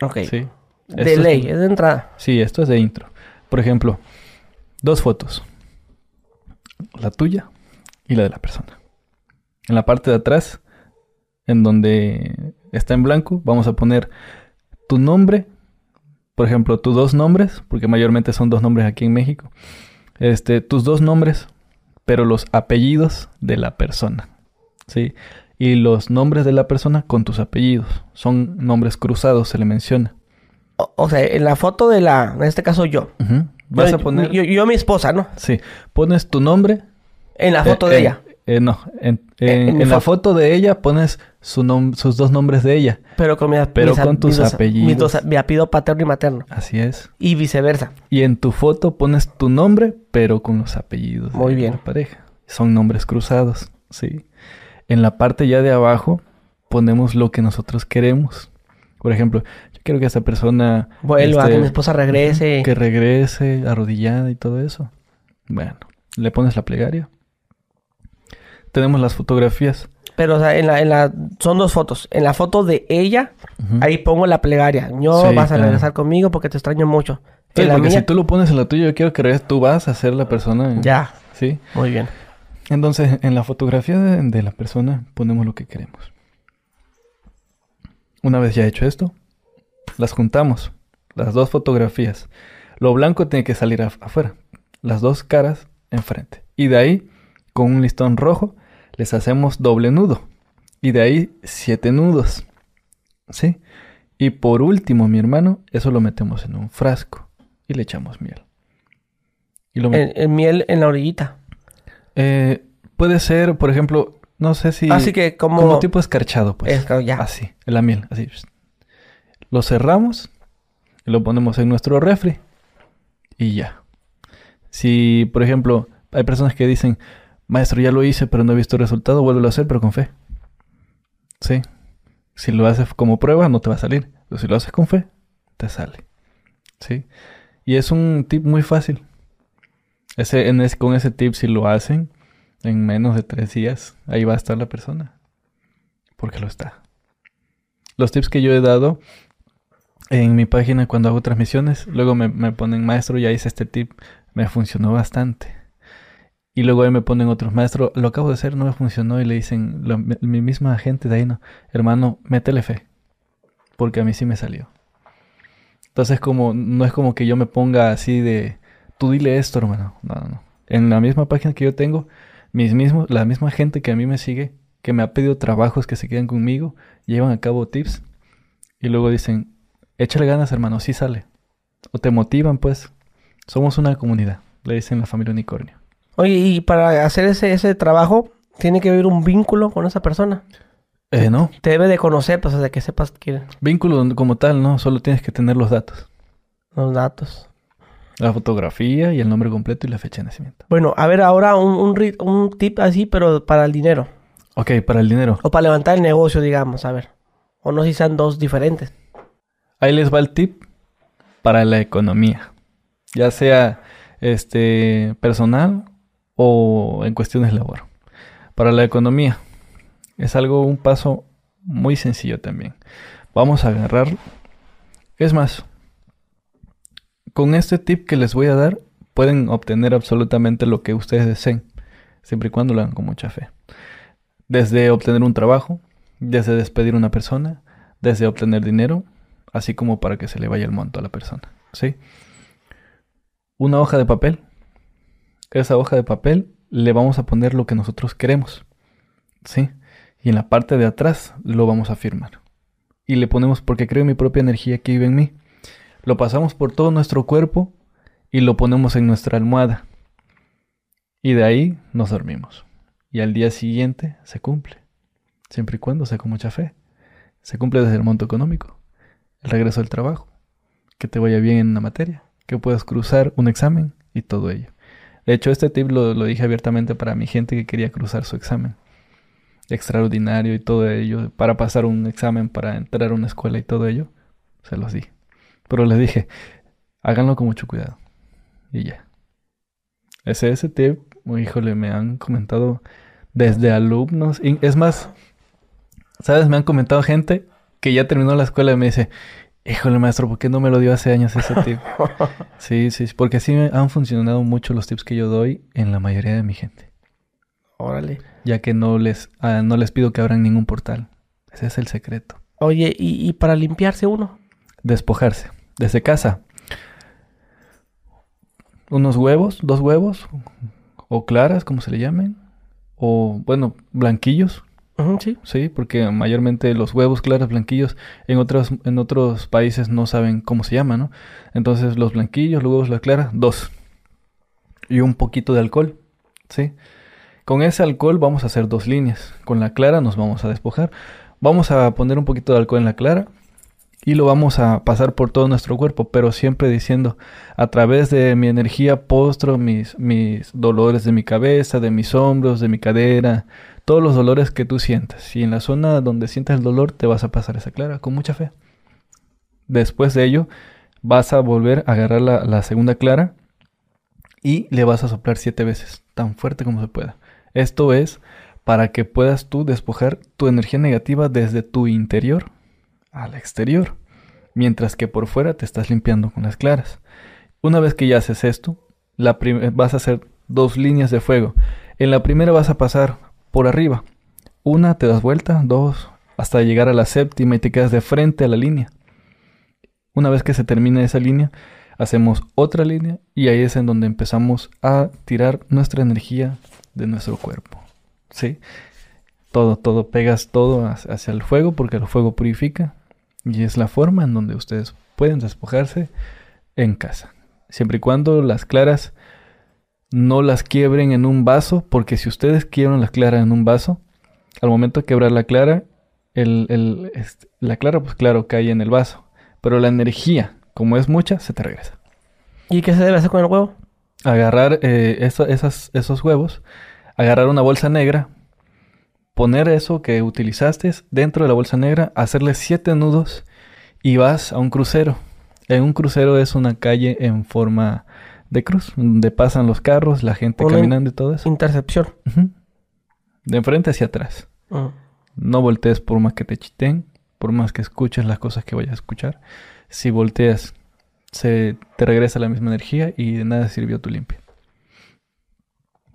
ok. ¿Sí? De Esto es- ley, es de entrada. Sí, esto es de intro. Por ejemplo, dos fotos. La tuya y la de la persona. En la parte de atrás, en donde está en blanco, vamos a poner tu nombre. Por ejemplo, tus dos nombres, porque mayormente son dos nombres aquí en México. Este, tus dos nombres, pero los apellidos de la persona. ¿Sí? Y los nombres de la persona con tus apellidos. Son nombres cruzados, se le menciona. O, o sea, en la foto de la, en este caso yo. Vas yo, a poner... Yo, yo mi esposa, ¿no? Sí, pones tu nombre. En la eh, foto de eh, ella. Eh, no, en, en- en mi en la foto. de ella pones su sus dos nombres de ella. Pero con, mi, pero mis con tus mis dos- apellidos. mis dos- mi apellido paterno y materno. Así es. Y viceversa. Y en tu foto pones tu nombre, pero con los apellidos Muy de bien. la pareja. Son nombres cruzados, sí. En la parte ya de abajo ponemos lo que nosotros queremos. Por ejemplo, yo quiero que esa persona Vuelva, este, que mi esposa regrese. que regrese arrodillada y todo eso. Bueno, le pones la plegaria. Tenemos las fotografías. Pero, o sea, en la, en la, son dos fotos. En la foto de ella, ahí pongo la plegaria. Sí, vas a claro. regresar conmigo porque te extraño mucho. Sí, en porque mía, si tú lo pones en la tuya, yo quiero que regreses, tú vas a ser la persona. ya. Sí. Muy bien. Entonces, en la fotografía de, de la persona ponemos lo que queremos. Una vez ya hecho esto, las juntamos, las dos fotografías. Lo blanco tiene que salir af- afuera, las dos caras enfrente. Y de ahí, con un listón rojo, les hacemos doble nudo. Y de ahí, siete nudos. ¿Sí? Y por último, mi hermano, eso lo metemos en un frasco y le echamos miel. Y lo en miel en la orillita. Eh, puede ser, por ejemplo, no sé si... Así que como... Como tipo escarchado, pues. Es que ya. Así, en la miel, así. Lo cerramos y lo ponemos en nuestro refri y ya. Si, por ejemplo, hay personas que dicen, maestro, ya lo hice, pero no he visto resultado, vuélvelo a hacer, pero con fe. Sí. Si lo haces como prueba, no te va a salir. Pero si lo haces con fe, te sale. Sí. Y es un tip muy fácil. Ese, en ese- con ese tip, si lo hacen en menos de tres días, ahí va a estar la persona. Porque lo está. Los tips que yo he dado en mi página cuando hago transmisiones, luego me, me ponen, maestro, ya hice este tip, me funcionó bastante. Y luego ahí me ponen otros, maestro, lo acabo de hacer, no me funcionó. Y le dicen, la- mi misma gente de ahí, no, hermano, métele fe. Porque a mí sí me salió. Entonces, como, no es como que yo me ponga así de, tú dile esto, hermano. No, no, no. En la misma página que yo tengo, mis mismos, la misma gente que a mí me sigue, que me ha pedido trabajos que se quedan conmigo, llevan a cabo tips y luego dicen, échale ganas, hermano, sí sale. O te motivan, pues. Somos una comunidad, le dicen la familia unicornio. Oye, y para hacer ese, ese trabajo, tiene que haber un vínculo con esa persona. Eh, no, Te debe de conocer, pues, de que sepas quién, vínculo como tal, no, solo tienes que tener los datos. los datos. La fotografía y el nombre completo y la fecha de nacimiento. Bueno, a ver ahora un, un, un tip así, pero para el dinero. Ok, para el dinero. O para levantar el negocio, digamos, a ver. O no si sean dos diferentes. Ahí les va el tip para la economía. Ya sea este personal o en cuestiones labor. Para la economía es algo un paso muy sencillo también. Vamos a agarrar es más con este tip que les voy a dar pueden obtener absolutamente lo que ustedes deseen, siempre y cuando lo hagan con mucha fe. Desde obtener un trabajo, desde despedir a una persona, desde obtener dinero, así como para que se le vaya el monto a la persona, ¿sí? Una hoja de papel. Esa hoja de papel le vamos a poner lo que nosotros queremos, ¿sí? Y en la parte de atrás lo vamos a firmar. Y le ponemos porque creo en mi propia energía que vive en mí. Lo pasamos por todo nuestro cuerpo y lo ponemos en nuestra almohada. Y de ahí nos dormimos. Y al día siguiente se cumple. Siempre y cuando sea con mucha fe. Se cumple desde el monto económico, el regreso al trabajo, que te vaya bien en una materia, que puedas cruzar un examen y todo ello. De hecho, este tip lo, lo dije abiertamente para mi gente que quería cruzar su examen extraordinario y todo ello, para pasar un examen, para entrar a una escuela y todo ello, se los di. Pero les dije, háganlo con mucho cuidado. Y ya. Ese, ese tip, híjole, me han comentado desde alumnos. es más, ¿sabes? Me han comentado gente que ya terminó la escuela y me dice, híjole, maestro, ¿por qué no me lo dio hace años ese tip? (laughs) sí, sí, porque así han funcionado mucho los tips que yo doy en la mayoría de mi gente. Órale. Ya que no les, ah, no les pido que abran ningún portal. Ese es el secreto. Oye, ¿y, y para limpiarse uno? Despojarse. Desde casa. Unos huevos, dos huevos, o claras, como se le llamen, o bueno, blanquillos, Sí. sí, porque mayormente los huevos claros, blanquillos, en otros, en otros países no saben cómo se llama, ¿no? Entonces los blanquillos, los huevos, la clara, dos. Y un poquito de alcohol, ¿sí? Con ese alcohol vamos a hacer dos líneas. Con la clara nos vamos a despojar. Vamos a poner un poquito de alcohol en la clara y lo vamos a pasar por todo nuestro cuerpo, pero siempre diciendo, a través de mi energía postro mis, mis dolores de mi cabeza, de mis hombros, de mi cadera, todos los dolores que tú sientas. Y en la zona donde sientas el dolor te vas a pasar esa clara con mucha fe. Después de ello vas a volver a agarrar la, la segunda clara y le vas a soplar siete veces, tan fuerte como se pueda. Esto es para que puedas tú despojar tu energía negativa desde tu interior al exterior, mientras que por fuera te estás limpiando con las claras. Una vez que ya haces esto, la vas a hacer dos líneas de fuego. En la primera vas a pasar por arriba. Una te das vuelta, dos, hasta llegar a la séptima y te quedas de frente a la línea. Una vez que se termina esa línea, hacemos otra línea y ahí es en donde empezamos a tirar nuestra energía de nuestro cuerpo. ¿Sí? Todo, todo, pegas todo hacia el fuego porque el fuego purifica y es la forma en donde ustedes pueden despojarse en casa. Siempre y cuando las claras no las quiebren en un vaso, porque si ustedes quiebran las claras en un vaso, al momento de quebrar la clara, el, este, la clara, pues claro, cae en el vaso. Pero la energía, como es mucha, se te regresa. ¿Y qué se debe hacer con el huevo? Agarrar eh, esas, esos huevos, agarrar una bolsa negra, poner eso que utilizaste dentro de la bolsa negra, hacerle siete nudos y vas a un crucero. En un crucero es una calle en forma de cruz, donde pasan los carros, la gente caminando y todo eso. Intercepción. De enfrente hacia atrás. Ah. No voltees por más que te chiten, por más que escuches las cosas que vayas a escuchar. Si volteas, se te regresa la misma energía y de nada sirvió tu limpia.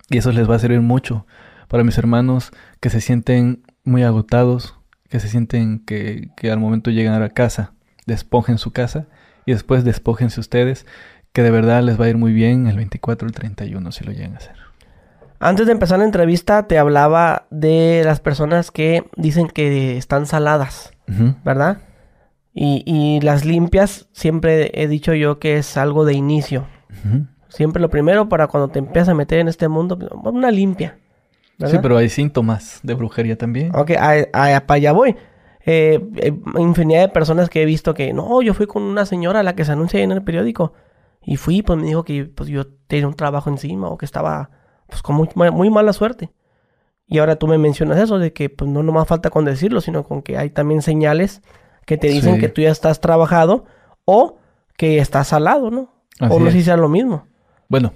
Y eso les va a servir mucho para mis hermanos que se sienten muy agotados, que se sienten que, que al momento llegan a casa, despojen su casa y después despójense ustedes, que de verdad les va a ir muy bien el 24 o el 31 si lo llegan a hacer. Antes de empezar la entrevista te hablaba de las personas que dicen que están saladas, ¿verdad? Y, las limpias, siempre he dicho yo que es algo de inicio. Siempre lo primero para cuando te empiezas a meter en este mundo, una limpia. Sí, pero hay síntomas de brujería también. Ok, para allá voy. Eh, eh, infinidad de personas que he visto que, no, yo fui con una señora a la que se anuncia en el periódico. Y fui, pues me dijo que pues, yo tenía un trabajo encima o que estaba pues con muy, mala suerte. Y ahora tú me mencionas eso, de que pues no más falta con decirlo, sino con que hay también señales que te dicen que tú ya estás trabajado o que estás al lado, ¿no? o no sé si sea lo mismo. Bueno,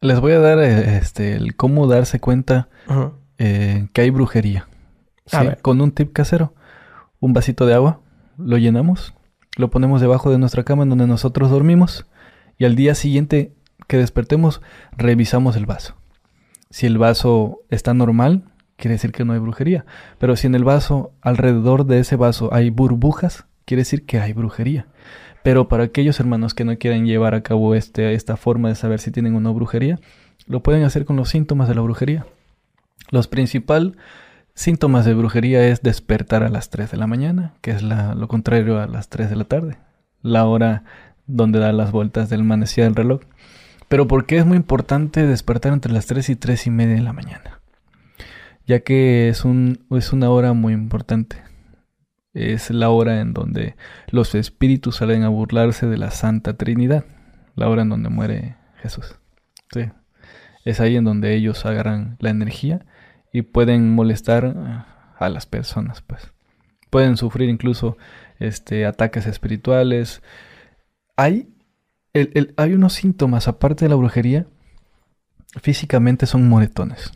les voy a dar eh, este, el cómo darse cuenta eh, que hay brujería. Con un tip casero. Un vasito de agua, lo llenamos, lo ponemos debajo de nuestra cama en donde nosotros dormimos y al día siguiente que despertemos, revisamos el vaso. Si el vaso está normal, quiere decir que no hay brujería. Pero si en el vaso, alrededor de ese vaso, hay burbujas, quiere decir que hay brujería. Pero para aquellos hermanos que no quieren llevar a cabo este, esta forma de saber si tienen o no brujería, lo pueden hacer con los síntomas de la brujería. Los principales síntomas de brujería es despertar a las 3 de la mañana, que es lo contrario a las 3 de la tarde, la hora donde da las vueltas del manecilla del reloj. Pero ¿por qué es muy importante despertar entre las 3 y 3 y media de la mañana? Ya que es, un, es una hora muy importante. Es la hora en donde los espíritus salen a burlarse de la Santa Trinidad. La hora en donde muere Jesús. Sí. Es ahí en donde ellos agarran la energía y pueden molestar a las personas, pues. Pueden sufrir incluso este, ataques espirituales. Hay hay unos síntomas, aparte de la brujería, físicamente son moretones.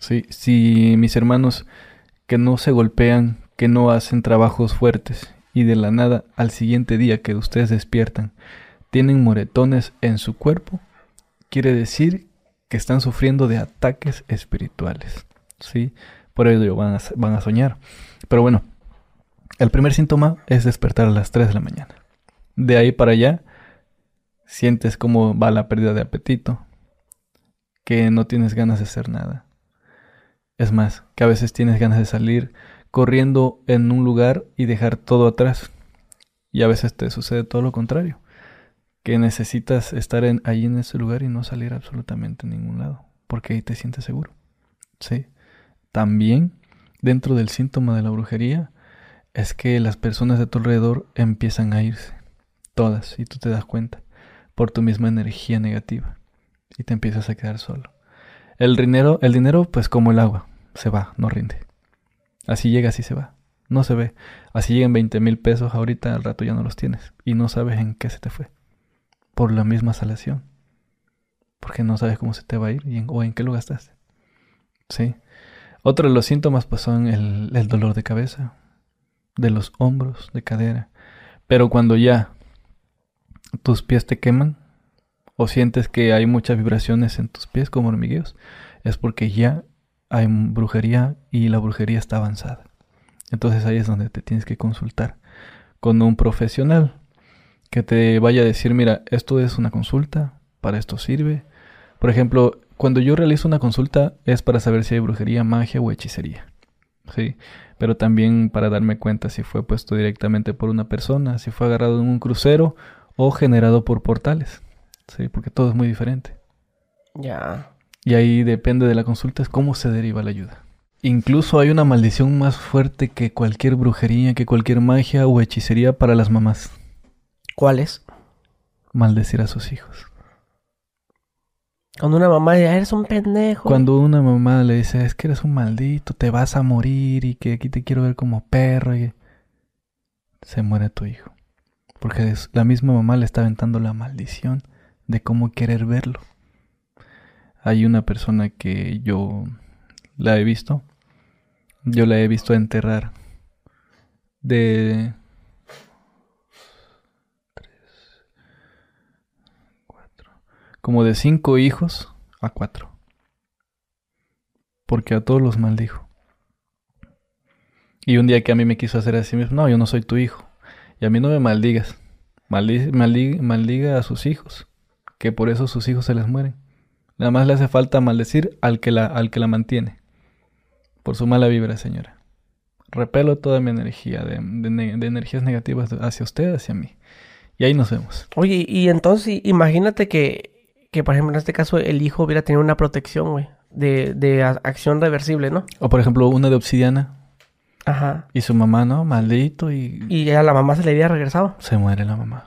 ¿Sí? Si mis hermanos que no se golpean, que no hacen trabajos fuertes y de la nada al siguiente día que ustedes despiertan tienen moretones en su cuerpo, quiere decir que están sufriendo de ataques espirituales. ¿Sí? Por ello van a, van a soñar. Pero bueno, el primer síntoma es despertar a las 3 de la mañana. De ahí para allá sientes cómo va la pérdida de apetito, que no tienes ganas de hacer nada. Es más, que a veces tienes ganas de salir corriendo en un lugar y dejar todo atrás. Y a veces te sucede todo lo contrario, que necesitas estar en, ahí en ese lugar y no salir absolutamente a ningún lado, porque ahí te sientes seguro. Sí. También, dentro del síntoma de la brujería, es que las personas de tu alrededor empiezan a irse, todas, y tú te das cuenta por tu misma energía negativa y te empiezas a quedar solo. El dinero, el dinero pues como el agua, se va, no rinde. Así llega, así se va. No se ve. Así llegan 20 mil pesos, ahorita al rato ya no los tienes y no sabes en qué se te fue. Por la misma salación. Porque no sabes cómo se te va a ir y o en qué lo gastaste. Sí. Otro de los síntomas pues son el, el dolor de cabeza, de los hombros, de cadera. Pero cuando ya tus pies te queman o sientes que hay muchas vibraciones en tus pies como hormigueos, es porque ya hay brujería y la brujería está avanzada. Entonces ahí es donde te tienes que consultar con un profesional que te vaya a decir, mira, esto es una consulta, para esto sirve. Por ejemplo, cuando yo realizo una consulta es para saber si hay brujería, magia o hechicería. ¿sí? Pero también para darme cuenta si fue puesto directamente por una persona, si fue agarrado en un crucero o generado por portales. Sí, porque todo es muy diferente. Ya. Y ahí depende de la consulta, es cómo se deriva la ayuda. Incluso hay una maldición más fuerte que cualquier brujería, que cualquier magia o hechicería para las mamás. ¿Cuál es? Maldecir a sus hijos. Cuando una mamá dice, eres un pendejo. Cuando una mamá le dice, es que eres un maldito, te vas a morir y que aquí te quiero ver como perro y se muere tu hijo. Porque la misma mamá le está aventando la maldición de cómo querer verlo. Hay una persona que yo la he visto. Yo la he visto enterrar de tres, cuatro, como de cinco hijos a cuatro. Porque a todos los maldijo. Y un día que a mí me quiso hacer así mismo, no, yo no soy tu hijo. Y a mí no me maldigas. Maldi- maldi- maldiga a sus hijos. Que por eso sus hijos se les mueren. Nada más le hace falta maldecir al que la, al que la mantiene. Por su mala vibra, señora. Repelo toda mi energía de, de de energías negativas hacia usted, hacia mí. Y ahí nos vemos. Oye, y entonces imagínate que, que, por ejemplo, en este caso el hijo hubiera tenido una protección, güey, de, de acción reversible, ¿no? O por ejemplo, una de obsidiana Ajá. y su mamá, ¿no? Maldito y Y ya la mamá se le había regresado. se muere la mamá.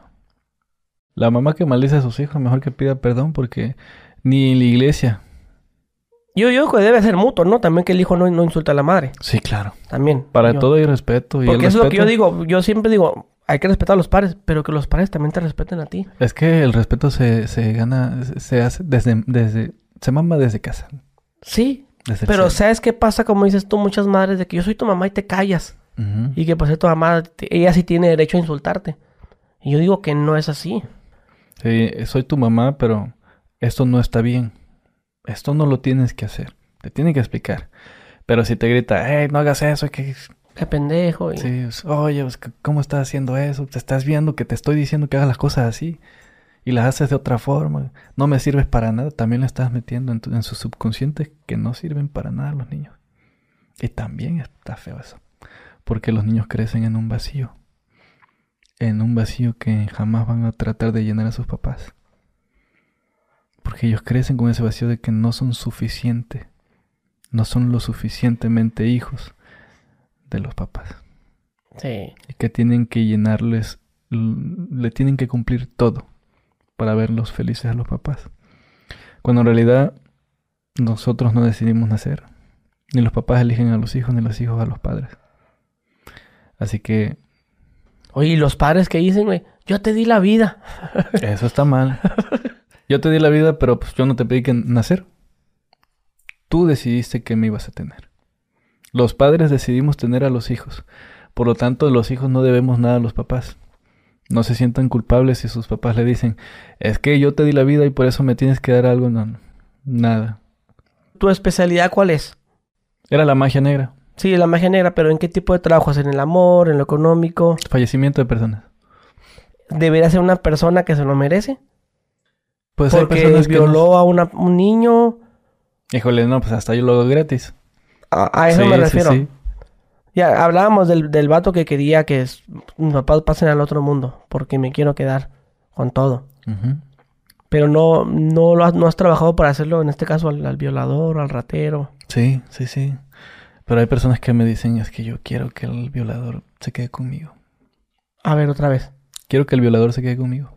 La mamá que maldice a sus hijos, mejor que pida perdón porque ni en la iglesia. Yo digo que debe ser mutuo, ¿no? También que el hijo no, no insulta a la madre. Sí, claro. También. Para Yo- todo hay respeto. Y Porque el eso es lo que yo digo. Yo siempre digo, hay que respetar a los padres, pero que los padres también te respeten a ti. Es que el respeto se, se gana, se- se hace desde, desde, se mama desde casa. Sí. Desde Pero. ¿sabes qué pasa? Como dices tú, muchas madres, de que yo soy tu mamá y te callas. Y que pues tu mamá, ella sí tiene derecho a insultarte. Y yo digo que no es así. Sí, soy tu mamá, pero esto no está bien. Esto no lo tienes que hacer. Te tiene que explicar. Pero si te grita, hey, no hagas eso, que Qué pendejo. y- sí, oye, pues, ¿cómo estás haciendo eso? Te estás viendo que te estoy diciendo que hagas las cosas así y las haces de otra forma. No me sirves para nada. También le estás metiendo en, tu- en su subconsciente que no sirven para nada los niños. Y también está feo eso. Porque los niños crecen en un vacío. En un vacío que jamás van a tratar de llenar a sus papás. Porque ellos crecen con ese vacío de que no son suficientes. No son lo suficientemente hijos de los papás. Sí. Y que tienen que llenarles, le tienen que cumplir todo para verlos felices a los papás. Cuando en realidad nosotros no decidimos nacer. Ni los papás eligen a los hijos, ni los hijos a los padres. Así que Oye, ¿y los padres que dicen, güey? Yo te di la vida. (laughs) eso está mal. Yo te di la vida, pero pues yo no te pedí que nacer. Tú decidiste que me ibas a tener. Los padres decidimos tener a los hijos. Por lo tanto, los hijos no debemos nada a los papás. No se sientan culpables si sus papás le dicen, es que yo te di la vida y por eso me tienes que dar algo. No, no. nada. ¿Tu especialidad cuál es? Era la magia negra. Sí, la magia negra, pero ¿en qué tipo de trabajos? ¿En el amor? ¿En lo económico? Fallecimiento de personas. ¿Debería ser una persona que se lo merece? Pues hay Porque personas que no- violó a una- un niño. Híjole, no, pues hasta yo lo hago gratis. A, a eso Sí, me refiero. sí. Ya hablábamos del, del vato que quería que mis papás pasen al otro mundo, porque me quiero quedar con todo. Pero no, no, lo has, no has trabajado para hacerlo, en este caso, al, al violador, al ratero. Sí, sí, sí. Pero hay personas que me dicen, es que yo quiero que el violador se quede conmigo. A ver, otra vez. Quiero que el violador se quede conmigo.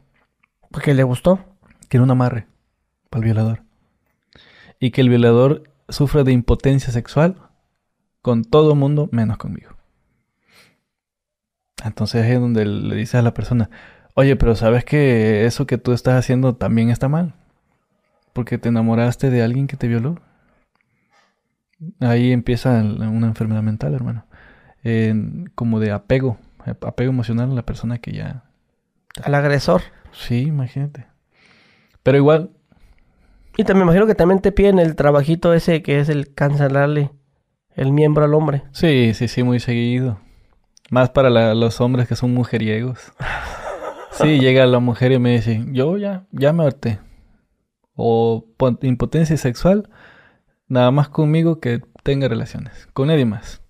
Porque le gustó. Quiero un amarre para el violador. Y que el violador sufra de impotencia sexual con todo mundo menos conmigo. Entonces es donde le dices a la persona, oye, pero sabes que eso que tú estás haciendo también está mal. Porque te enamoraste de alguien que te violó. Ahí empieza el- una enfermedad mental, hermano. En- como de apego, apego emocional a la persona que ya Al agresor. Sí, imagínate. Pero igual, Y también me imagino que también te piden el trabajito ese que es el cancelarle el miembro al hombre. sí, sí, sí, muy seguido. Más para la- los hombres que son mujeriegos. (laughs) Sí, llega la mujer y me dice, yo ya, ya me harté. O impotencia sexual, nada más conmigo que tenga relaciones. Con nadie más.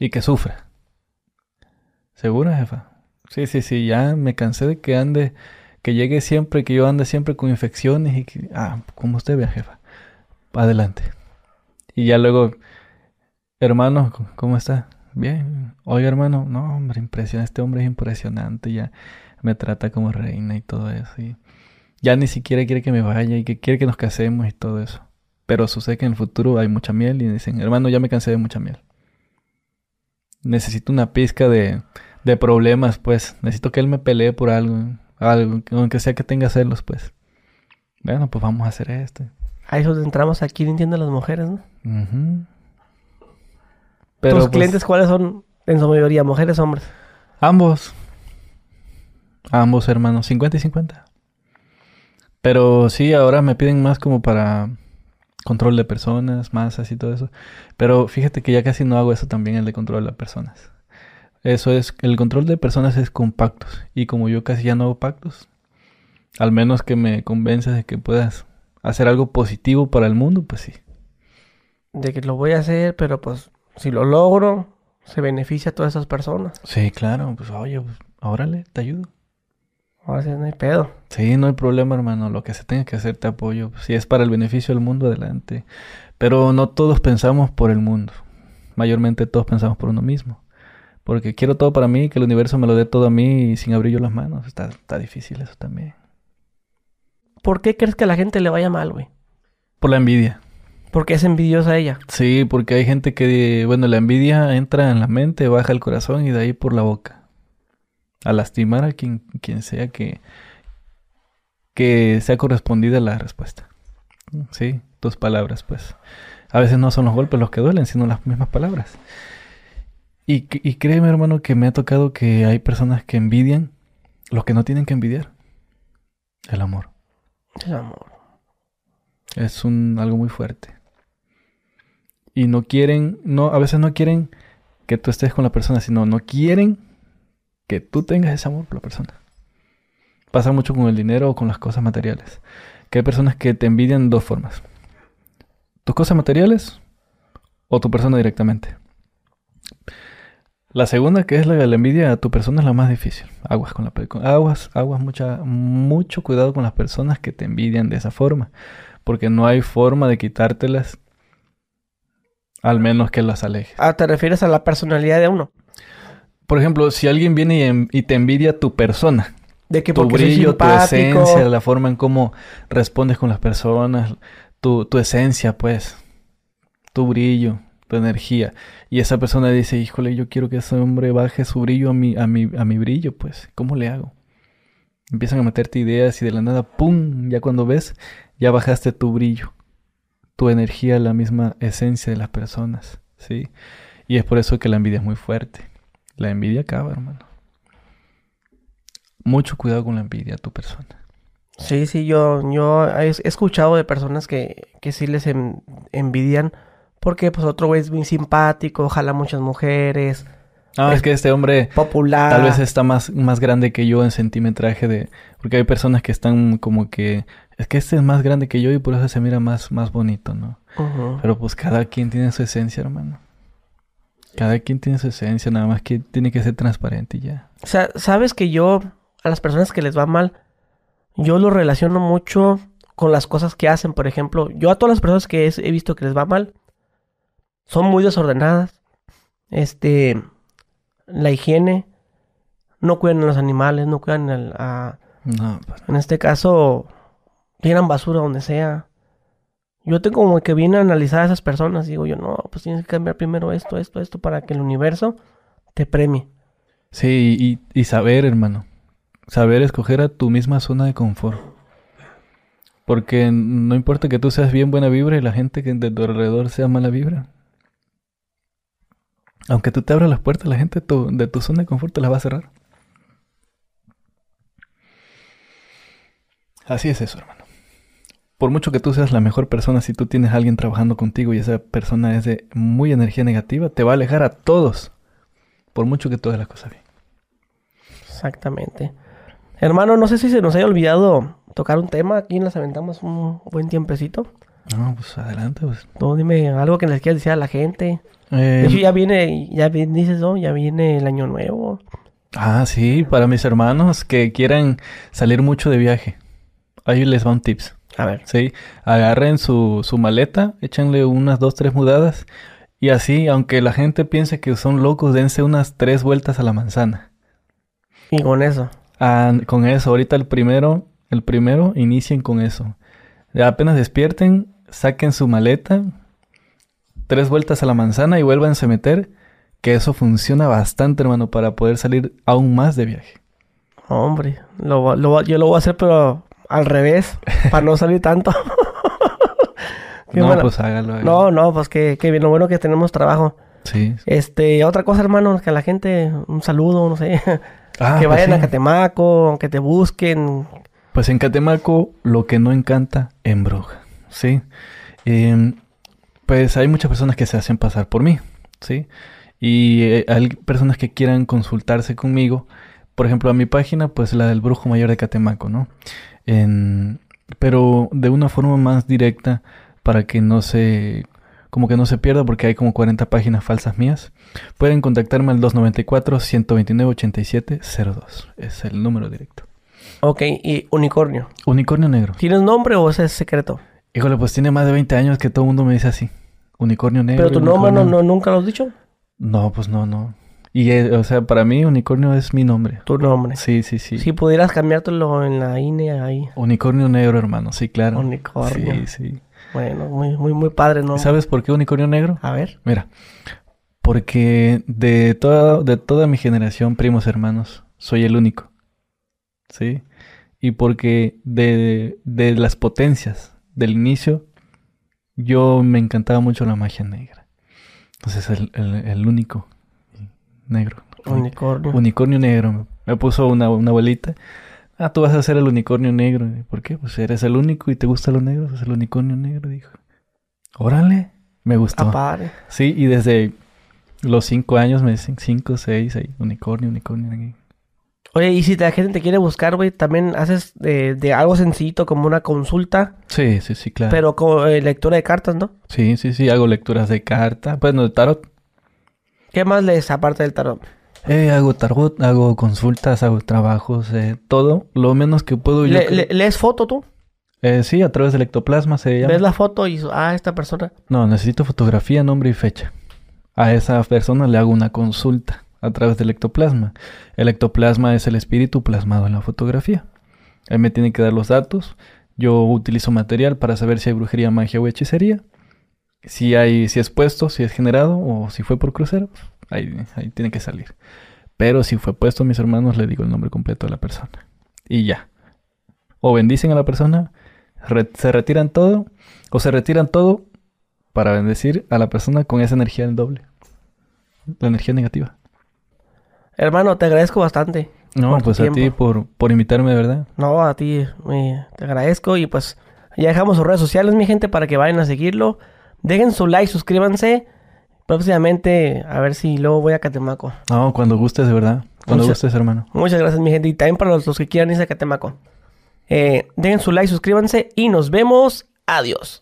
Y que sufra. ¿Segura, jefa? Sí, sí, sí, ya me cansé de que ande que llegue siempre, que yo ande siempre con infecciones y que, ah, como usted vea, jefa, adelante. Y ya luego, hermano, ¿cómo está? Bien. Oye, hermano, no, hombre, impresiona, este hombre es impresionante, ya me trata como reina y todo eso. Y ya ni siquiera quiere que me vaya y que quiere que nos casemos y todo eso. Pero sucede que en el futuro hay mucha miel y dicen, hermano, ya me cansé de mucha miel. Necesito una pizca de, de problemas, pues. Necesito que él me pelee por algo, algo, aunque sea que tenga celos, pues. Bueno, pues vamos a hacer esto. A eso entramos aquí entiendo las mujeres, ¿no? Pero, ¿Tus pues, clientes cuáles son en su mayoría, mujeres o hombres? Ambos. Ambos hermanos, 50 y 50. Pero sí, ahora me piden más como para control de personas, más así todo eso. Pero fíjate que ya casi no hago eso también, el de control de personas. Eso es, el control de personas es con pactos. Y como yo casi ya no hago pactos, al menos que me convences de que puedas hacer algo positivo para el mundo, pues sí. De que lo voy a hacer, pero pues si lo logro, se beneficia a todas esas personas. Sí, claro, pues oye, pues órale, te ayudo. Ahora sí no hay pedo. Sí, no hay problema, hermano. Lo que se tenga que hacer, te apoyo. Si es para el beneficio del mundo, adelante. Pero no todos pensamos por el mundo. Mayormente todos pensamos por uno mismo. Porque quiero todo para mí, que el universo me lo dé todo a mí y sin abrir yo las manos. Está, está difícil eso también. ¿Por qué crees que a la gente le vaya mal, güey? Por la envidia. Porque es envidiosa ella. Sí, porque hay gente que, bueno, la envidia entra en la mente, baja el corazón y de ahí por la boca. A lastimar a quien, quien sea que, que sea correspondida la respuesta. Sí, tus palabras, pues. A veces no son los golpes los que duelen, sino las mismas palabras. Y, y créeme, hermano, que me ha tocado que hay personas que envidian lo que no tienen que envidiar. El amor. El amor. Es un algo muy fuerte. Y no quieren, no, a veces no quieren que tú estés con la persona, sino no quieren que tú tengas ese amor por la persona. Pasa mucho con el dinero o con las cosas materiales. Que hay personas que te envidian dos formas. Tus cosas materiales o tu persona directamente. La segunda, que es la de la envidia a tu persona, es la más difícil. Aguas con la con- aguas, aguas, mucha, mucho cuidado con las personas que te envidian de esa forma. Porque no hay forma de quitártelas al menos que las alejes. Ah, te refieres a la personalidad de uno. Por ejemplo, si alguien viene y, te envidia tu persona, De que tu brillo, tu esencia, la forma en cómo respondes con las personas, tu, tu esencia, pues, tu brillo, tu energía. Y esa persona dice, híjole, yo quiero que ese hombre baje su brillo a mi, a mi, a mi brillo, pues, ¿cómo le hago? Empiezan a meterte ideas y de la nada, ¡pum! Ya cuando ves, ya bajaste tu brillo, tu energía, la misma esencia de las personas, ¿sí? Y es por eso que la envidia es muy fuerte. La envidia acaba, hermano. Mucho cuidado con la envidia a tu persona. Sí, sí, yo, yo he escuchado de personas que, que sí les en- envidian porque pues otro güey es muy simpático, jala muchas mujeres, Ah, es, Es- que este hombre popular. tal vez está más, más grande que yo en centimetraje de... Porque hay personas que están como que... Es que este es más grande que yo y por eso se mira más, más bonito, ¿no? Pero pues cada quien tiene su esencia, hermano. Cada quien tiene su esencia, nada más que tiene que ser transparente y ya. O sea, sabes que yo, a las personas que les va mal, yo lo relaciono mucho con las cosas que hacen. Por ejemplo, yo a todas las personas que he visto que les va mal, son muy desordenadas. Este, la higiene, no cuidan a los animales, no cuidan al- a, No, pues, en este caso, tiran basura donde sea. Yo tengo como que bien analizar a esas personas. Digo yo, no, pues tienes que cambiar primero esto, esto, esto para que el universo te premie. Sí, y, saber, hermano. Saber escoger a tu misma zona de confort. Porque no importa que tú seas bien buena vibra y la gente que de tu alrededor sea mala vibra. Aunque tú te abras las puertas, la gente de tu zona de confort te las va a cerrar. Así es eso, hermano. Por mucho que tú seas la mejor persona, si tú tienes a alguien trabajando contigo y esa persona es de muy energía negativa, te va a alejar a todos. Por mucho que tú hagas las cosas bien. Exactamente. Hermano, no sé si se nos haya olvidado tocar un tema. Aquí nos aventamos un buen tiempecito. No, pues adelante, pues. Tú dime algo que les quieras decir a la gente. Eh, De hecho, ya viene, ya dices, oh, ya viene el año nuevo. Ah, sí, para mis hermanos que quieran salir mucho de viaje. Ahí les va un tips. A ver. Sí, agarren su, su maleta, échanle unas dos, tres mudadas y así, aunque la gente piense que son locos, dense unas tres vueltas a la manzana. Y con eso. Ah, con eso, ahorita el primero, el primero, inicien con eso. Apenas despierten, saquen su maleta, tres vueltas a la manzana y vuélvanse a meter, que eso funciona bastante, hermano, para poder salir aún más de viaje. Hombre, lo, va- lo va- yo lo voy a hacer, pero al revés, para no salir tanto. (laughs) No, pues hágalo. hágalo. No, no, pues que, que bien, lo bueno que tenemos trabajo. Sí. Este, otra cosa, hermano, que a la gente, un saludo, no sé, Ah, que pues vayan sí. a Catemaco, que te busquen. Pues en Catemaco lo que no encanta embruja, ¿sí? Em, pues hay muchas personas que se hacen pasar por mí, ¿sí? Y eh, hay personas que quieran consultarse conmigo, por ejemplo a mi página, pues la del Brujo Mayor de Catemaco, ¿no? En- pero de una forma más directa para que no se... como que no se pierda porque hay como 40 páginas falsas mías. Pueden contactarme al 294-129-8702. Es el número directo. Ok, y unicornio. Unicornio negro. ¿Tienes nombre o ese es secreto? Híjole, pues tiene más de 20 años que todo el mundo me dice así. Unicornio negro. Pero tu nombre no, no, nunca lo has dicho. No, pues no, no. Y, eh, o sea, para mí unicornio es mi nombre. Tu nombre. Sí, sí, sí. Si pudieras cambiártelo en la INE ahí. Unicornio negro, hermano. Sí, claro. Unicornio. Sí, sí. Bueno, muy, muy, muy padre, ¿no? ¿Sabes por qué unicornio negro? A ver. Mira, porque de toda, de toda mi generación, primos hermanos, soy el único. ¿Sí? Y porque de, de las potencias del inicio, yo me encantaba mucho la magia negra. Entonces, el, el, el único negro. Unicornio. Unicornio negro. Me, puso una, una abuelita. Ah, tú vas a ser el unicornio negro. ¿Por qué? Pues eres el único y te gusta lo negro. Pues el unicornio negro, dijo. Órale. Me gustó. Padre. Sí, y desde los cinco años me dicen cinco, seis, ahí, unicornio, unicornio. Oye, y si la gente te quiere buscar, güey, también haces de, de algo sencillito como una consulta, Sí, sí, sí, claro. pero con eh, lectura de cartas, ¿no? Sí, sí, sí, hago lecturas de carta. Bueno, de tarot. ¿Qué más lees aparte del tarot? Eh, hago tarot, hago consultas, hago trabajos, eh, todo. Lo menos que puedo yo. Le- ¿Lees foto tú? Eh, sí, a través del ectoplasma se llama. ¿Ves la foto y ah, esta persona? No, necesito fotografía, nombre y fecha. A esa persona le hago una consulta a través del ectoplasma. El ectoplasma es el espíritu plasmado en la fotografía. Él me tiene que dar los datos. Yo utilizo material para saber si hay brujería, magia o hechicería. Si hay, si es puesto, si es generado o si fue por crucero, ahí, ahí tiene que salir. Pero si fue puesto, mis hermanos, le digo el nombre completo de la persona. Y ya. O bendicen a la persona, re- se retiran todo, o se retiran todo para bendecir a la persona con esa energía del doble. La energía negativa. Hermano, te agradezco bastante. No, pues a ti por, por invitarme, de verdad. No, a ti eh, te agradezco y pues ya dejamos sus redes sociales, mi gente, para que vayan a seguirlo. Dejen su like, suscríbanse. Próximamente, a ver si luego voy a Catemaco. No, cuando gustes, de verdad. Cuando Muchas- gustes, hermano. Muchas gracias, mi gente. Y también para los, los que quieran irse a Catemaco. Eh, dejen su like, suscríbanse y nos vemos. Adiós.